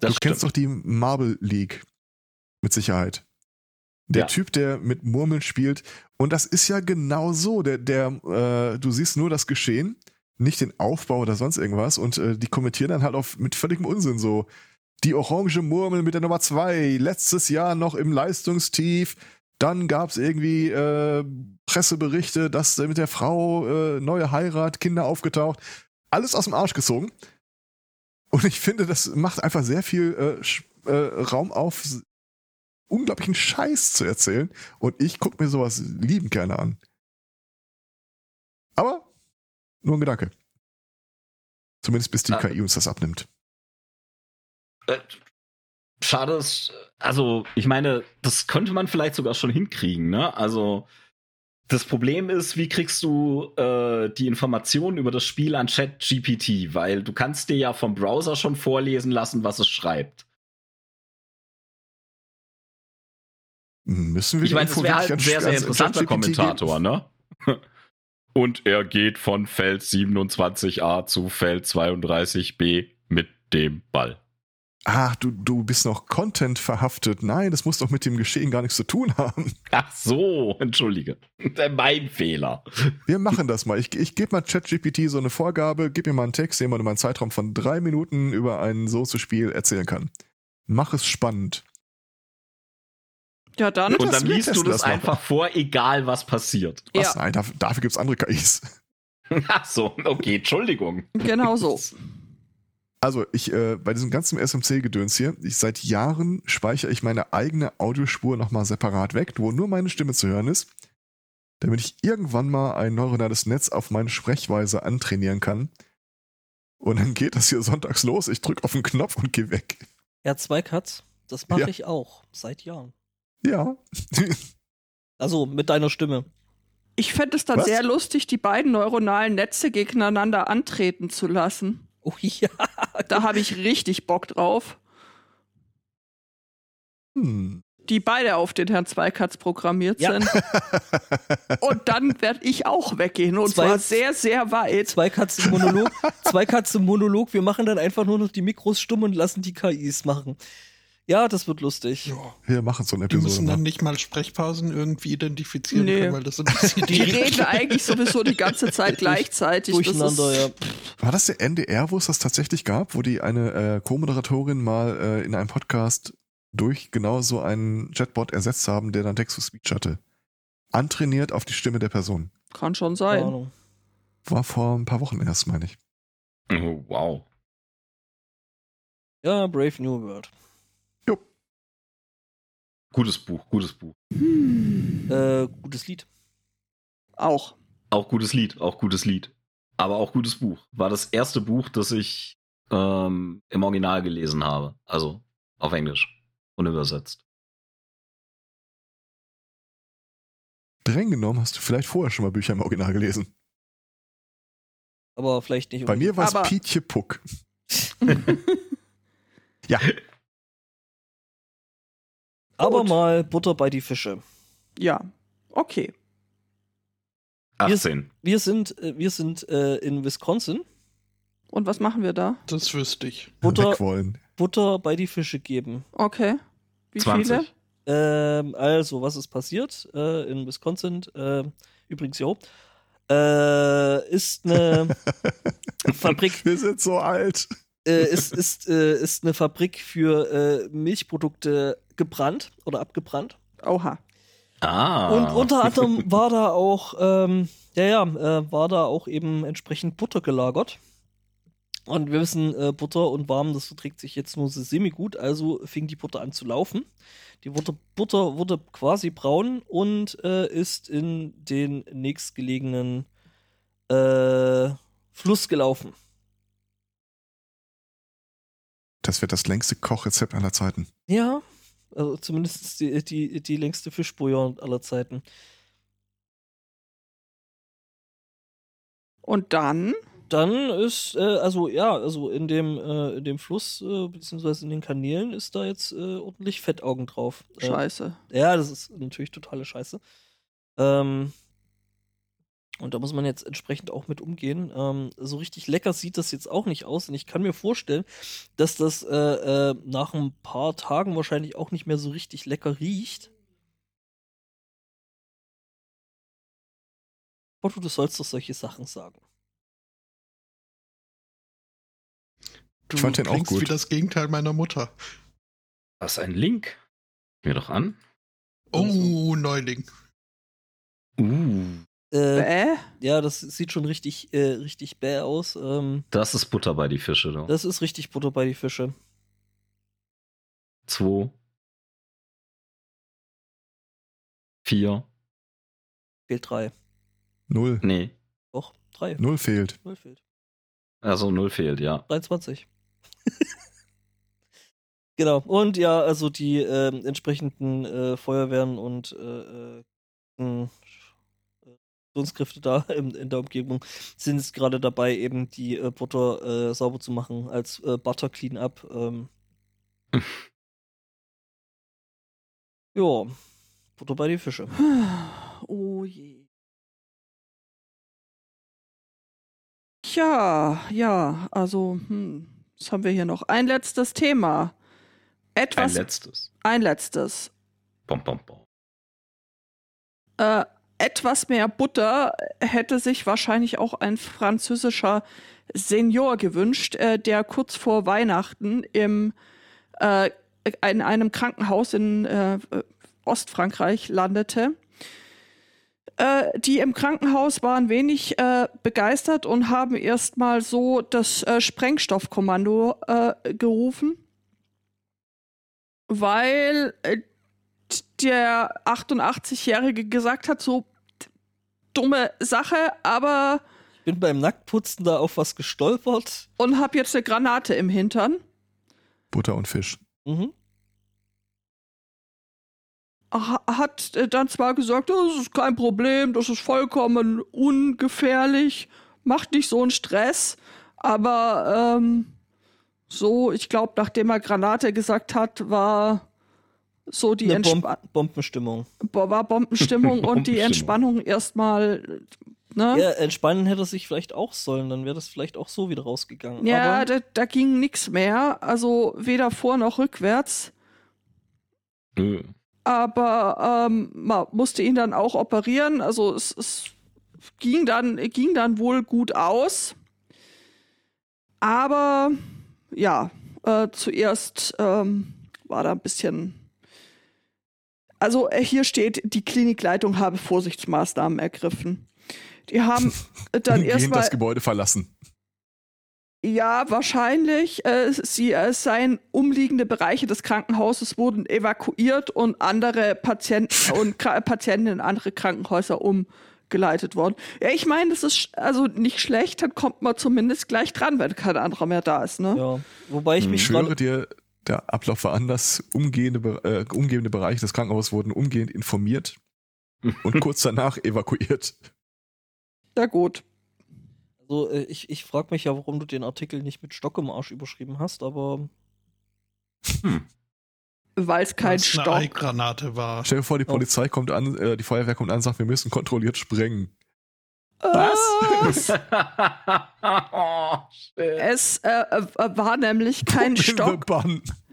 Das du kennst doch die Marble League. Mit Sicherheit. Der Ja. Typ, der mit Murmeln spielt. Und das ist ja genau so. Der, der, äh, du siehst nur das Geschehen, nicht den Aufbau oder sonst irgendwas. Und äh, die kommentieren dann halt auf, mit völligem Unsinn so. Die orange Murmel mit der Nummer zwei, letztes Jahr noch im Leistungstief. Dann gab's irgendwie äh, Presseberichte, dass äh, mit der Frau äh, neue Heirat, Kinder aufgetaucht. Alles aus dem Arsch gezogen. Und ich finde, das macht einfach sehr viel äh, äh, Raum auf, unglaublichen Scheiß zu erzählen. Und ich gucke mir sowas liebend gerne an. Aber nur ein Gedanke. Zumindest bis die Ah. KI uns das abnimmt. Schade ist, also ich meine, das könnte man vielleicht sogar schon hinkriegen, ne? Also das Problem ist, wie kriegst du äh, die Informationen über das Spiel an ChatGPT? Weil du kannst dir ja vom Browser schon vorlesen lassen, was es schreibt. Müssen wir Ich meine, das Info wäre halt ein sehr, sehr an interessanter Kommentator, ne? Und er geht von Feld 27a zu Feld 32b mit dem Ball. Ach, du, du bist noch Content verhaftet. Nein, das muss doch mit dem Geschehen gar nichts zu tun haben. Ach so, entschuldige. Mein Fehler. Wir machen das mal. Ich, ich gebe mal ChatGPT so eine Vorgabe, gib mir mal einen Text, den man in einem Zeitraum von drei Minuten über ein Soße-Spiel erzählen kann. Mach es spannend. Ja, dann. Und dann liest du das das mal. einfach vor, egal was passiert. Was? Ja. Nein, dafür, dafür gibt es andere KIs. Ach so, okay, Entschuldigung. Genau so. Also, ich, äh, bei diesem ganzen SMC-Gedöns hier, ich seit Jahren speichere ich meine eigene Audiospur nochmal separat weg, wo nur meine Stimme zu hören ist, damit ich irgendwann mal ein neuronales Netz auf meine Sprechweise antrainieren kann. Und dann geht das hier sonntags los, ich drücke auf den Knopf und gehe weg. Ja, zwei Cuts, das mache Ja. ich auch seit Jahren. Ja. Also mit deiner Stimme. Ich fände es dann Was? sehr lustig, die beiden neuronalen Netze gegeneinander antreten zu lassen. Oh ja. Da habe ich richtig Bock drauf. Hm. Die beide auf den Herrn Zweikatz programmiert Ja. sind. Und dann werde ich auch weggehen. Und Zwei- zwar sehr, sehr weit. Zwei Cuts im Monolog. zwei Cuts im Monolog. Wir machen dann einfach nur noch die Mikros stumm und lassen die KIs machen. Ja, das wird lustig. Ja. Wir machen so eine Die Episode. müssen dann Mal. nicht mal Sprechpausen irgendwie identifizieren Nee. können, weil das interessiert Die die reden eigentlich sowieso die ganze Zeit gleichzeitig. Durcheinander, ja. War das der NDR, wo es das tatsächlich gab, wo die eine äh, Co-Moderatorin mal äh, in einem Podcast durch genau so einen Chatbot ersetzt haben, der dann Text-to-Speech hatte? Antrainiert auf die Stimme der Person. Kann schon sein. War vor ein paar Wochen erst, meine ich. Oh, wow. Ja, Brave New World. Gutes Buch, gutes Buch. Hm. Äh, gutes Lied. Auch. Auch gutes Lied, auch gutes Lied. Aber auch gutes Buch. War das erste Buch, das ich ähm, im Original gelesen habe. Also auf Englisch und übersetzt. Drängen genommen hast du vielleicht vorher schon mal Bücher im Original gelesen. Aber vielleicht nicht. Bei mir war es Pietje Puck. ja, Aber Gut. mal Butter bei die Fische. Ja. Okay. 18. Wir sind, äh, wir sind äh, in Wisconsin. Und was machen wir da? Das wüsste ich. Butter. Butter bei die Fische geben. Okay. Wie 20. viele? Ähm, also, was ist passiert äh, in Wisconsin? Äh, übrigens, jo. Äh, ist eine Fabrik, Wir sind so alt. äh, ist, ist, äh, ist eine Fabrik für äh, Milchprodukte gebrannt oder abgebrannt. Oha. Ah. Und unter anderem war da auch, ähm, ja, ja, äh, war da auch eben entsprechend Butter gelagert. Und wir wissen, äh, Butter und warm, das verträgt sich jetzt nur so semi-gut, also fing die Butter an zu laufen. Die Butter, Butter wurde quasi braun und äh, ist in den nächstgelegenen äh, Fluss gelaufen. Das wird das längste Kochrezept aller Zeiten. Ja, also zumindest die, die, die längste Fischbouillon aller Zeiten. Und dann? Dann ist, äh, also ja, also in dem, äh, in dem Fluss, äh, beziehungsweise in den Kanälen ist da jetzt äh, ordentlich Fettaugen drauf. Äh, Scheiße. ja, das ist natürlich totale Scheiße. Ähm, und da muss man jetzt entsprechend auch mit umgehen. Ähm, so richtig lecker sieht das jetzt auch nicht aus. Und ich kann mir vorstellen, dass das äh, äh, nach ein paar Tagen wahrscheinlich auch nicht mehr so richtig lecker riecht. Otto, du sollst doch solche Sachen sagen. Du Ich fand den auch klingst gut. wie das Gegenteil meiner Mutter. Was ein Link? Mir doch an. Oh, Neuling. Uh. Äh, Bäh? ja, das sieht schon richtig, äh, richtig bäh aus. Ähm, Das ist Butter bei die Fische, du. das ist richtig Butter bei die Fische. Zwei. Vier. Fehlt drei. Null. Nee. Doch, drei. Null fehlt. Null fehlt. Also null fehlt, ja. 23. genau. Und ja, also die ähm, entsprechenden äh, Feuerwehren und äh, äh, mh, Aktionskräfte da in, in der Umgebung sind jetzt gerade dabei, eben die äh, Butter äh, sauber zu machen als äh, Butter Cleanup. Ähm. ja, Butter bei die Fische. Oh je. Ja, ja, also, hm. Was haben wir hier noch? Ein letztes Thema. Ein Etwas. letztes. ein letztes. Bom, bom, bom. Äh, etwas mehr Butter hätte sich wahrscheinlich auch ein französischer Senior gewünscht, äh, der kurz vor Weihnachten im, äh, in einem Krankenhaus in äh, Ostfrankreich landete. Äh, die im Krankenhaus waren wenig äh, begeistert und haben erstmal so das äh, Sprengstoffkommando gerufen, weil der 88-Jährige gesagt hat, so dumme Sache, aber Ich bin beim Nacktputzen da auf was gestolpert. und hab jetzt eine Granate im Hintern. Butter und Fisch. Mhm. Ha- Hat äh, dann zwar gesagt, das ist kein Problem, das ist vollkommen ungefährlich, macht nicht so einen Stress, aber ähm, so, ich glaube, nachdem er Granate gesagt hat, war so die Eine Bom Entspa Bombenstimmung. Bo- war Bombenstimmung und die. Entspannung erstmal, ne? Ja, entspannen hätte sich vielleicht auch sollen, dann wäre das vielleicht auch so wieder rausgegangen. Ja, Aber da, da ging nichts mehr, also weder vor noch rückwärts. Nö. Aber ähm, man musste ihn dann auch operieren, also es, es ging, dann, ging dann wohl gut aus. Aber ja, äh, zuerst ähm, war da ein bisschen. Also äh, hier steht, die Klinikleitung habe Vorsichtsmaßnahmen ergriffen. Die haben dann Umgehend erstmal. das Gebäude verlassen. Ja, wahrscheinlich. Äh, sie, es seien umliegende Bereiche des Krankenhauses wurden evakuiert und andere Patienten und Kra Patienten in andere Krankenhäuser umgeleitet worden. Ja, ich meine, das ist also nicht schlecht, dann kommt man zumindest gleich dran, wenn kein anderer mehr da ist, ne? ja, wobei ich Hm, Ich mich schwöre gerade dir, der Ablauf war anders. Umgehende, äh, umgebende Bereiche des Krankenhauses wurden umgehend informiert und kurz danach evakuiert. Ja, gut. also äh, ich, ich frage mich ja, warum du den Artikel nicht mit Stock im Arsch überschrieben hast, aber Weil es kein Weil's eine Stock. Eingranate war. Stell dir vor, die Oh. Polizei kommt an, äh, die Feuerwehr kommt an und sagt, wir müssen kontrolliert sprengen. Was? oh. Es äh, äh, war nämlich kein the Stock,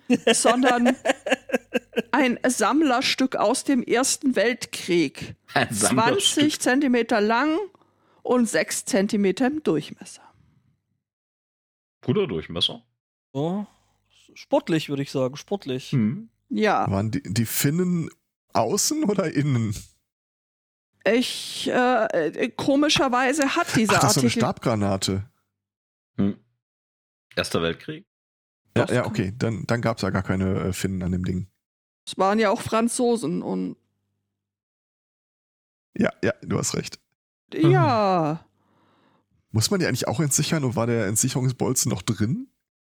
sondern ein Sammlerstück aus dem Ersten Weltkrieg. Ein 20 Sammlerstück. Zentimeter lang und 6 Zentimeter im Durchmesser. Guter Durchmesser. ja, sportlich würde ich sagen, sportlich. Hm. Ja, Waren die, die Finnen außen oder innen? Ich, äh, äh, komischerweise hat dieser Ach, das ist so eine Artikel. Stabgranate. Hm. Erster Weltkrieg. Ja, Das ja okay. Dann, dann gab es ja gar keine äh, Finnen an dem Ding. Es waren ja auch Franzosen und Ja, ja, du hast recht. ja, Muss man die eigentlich auch entsichern und war der Entsicherungsbolzen noch drin?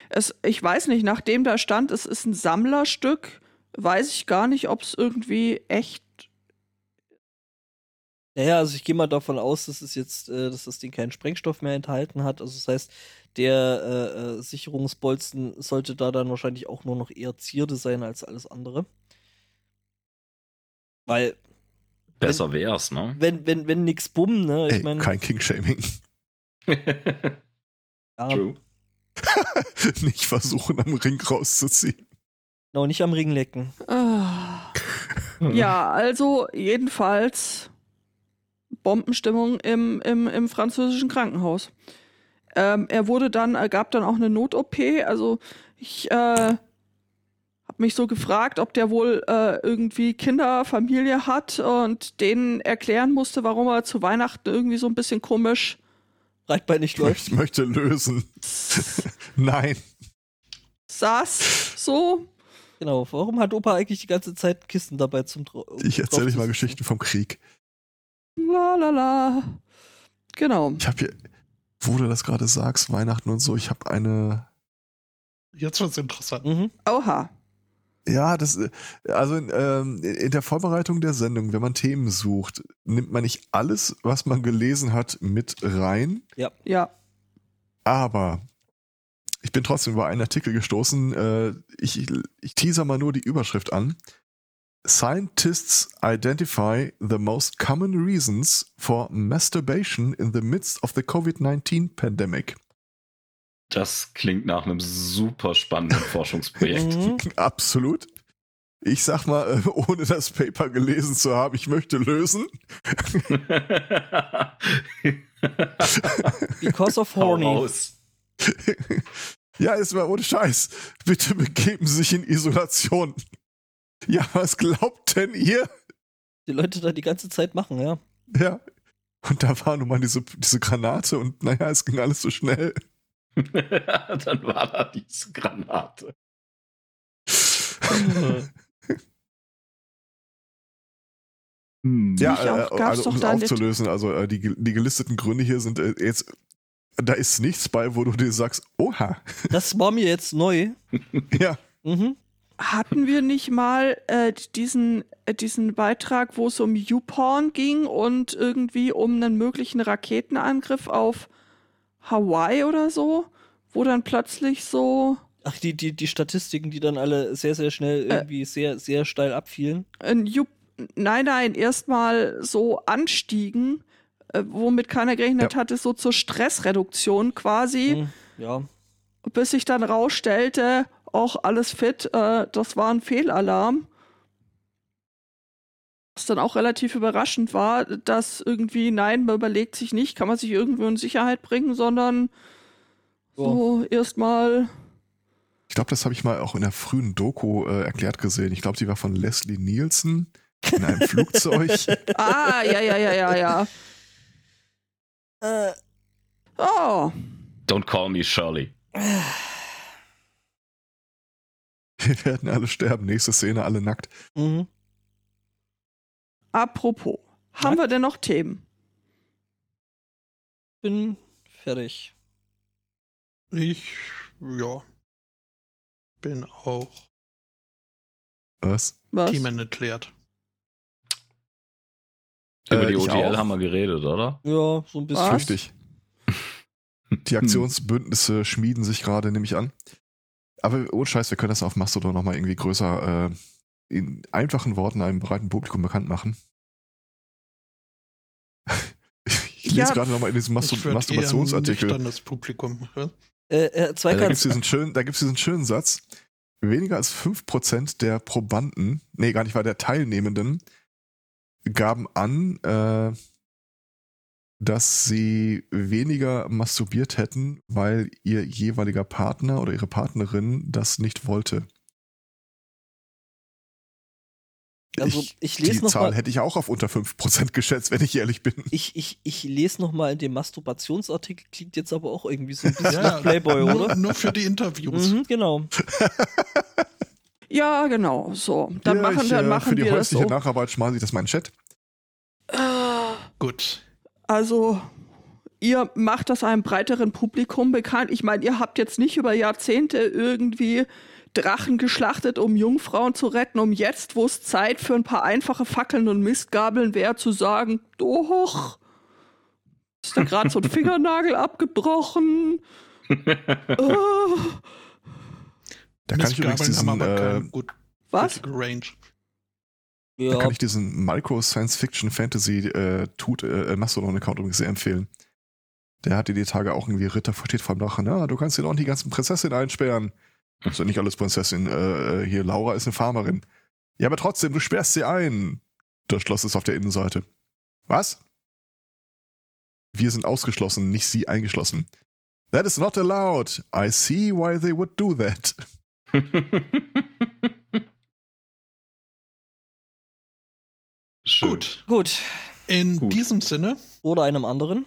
es, ich weiß nicht, nachdem da stand, es ist ein Sammlerstück, weiß ich gar nicht, ob es irgendwie echt. Naja, also ich gehe mal davon aus, dass es jetzt, äh, dass das Ding keinen Sprengstoff mehr enthalten hat. Also das heißt, der äh, äh, Sicherungsbolzen sollte da dann wahrscheinlich auch nur noch eher Zierde sein als alles andere. Weil, Besser wär's, ne? wenn, wenn, wenn nix bumm, ne? Ich Ey, meine, kein King-Shaming. ja, True. Nicht versuchen, am Ring rauszuziehen. genau, nicht am Ring lecken. Ah. Ja, also jedenfalls Bombenstimmung im, im, im französischen Krankenhaus. Ähm, er wurde dann, er gab dann auch eine Not-OP. Also ich äh, habe mich so gefragt, ob der wohl äh, irgendwie Kinder, Familie hat und denen erklären musste, warum er zu Weihnachten irgendwie so ein bisschen komisch Breitbeinig Ich läuft. möchte, möchte lösen. Nein. saß. So. Genau, warum hat Opa eigentlich die ganze Zeit Kisten dabei zum Dro Ich erzähle euch mal Geschichten vom Krieg. La la la. Genau. Ich habe hier, wo du das gerade sagst, Weihnachten und so, ich habe eine. Jetzt wird's interessant. Mhm. Oha. Ja, das, also in, ähm, in der Vorbereitung der Sendung, wenn man Themen sucht, nimmt man nicht alles, was man gelesen hat, mit rein. Ja. Aber ich bin trotzdem über einen Artikel gestoßen. Äh, ich, ich teaser mal nur die Überschrift an. Scientists identify the most common reasons for masturbation in the midst of the COVID-19 pandemic. Das klingt nach einem super spannenden Forschungsprojekt. Absolut. Ich sag mal, äh, ohne das Paper gelesen zu haben, ich möchte lösen. Because of horny. Ja, ist mal ohne Scheiß. Bitte begeben Sie sich in Isolation. Ja, was glaubt denn ihr? Die Leute da die ganze Zeit machen, ja. Ja. Und da war nun mal diese, diese Granate und naja, es ging alles so schnell. Dann war da diese Granate. Hm. Ja, äh, also um es aufzulösen, also äh, die, die gelisteten Gründe hier sind äh, jetzt, da ist nichts bei, wo du dir sagst, oha, Das war mir jetzt neu. ja, Mhm. Hatten wir nicht mal äh, diesen, äh, diesen Beitrag, wo es um YouPorn ging und irgendwie um einen möglichen Raketenangriff auf Hawaii oder so? Wo dann plötzlich so Ach, die, die, die Statistiken, die dann alle sehr, sehr schnell Äh. irgendwie sehr, sehr steil abfielen. ein You nein, nein, erstmal so anstiegen, äh, womit keiner gerechnet Ja. hatte, so zur Stressreduktion quasi, Mhm. Ja. bis sich dann rausstellte, auch alles fit, äh, das war ein Fehlalarm. Was dann auch relativ überraschend war, dass irgendwie, nein, man überlegt sich nicht, kann man sich irgendwo in Sicherheit bringen, sondern so erstmal, ich glaube, das habe ich mal auch in der frühen Doku äh, erklärt gesehen. Ich glaube, die war von Leslie Nielsen in einem Flugzeug. ah, ja, ja, ja, ja, ja. Äh, Oh, Don't call me Shirley. Wir werden alle sterben. Nächste Szene, alle nackt. mhm. apropos, haben wir denn noch Themen? Bin fertig. Ich, ja, bin auch Was? Was? Themen erklärt. Über Äh, die OTL haben wir geredet, oder? Ja, so ein bisschen. Was? Richtig. Die Aktionsbündnisse schmieden sich gerade, nehme ich an. Aber ohne Scheiß, wir können das auf Mastodon nochmal irgendwie größer äh, in einfachen Worten einem breiten Publikum bekannt machen. Ich lese Ja, gerade nochmal in diesem Mastu Ich würd eher ein Masturbationsartikel. nüchternes Publikum. Ja? Äh, äh, Da Zweikant. gibt es diesen, da diesen schönen Satz. Weniger als 5% der Probanden, nee, gar nicht, war der Teilnehmenden, gaben an, äh, dass sie weniger masturbiert hätten, weil ihr jeweiliger Partner oder ihre Partnerin das nicht wollte. Also ich, ich lese die noch Zahl mal- hätte ich auch auf unter 5% geschätzt, wenn ich ehrlich bin. Ich, ich, ich lese noch mal in dem Masturbationsartikel, klingt jetzt aber auch irgendwie so ein bisschen Ja, nach Playboy, nur, oder? nur für die Interviews. Mhm, genau. Ja, genau, so. Dann Ja, machen, ich, dann äh, machen Für die wir das häusliche so. Nacharbeit schmeiße ich das mal in den Chat. Gut. Also, ihr macht das einem breiteren Publikum bekannt. Ich meine, ihr habt jetzt nicht über Jahrzehnte irgendwie Drachen geschlachtet, um Jungfrauen zu retten, um jetzt, wo es Zeit für ein paar einfache Fackeln und Mistgabeln wäre, zu sagen, doch, ist da gerade so ein Fingernagel abgebrochen. oh, Da kann ich übrigens diesen, haben aber äh, gut was? Range. Da Ja, kann ich diesen Micro Science Fiction Fantasy äh, tut äh, Mastodon Account übrigens sehr empfehlen. Der hatte die Tage auch irgendwie Ritter versteht vom Drachen. Na, du kannst hier noch die ganzen Prinzessinnen einsperren. Also nicht alles Prinzessin. Äh, äh, hier Laura ist eine Farmerin. Ja, aber trotzdem, du sperrst sie ein. Das Schloss ist auf der Innenseite. Was? Wir sind ausgeschlossen, nicht sie eingeschlossen. That is not allowed. I see why they would do that. Schön. Gut. gut. In Gut. diesem Sinne Oder einem anderen.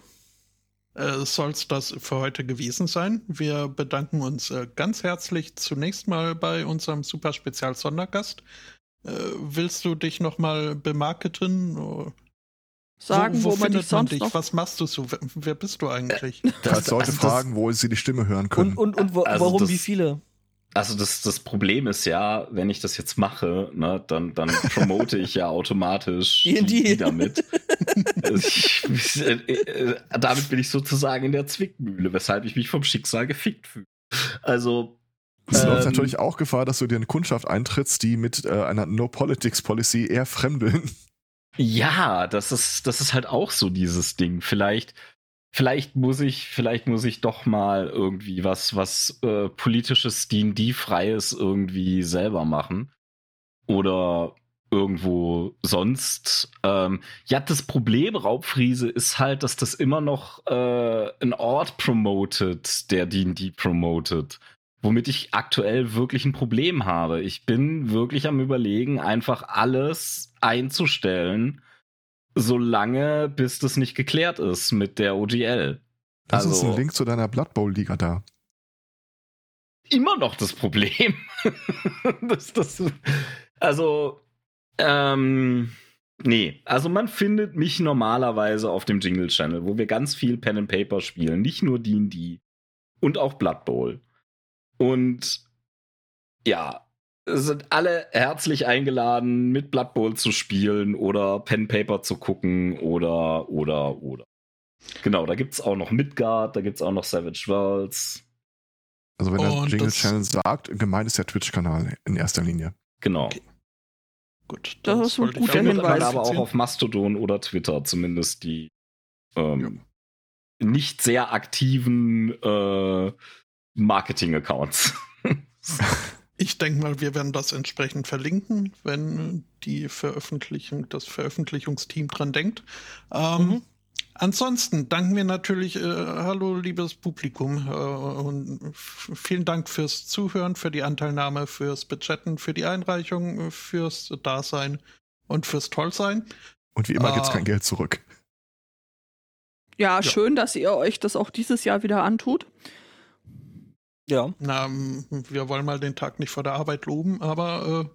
äh, soll es das für heute gewesen sein. Wir bedanken uns äh, ganz herzlich zunächst mal bei unserem super Spezial-Sondergast. Äh, willst du dich noch mal bemarketen? Wo- Sagen, wo, man findet dich sonst dich? noch... Was machst du so? Wer- Wer bist du eigentlich? Falls Leute also fragen, wo sie die Stimme hören können. Und, und, und wa Also warum das- wie viele? Also das, das Problem ist ja, wenn ich das jetzt mache, ne, dann, dann promote ich ja automatisch D&D. die damit. ich, äh, äh, damit bin ich sozusagen in der Zwickmühle, weshalb ich mich vom Schicksal gefickt fühle. Also Es läuft ähm, natürlich auch Gefahr, dass du dir eine Kundschaft eintrittst, die mit äh, einer No-Politics-Policy eher fremdeln. Ja, das ist, das ist halt auch so dieses Ding. Vielleicht vielleicht muss ich, vielleicht muss ich doch mal irgendwie was, was äh, politisches D&D-freies irgendwie selber machen. Oder irgendwo sonst. Ähm, ja, das Problem Raubfriese ist halt, dass das immer noch äh, ein Ort promotet, der D&D promotet. Womit ich aktuell wirklich ein Problem habe. Ich bin wirklich am überlegen, einfach alles einzustellen, solange bis das nicht geklärt ist mit der OGL. Das ist Also- ein Link zu deiner Blood Bowl-Liga da. immer noch das Problem. das, das, also, ähm, nee, also man findet mich normalerweise auf dem Jingle Channel, wo wir ganz viel Pen and Paper spielen, nicht nur D&D und auch Blood Bowl. Und ja, sind alle herzlich eingeladen, mit Blood Bowl zu spielen oder Pen Paper zu gucken oder oder oder. Genau, da gibt's auch noch Midgard, da gibt's auch noch Savage Worlds. Also wenn der Und Jingle Channel sagt, gemeint ist der Twitch-Kanal in erster Linie. Genau. Okay. Gut, Das ist ein guter Hinweis. aber auch auf Mastodon oder Twitter, zumindest die ähm, nicht sehr aktiven äh, Marketing-Accounts. Ich denke mal, wir werden das entsprechend verlinken, wenn die Veröffentlichung, das Veröffentlichungsteam dran denkt. Ähm, Mhm. Ansonsten danken wir natürlich, äh, hallo liebes Publikum, äh, und vielen Dank fürs Zuhören, für die Anteilnahme, fürs Bechatten, für die Einreichung, äh, fürs Dasein und fürs Tollsein. Und wie immer gibt's Ah. kein Geld zurück. Ja, schön, dass ihr euch das auch dieses Jahr wieder antut. Ja. Na, wir wollen mal den Tag nicht vor der Arbeit loben, aber äh,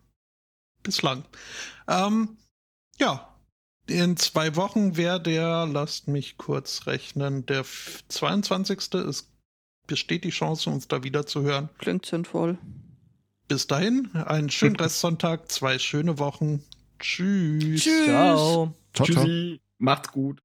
bislang. Ähm, ja, in zwei Wochen wäre der, lasst mich kurz rechnen, der f- 22. Es besteht die Chance, uns da wieder zu hören. Klingt sinnvoll. Bis dahin, einen schönen Restsonntag, zwei schöne Wochen. Tschüss. Tschüss. Ciao. Ciao, ciao. Tschüssi, macht's gut.